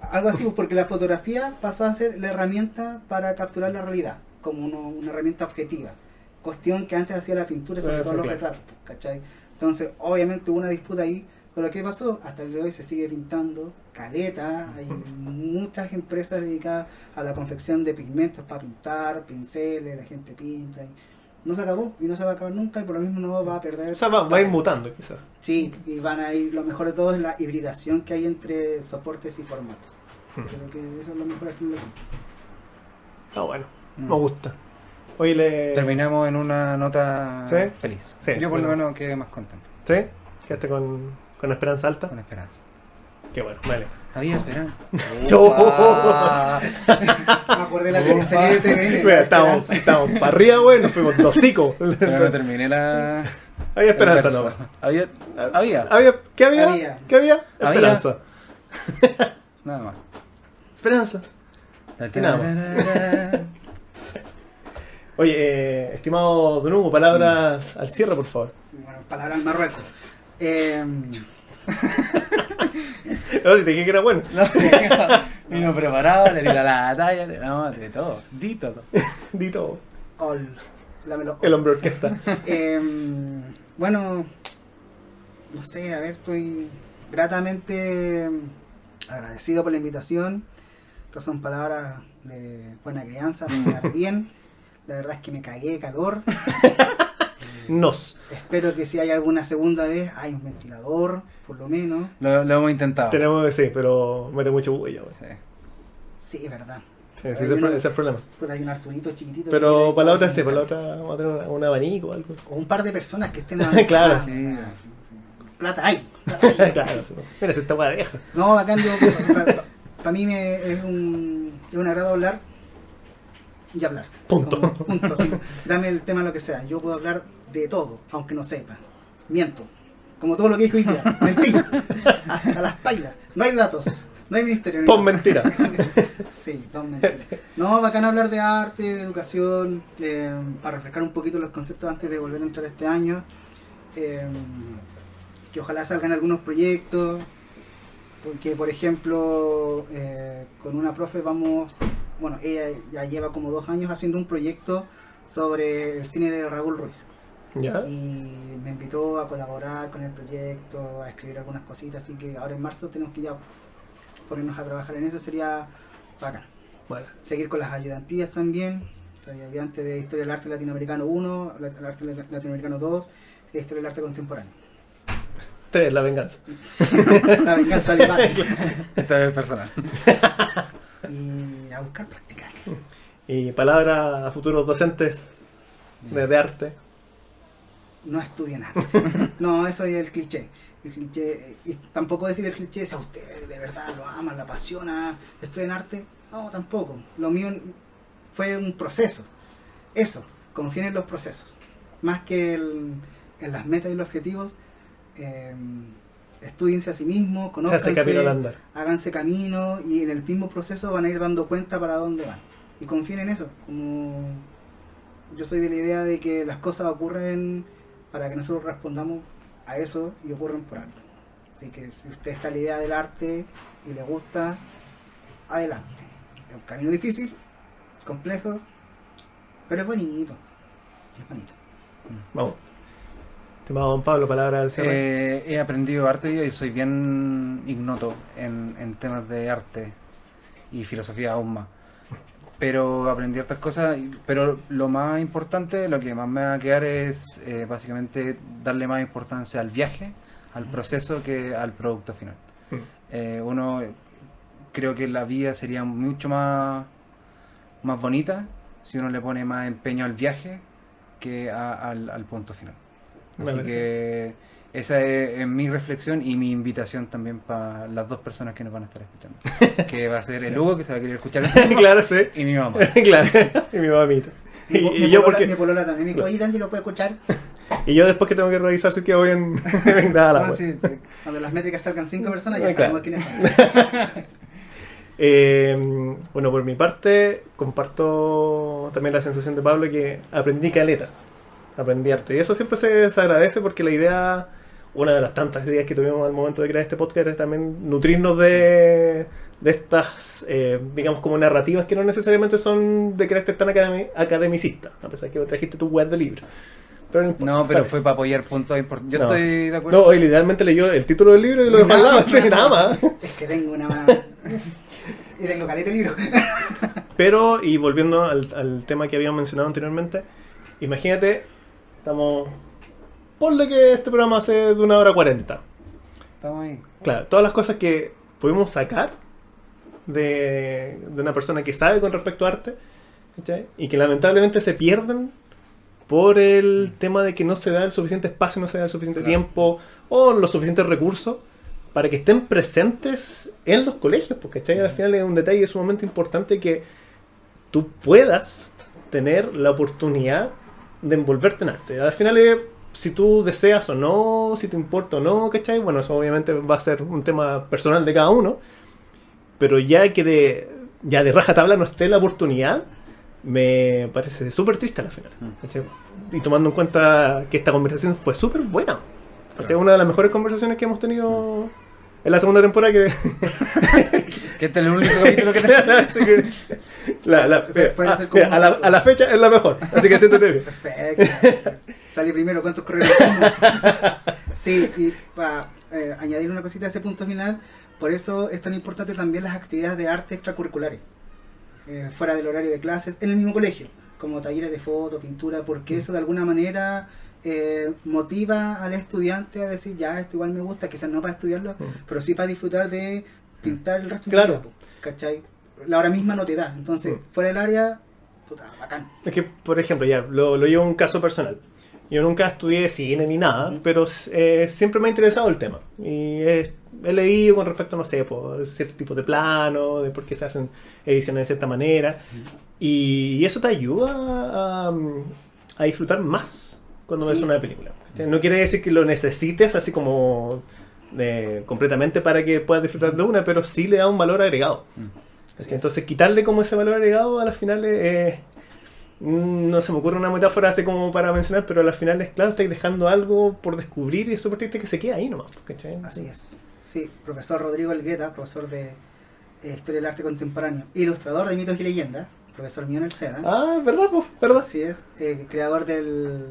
Algo así, porque la fotografía pasó a ser la herramienta para capturar la realidad, como uno- una herramienta objetiva. Cuestión que antes hacía la pintura, sobre todo los claro. retratos, ¿cachai? Entonces, obviamente hubo una disputa ahí, pero ¿qué pasó? Hasta el de hoy se sigue pintando caleta, hay muchas empresas dedicadas a la confección de pigmentos para pintar, pinceles, la gente pinta. y no se acabó y no se va a acabar nunca y por lo mismo no va a perder. O sea, va, va a ir mutando, quizás. Sí, y van a ir, lo mejor de todo es la hibridación que hay entre soportes y formatos. Hmm. Creo que eso es lo mejor al fin de cuentas. Está bueno. Mm. Me gusta. Hoy le. Terminamos en una nota ¿Sí? feliz. Sí, Yo por lo menos quedé más contento, ¿Sí? ¿Quedaste con, con esperanza alta? con esperanza. Qué bueno, vale. Había esperanza. Yo- Opa. Me acordé de la teleserie de TVN. Mira, La estábamos, Esperanza. estábamos para arriba, güey, nos fuimos dos hocicos. Pero no terminé la. Había esperanza, ¿no? Había. Había. ¿Había? ¿Qué había? Había. ¿Qué había? Había. Esperanza. Nada más. Esperanza. Nada Oye, eh, estimado Don Hugo, palabras al cierre, por favor. Bueno, palabras Marruecos. Eh, No, si te dije que era bueno. No, vino preparado, le tiró la talla, le- no, de todo, di todo. Di todo. dámelo. El hombre orquesta. Eh, bueno, no sé, a ver, estoy gratamente agradecido por la invitación. Estas son palabras de buena crianza, quedar bien. La verdad es que me cagué de calor. Nos. Espero que si hay alguna segunda vez, hay un ventilador, por lo menos. Lo, lo hemos intentado. Tenemos que sí, pero mete mucho bulla, güey. Sí. Sí, es verdad. Sí, ese, ese es el problema. Pues hay un Arturito chiquitito. que Pero para la otra sí, para la otra vamos a tener un, un abanico o algo. O un par de personas que estén Claro. Ah, Sí. Plata hay. plata hay. claro, sí. Mira, si esta weá deja. No, bacán, yo, para, mí me, es, un, es un agrado hablar y hablar. Punto. Como- punto, sí. Dame el tema lo que sea. Yo puedo hablar de todo, aunque no sepa. Miento. Como todo lo que dijo hoy día. Mentira. Hasta las pailas. No hay datos. No hay ministerio. ni Pon nada. mentira. Sí, son mentiras. No, bacán hablar de arte, de educación, eh, para refrescar un poquito los conceptos antes de volver a entrar este año. Eh, que ojalá salgan algunos proyectos. Porque, por ejemplo, eh, con una profe vamos, bueno, ella ya lleva como dos años haciendo un proyecto sobre el cine de Raúl Ruiz. ¿Ya? Y me invitó a colaborar con el proyecto, a escribir algunas cositas, así que ahora en marzo tenemos que ya ponernos a trabajar en eso, sería bacán Bueno. seguir con las ayudantías también. Soy ayudante de Historia del Arte Latinoamericano 1, la- el Arte Lat- Latinoamericano 2 e Historia del Arte Contemporáneo. Tres, la venganza. la venganza de Iván. Esta vez personal. Y a buscar practicar. Y palabras a futuros docentes de, de arte. No estudien arte. No, eso es el cliché. El cliché, y tampoco decir el cliché, si a usted de verdad lo ama, lo apasiona, estudia en arte. No, tampoco. Lo mío fue un proceso. Eso, confíen en los procesos. Más que el- en las metas y los objetivos, eh, estudiense a sí mismos, camino conozcanse, andar. háganse camino y en el mismo proceso van a ir dando cuenta para dónde van. Y confíen en eso. Como yo soy de la idea de que las cosas ocurren para que nosotros respondamos a eso y ocurren por algo. Así que si usted está en la idea del arte y le gusta, adelante. Es un camino difícil, complejo, pero es bonito. Es bonito. Vamos. Estimado don Pablo, palabras al cierre. Eh, he aprendido arte y soy bien ignoto en, en temas de arte y filosofía aún más. Pero aprendí otras cosas, pero lo más importante, lo que más me va a quedar es eh, básicamente darle más importancia al viaje, al proceso que al producto final. Mm. Eh, uno, creo que la vida sería mucho más, más bonita si uno le pone más empeño al viaje que a- al, al punto final. Así que esa es, es mi reflexión y mi invitación también para las dos personas que nos van a estar escuchando. que va a ser el. Hugo, que se va a querer escuchar, claro, sí. y mi mamá. claro. y mi mamita. Y, yo polola, porque mi polola también me dijo, oye Dandy, ¿lo puede escuchar? y yo después que tengo que revisar si quedo bien nada la Ah, wea. sí, sí. Cuando las métricas salgan cinco personas, ya Ah, claro. sabemos quiénes son. Eh, bueno, por mi parte, comparto también la sensación de Pablo que aprendí caleta, aprendí arte. Y eso siempre se, se agradece porque la idea, una de las tantas ideas que tuvimos al momento de crear este podcast es también nutrirnos de, de estas, eh, digamos, como narrativas que no necesariamente son de carácter tan academi- academicista, a pesar que trajiste tu web de libro. Pero no, importa. No, pero Vale. fue para apoyar puntos importantes. Yo No, estoy de acuerdo. No, hoy literalmente leyó el título del libro y lo dejó al lado, nada más. Es que tengo una más. y tengo caleta de libro. Pero, y volviendo al, al tema que habíamos mencionado anteriormente, imagínate, estamos. Ponle que este programa hace de una hora cuarenta. Estamos ahí. Claro, todas las cosas que pudimos sacar de, de una persona que sabe con respecto a arte, ¿cachai? y que lamentablemente se pierden por el tema de que no se da el suficiente espacio, no se da el suficiente Claro. tiempo o los suficientes recursos para que estén presentes en los colegios, porque ¿cachai? al final es un detalle sumamente importante que tú puedas tener la oportunidad de envolverte en arte. Al final es si tú deseas o no, si te importa o no, ¿cachai? Bueno, eso obviamente va a ser un tema personal de cada uno, pero ya que de, ya de raja tabla no esté la oportunidad, me parece súper triste al final. ¿cachai? Y tomando en cuenta que esta conversación fue súper buena. ¿cachai? Claro. Una de las mejores conversaciones que hemos tenido en la segunda temporada que... Que este es el único capítulo que tenemos. Que la- la- ah, mira, a, la, a la fecha es la mejor, así que siéntete bien. Perfecto. Salí primero, ¿cuántos correos? sí, y para añadir una cosita a ese punto final, por eso es tan importante también las actividades de arte extracurriculares, eh, fuera del horario de clases, en el mismo colegio, como talleres de foto, pintura, porque eso de alguna manera eh, motiva al estudiante a decir, ya, esto igual me gusta, quizás no para estudiarlo, Mm. pero sí para disfrutar de pintar el resto Claro. de vida, po, ¿cachai? La hora misma no te da, entonces, Mm. fuera del área, puta, bacán. Es que, por ejemplo, ya, lo, lo llevo a un caso personal. Yo nunca estudié cine ni nada, pero eh, siempre me ha interesado el tema. Y he, he leído con respecto, no sé, por ciertos tipos de planos, de por qué se hacen ediciones de cierta manera. Y, eso te ayuda a, a disfrutar más cuando ves una película. No quiere decir que lo necesites así como eh, completamente para que puedas disfrutar de una, pero sí le da un valor agregado. Entonces, quitarle como ese valor agregado a las finales mm, no se me ocurre una metáfora así como para mencionar, pero a las finales, claro, estáis dejando algo por descubrir y es súper triste que se quede ahí nomás. ¿cachai? Así es. Sí, profesor Rodrigo Elgueta, profesor de eh, Historia del Arte Contemporáneo, ilustrador de mitos y leyendas, profesor mío en el FEDA. Ah, ¿verdad? Pues, ¿verdad? Así es, eh, creador de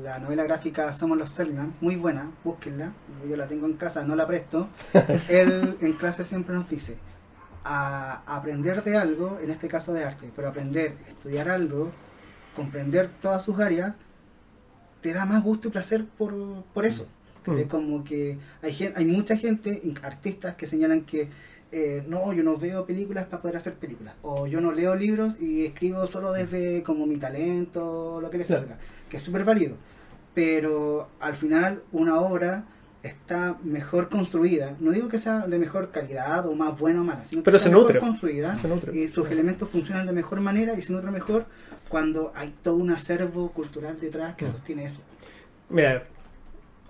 la novela gráfica Somos los Selknam, muy buena, búsquenla, yo la tengo en casa, no la presto. Él en clase siempre nos dice, a aprender de algo, en este caso de arte, pero aprender, estudiar algo, comprender todas sus áreas, te da más gusto y placer por, por eso. Mm. Como que hay, hay mucha gente, artistas, que señalan que eh, no, yo no veo películas para poder hacer películas. O yo no leo libros y escribo solo desde como mi talento, lo que le salga. Que es súper válido. Pero al final una obra está mejor construida. No digo que sea de mejor calidad o más buena o mala, sino que Pero está se mejor nutre. construida Se nutre. y sus elementos funcionan de mejor manera y se nutre mejor cuando hay todo un acervo cultural detrás que Mm. sostiene eso. Mira,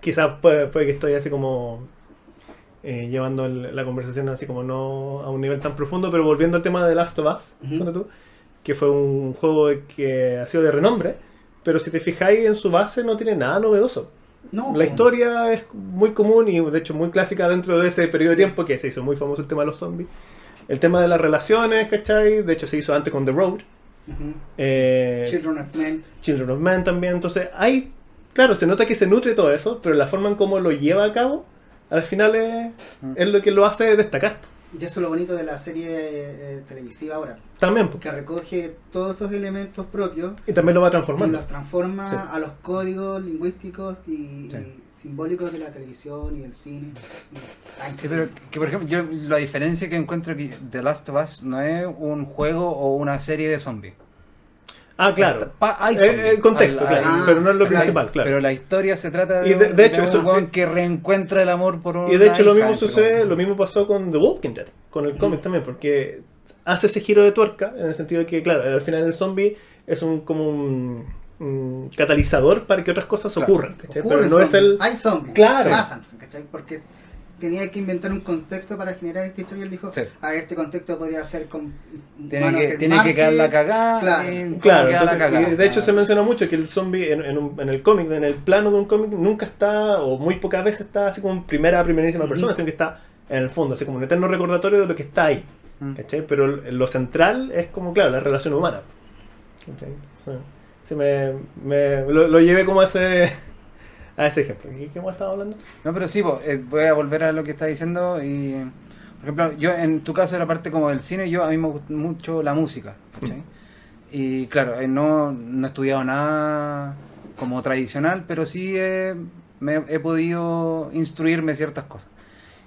quizás puede, puede que estoy así como eh, llevando el- la conversación así como no a un nivel tan profundo, pero volviendo al tema de Last of Us, Ujú. ponte tú, que fue un juego que ha sido de renombre, pero si te fijáis en su base no tiene nada novedoso. No, La historia es muy común y de hecho muy clásica dentro de ese periodo de tiempo que se hizo muy famoso el tema de los zombies. El tema de las relaciones, ¿cachai? De hecho se hizo antes con The Road. Ujú. Eh, Children of Men. Children of Man también. Entonces, hay. Claro, se nota que se nutre todo eso, pero la forma en cómo lo lleva a cabo, al final es, es lo que lo hace destacar. Y eso es lo bonito de la serie eh, televisiva ahora, También, porque que recoge todos esos elementos propios Y también lo va y transformando. los transforma Sí. a los códigos lingüísticos y, Sí. y simbólicos de la televisión y del cine. Y- Sí, pero que por ejemplo, yo la diferencia que encuentro que The Last of Us no es un juego o una serie de zombies. Ah, claro. Hay Eh, zombies. el contexto, claro. Pero no es lo claro. principal, claro. Pero la historia se trata de, Y de- de hecho, un eso- weón que reencuentra el amor por un Y de hecho lo mismo sucede, lo mismo pasó con The Walking Dead, con el cómic también, porque hace ese giro de tuerca, en el sentido de que, claro, al final el zombie es un como un, un catalizador para que otras cosas Claro. ocurran, ¿cachai? ocurre pero no es zombie. el... Hay zombies, Claro. pasan, ¿cachai? Porque tenía que inventar un contexto para generar esta historia. Él dijo, Sí. a ver, este contexto podría ser con Tiene que, del tiene que quedar la cagada. Claro. y Claro, la de hecho se menciona mucho que el zombie en, en un- en el cómic, en el plano de un cómic, nunca está, o muy pocas veces está así como en primera, primerísima persona, sino que está en el fondo, así como un eterno recordatorio de lo que está ahí. Mm. ¿cachai? Pero lo central es como, claro, la relación humana. ¿cachai? Sí. Sí, me, me- lo, lo llevé como a ese, a ese ejemplo. ¿Qué, qué hemos estado hablando? No, pero sí, po, eh, voy a volver a lo que estás diciendo y, por ejemplo, yo en tu caso la parte como del cine, yo a mí me gusta mucho la música, ¿cachai? Y claro, eh, no, no he estudiado nada como tradicional, pero sí eh, me, he podido instruirme ciertas cosas.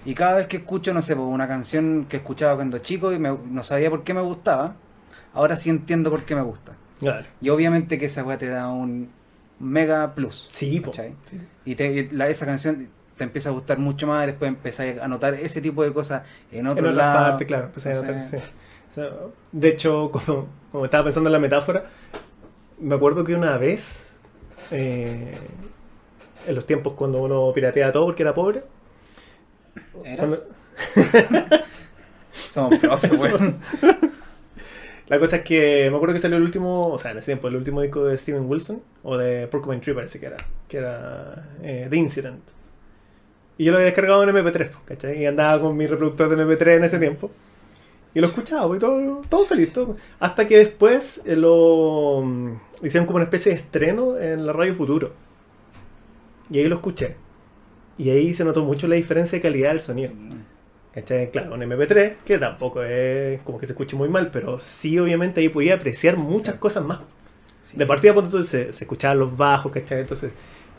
Y cada vez que escucho, no sé, una canción que escuchaba cuando chico y me- no sabía por qué me gustaba, ahora sí entiendo por qué me gusta. Claro. Y obviamente que esa weá te da un mega plus. Sí, po. Y te- y la, esa canción te empieza a gustar mucho más, después empezáis a notar ese tipo de cosas en En otro otra lado. parte, claro. empecé a notar, Entonces, sí. O sea, de hecho, como, como estaba pensando en la metáfora, me acuerdo que una vez, eh, en los tiempos cuando uno piratea todo porque era pobre, ¿Eras? cuando- Somos profes. la cosa es que me acuerdo que salió el último, o sea, en ese tiempo, el último disco de Steven Wilson, o de Porcupine Tree parece que era, que era eh, The Incident. Y yo lo había descargado en MP3, po, ¿cachai? Y andaba con mi reproductor de MP3 en ese tiempo. Y lo escuchaba, y todo, todo feliz. Todo. Hasta que después eh, lo mm, hicieron como una especie de estreno en la radio Futuro. Y ahí lo escuché. Y ahí se notó mucho la diferencia de calidad del sonido. ¿Cachai? Claro, un MP3, que tampoco es como que se escuche muy mal, pero sí, obviamente, ahí podía apreciar muchas cosas más. Sí. De partida, ponte tú, se, se escuchaban los bajos, ¿cachai? Entonces,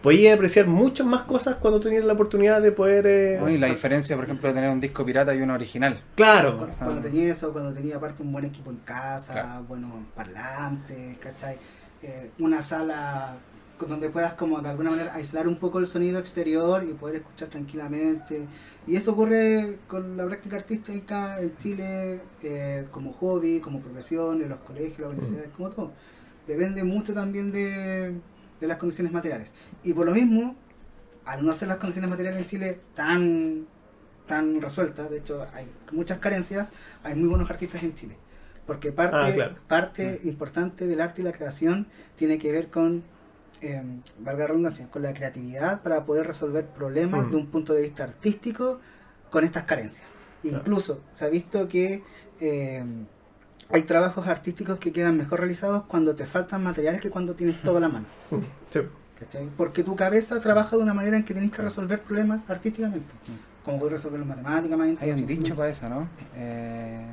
podía apreciar muchas más cosas cuando tenías la oportunidad de poder. eh, No, y la diferencia, por ejemplo, de tener un disco pirata y uno original. Claro, Cuando, cuando tenía eso, cuando tenía aparte un buen equipo en casa, Claro. buenos parlantes, ¿cachai? Eh, una sala donde puedas como de alguna manera aislar un poco el sonido exterior y poder escuchar tranquilamente. Y eso ocurre con la práctica artística en Chile eh, como hobby, como profesión, en los colegios, las universidades, como todo. Depende mucho también de, de las condiciones materiales. Y por lo mismo, al no ser las condiciones materiales en Chile tan tan resueltas, de hecho hay muchas carencias, hay muy buenos artistas en Chile. Porque parte, Ah, claro. parte importante del arte y la creación tiene que ver con, eh, valga la redundancia, con la creatividad para poder resolver problemas Mm. de un punto de vista artístico con estas carencias. Claro. Incluso se ha visto que eh, hay trabajos artísticos que quedan mejor realizados cuando te faltan materiales que cuando tienes todo a la mano. Mm, sí. ¿cachai? Porque tu cabeza trabaja de una manera en que tenés que resolver problemas artísticamente. Como puedes resolverlos matemáticamente. Hay un dicho para eso, ¿no? Eh,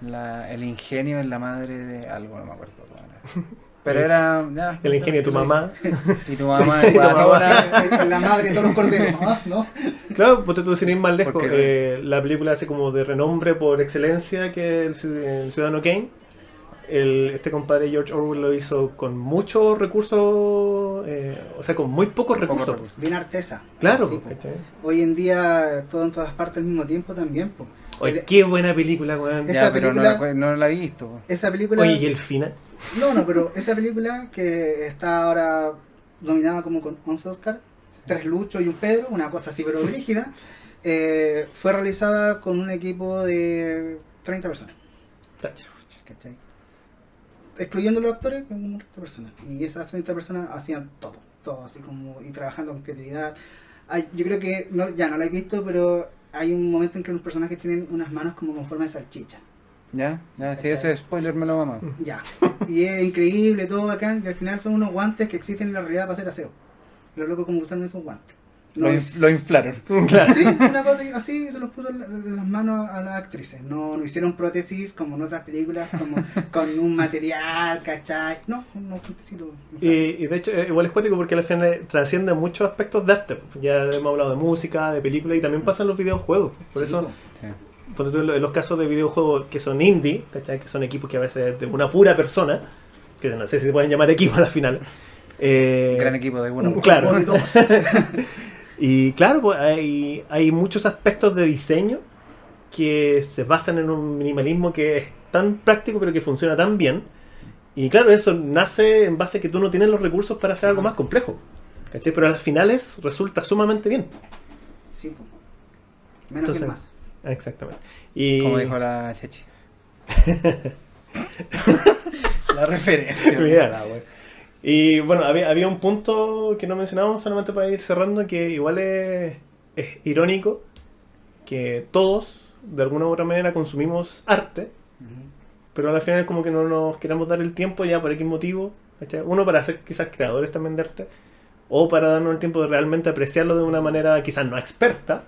la- el ingenio es la madre de algo, no me acuerdo. Pero era. ya, El ingenio de tu mamá. Y tu mamá Y tu mamá. la madre de todos los corderos. ¿no? Claro, ponte tú sin ir más lejos. Eh, la película hace como de renombre por excelencia que el, el Ciudadano Kane. El, este compadre George Orwell lo hizo con muchos recursos, eh, o sea, con muy pocos recursos. recursos. Bien artesa. Claro, Sí. Hoy en día, todo en todas partes al mismo tiempo también. po. Oye, qué buena película, weón. Esa Ya, pero no película- la, no la he visto. Esa película. Oye, y el final. No, no, pero esa película que está ahora nominada como con 11 Oscar, tres Lucho y un Pedro, una cosa así pero rígida, eh, fue realizada con un equipo de 30 personas. ¿cachai? Excluyendo los actores, con un resto de personas. Y esas 30 personas hacían todo, todo, así como, y trabajando con creatividad. Yo creo que, no, ya no la he visto, pero hay un momento en que los personajes tienen unas manos como con forma de salchicha. Ya, ya, si ese spoiler me lo mamá. Ya. Y es increíble, todo bacán, y al final son unos guantes que existen en la realidad para hacer aseo. Y los locos como usan esos guantes. No, Lo, inf- lo inflaron. Claro. sí, una cosa así se los puso en la- las manos a las actrices. No, no hicieron prótesis como en otras películas, como con un material, ¿cachai? No, unos guantecitos. Y, y de hecho, eh, igual es cuático porque al final eh, trasciende muchos aspectos de arte. Ya hemos hablado de música, de película y también pasan los videojuegos. Por Sí, eso. Sí. en los casos de videojuegos que son indie, ¿cachai? que son equipos que a veces de una pura persona, que no sé si se pueden llamar equipos al final. eh, Gran equipo de uno. Claro. De dos. Y claro, pues hay, hay muchos aspectos de diseño que se basan en un minimalismo que es tan práctico pero que funciona tan bien. Y claro, eso nace en base a que tú no tienes los recursos para hacer algo más complejo. ¿cachai? Pero a las finales resulta sumamente bien. Sí. Menos que Entonces- más. Exactamente. Y Como dijo la Chechi. la referencia. Mira la wea. Y bueno, había, había un punto que no mencionamos solamente para ir cerrando, que igual es, es irónico, que todos, de alguna u otra manera, consumimos arte, Ujú. pero al final como que no nos queramos dar el tiempo ya por X motivo, ¿cachai? Uno para ser quizás creadores también de arte, o para darnos el tiempo de realmente apreciarlo de una manera quizás no experta,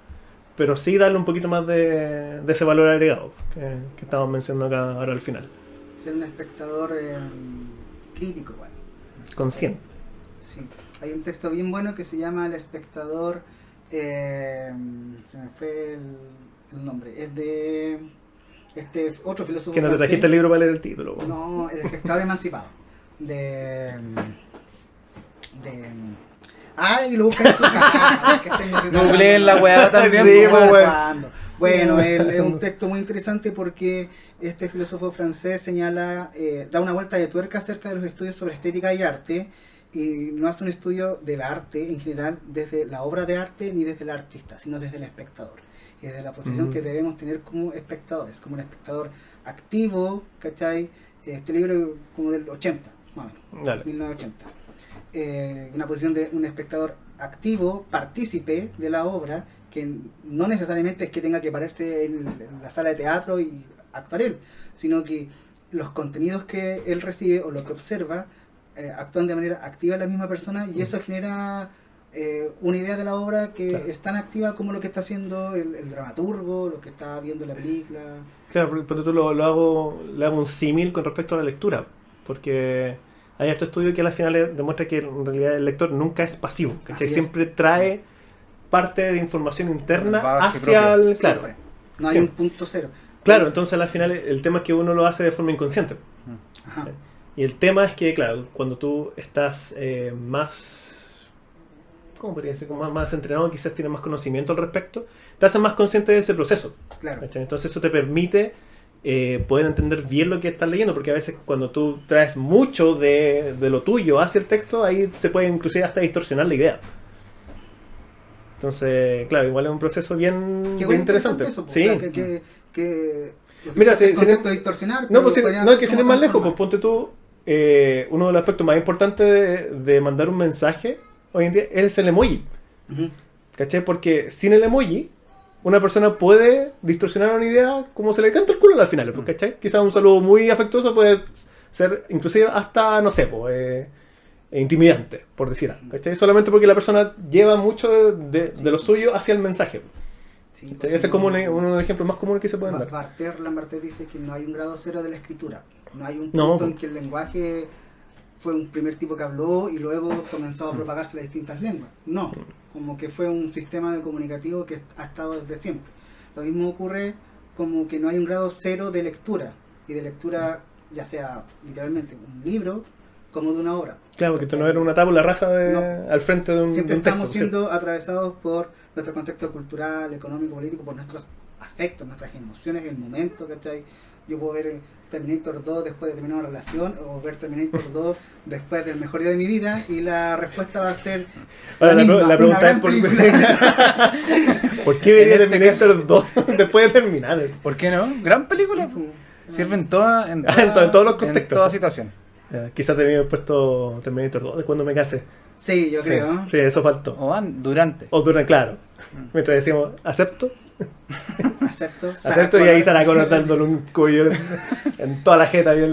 pero sí darle un poquito más de, de ese valor agregado que, que estamos mencionando acá ahora al final, Ser un espectador eh, crítico. Consciente. Sí. Hay un texto bien bueno que se llama El espectador. eh, se me fue el, el nombre. Es de este otro filósofo Que no te trajiste el libro para leer el título. No, el espectador emancipado. De. De. Ay, lo buscan en su casa. Googleen la weá también. Sí, Bueno, él- es un texto muy interesante porque este filósofo francés señala, eh, da una vuelta de tuerca acerca de los estudios sobre estética y arte y no hace un estudio del arte en general desde la obra de arte ni desde el artista, sino desde el espectador y desde la posición Ujú. que debemos tener como espectadores, como un espectador activo, ¿cachai? Este libro como del 80, más o menos. Dale. 1980. Eh, una posición de un espectador activo, partícipe de la obra, que no necesariamente es que tenga que pararse en, la sala de teatro y actuar él, sino que los contenidos que él recibe o lo que observa eh, actúan de manera activa en la misma persona y eso genera eh, una idea de la obra que Claro. es tan activa como lo que está haciendo el, el dramaturgo, lo que está viendo la película. Claro, porque tú lo, lo hago, le hago un símil con respecto a la lectura, porque hay otro estudio que al final demuestra que en realidad el lector nunca es pasivo, es. Siempre trae parte de información interna hacia propio. el... Claro, Siempre. No hay un punto cero. claro, entonces al final el tema es que uno lo hace de forma inconsciente. Ajá. Y el tema es que, claro, cuando tú estás eh, más. ¿Cómo podría decir? Como más, más entrenado, quizás tienes más conocimiento al respecto, te haces más consciente de ese proceso. Claro. Entonces, eso te permite eh, poder entender bien lo que estás leyendo, porque a veces cuando tú traes mucho de, de lo tuyo hacia el texto, ahí se puede inclusive hasta distorsionar la idea. Entonces, claro, igual es un proceso bien, interesante. eso, sí. o sea, que, que, que Mira, si- el si de distorsionar. No, pues, no, es que sin ir más lejos, pues ponte tú, eh, uno de los aspectos más importantes de, de mandar un mensaje hoy en día es el emoji. Ujú. ¿Cachai? Porque sin el emoji, una persona puede distorsionar una idea como se le canta el culo al final, pues, ¿cachai? Quizás un saludo muy afectuoso puede ser inclusive hasta, no sé, pues, eh, intimidante, por decir algo, ¿cachai? Solamente porque la persona lleva mucho de, de- de lo suyo hacia el mensaje. Sí, pues, Ese es como un- no- uno de los ejemplos más comunes que se pueden dar. Barter, Lambertet dice que no hay un grado cero de la escritura. No hay un No, punto po. en que el lenguaje fue un primer tipo que habló y luego comenzó Mm. a propagarse las distintas lenguas. No, como que fue un sistema de comunicativo que ha estado desde siempre. Lo mismo ocurre como que no hay un grado cero de lectura y de lectura ya sea literalmente un libro como de una obra. Claro, porque esto no era una tabla rasa de- No. al frente de un, Siempre de un texto. estamos siendo atravesados por nuestro contexto cultural, económico, político, por nuestros afectos, nuestras emociones, el momento, ¿cachai? Yo puedo ver Terminator 2 después de terminar una relación o ver Terminator 2 después del mejor día de mi vida y la respuesta va a ser Ahora, la, misma, la una pregunta es por, película. ¿por qué vería En este Terminator 2 después de terminar? ¿Por qué no? Gran película. Sirve en, toda, en, Ah, en to- en todos los En contextos. toda situación. Quizás te había puesto Terminator 2 de cuando me case. Sí, yo Sí, creo. sí, eso faltó. O an- durante. O durante, claro. Mientras decíamos, acepto, Acepto. acepto, y ahí Sarah Connor dándole un cuello en, toda la jeta. Bien.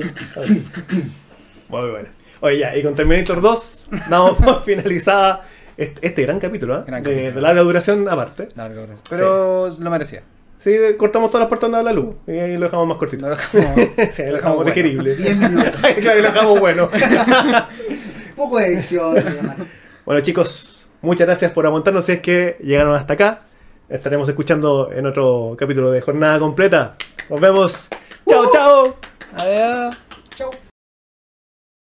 Muy bueno. Oye, ya, y con Terminator 2 damos por finalizada este, este gran capítulo, ¿eh? Gran de, capítulo. de larga duración aparte. Gracias. Pero lo merecía. Sí, cortamos todas las partes donde habla luz y ahí lo dejamos más cortito. Lo dejamos, sí, lo dejamos bueno. digerible. 10 minutos. claro, y lo dejamos bueno. Poco de edición. Bueno, chicos, muchas gracias por aguantarnos. Si es que llegaron hasta acá, estaremos escuchando en otro capítulo de Jornada Completa. Nos vemos. Chao, chao. Adiós.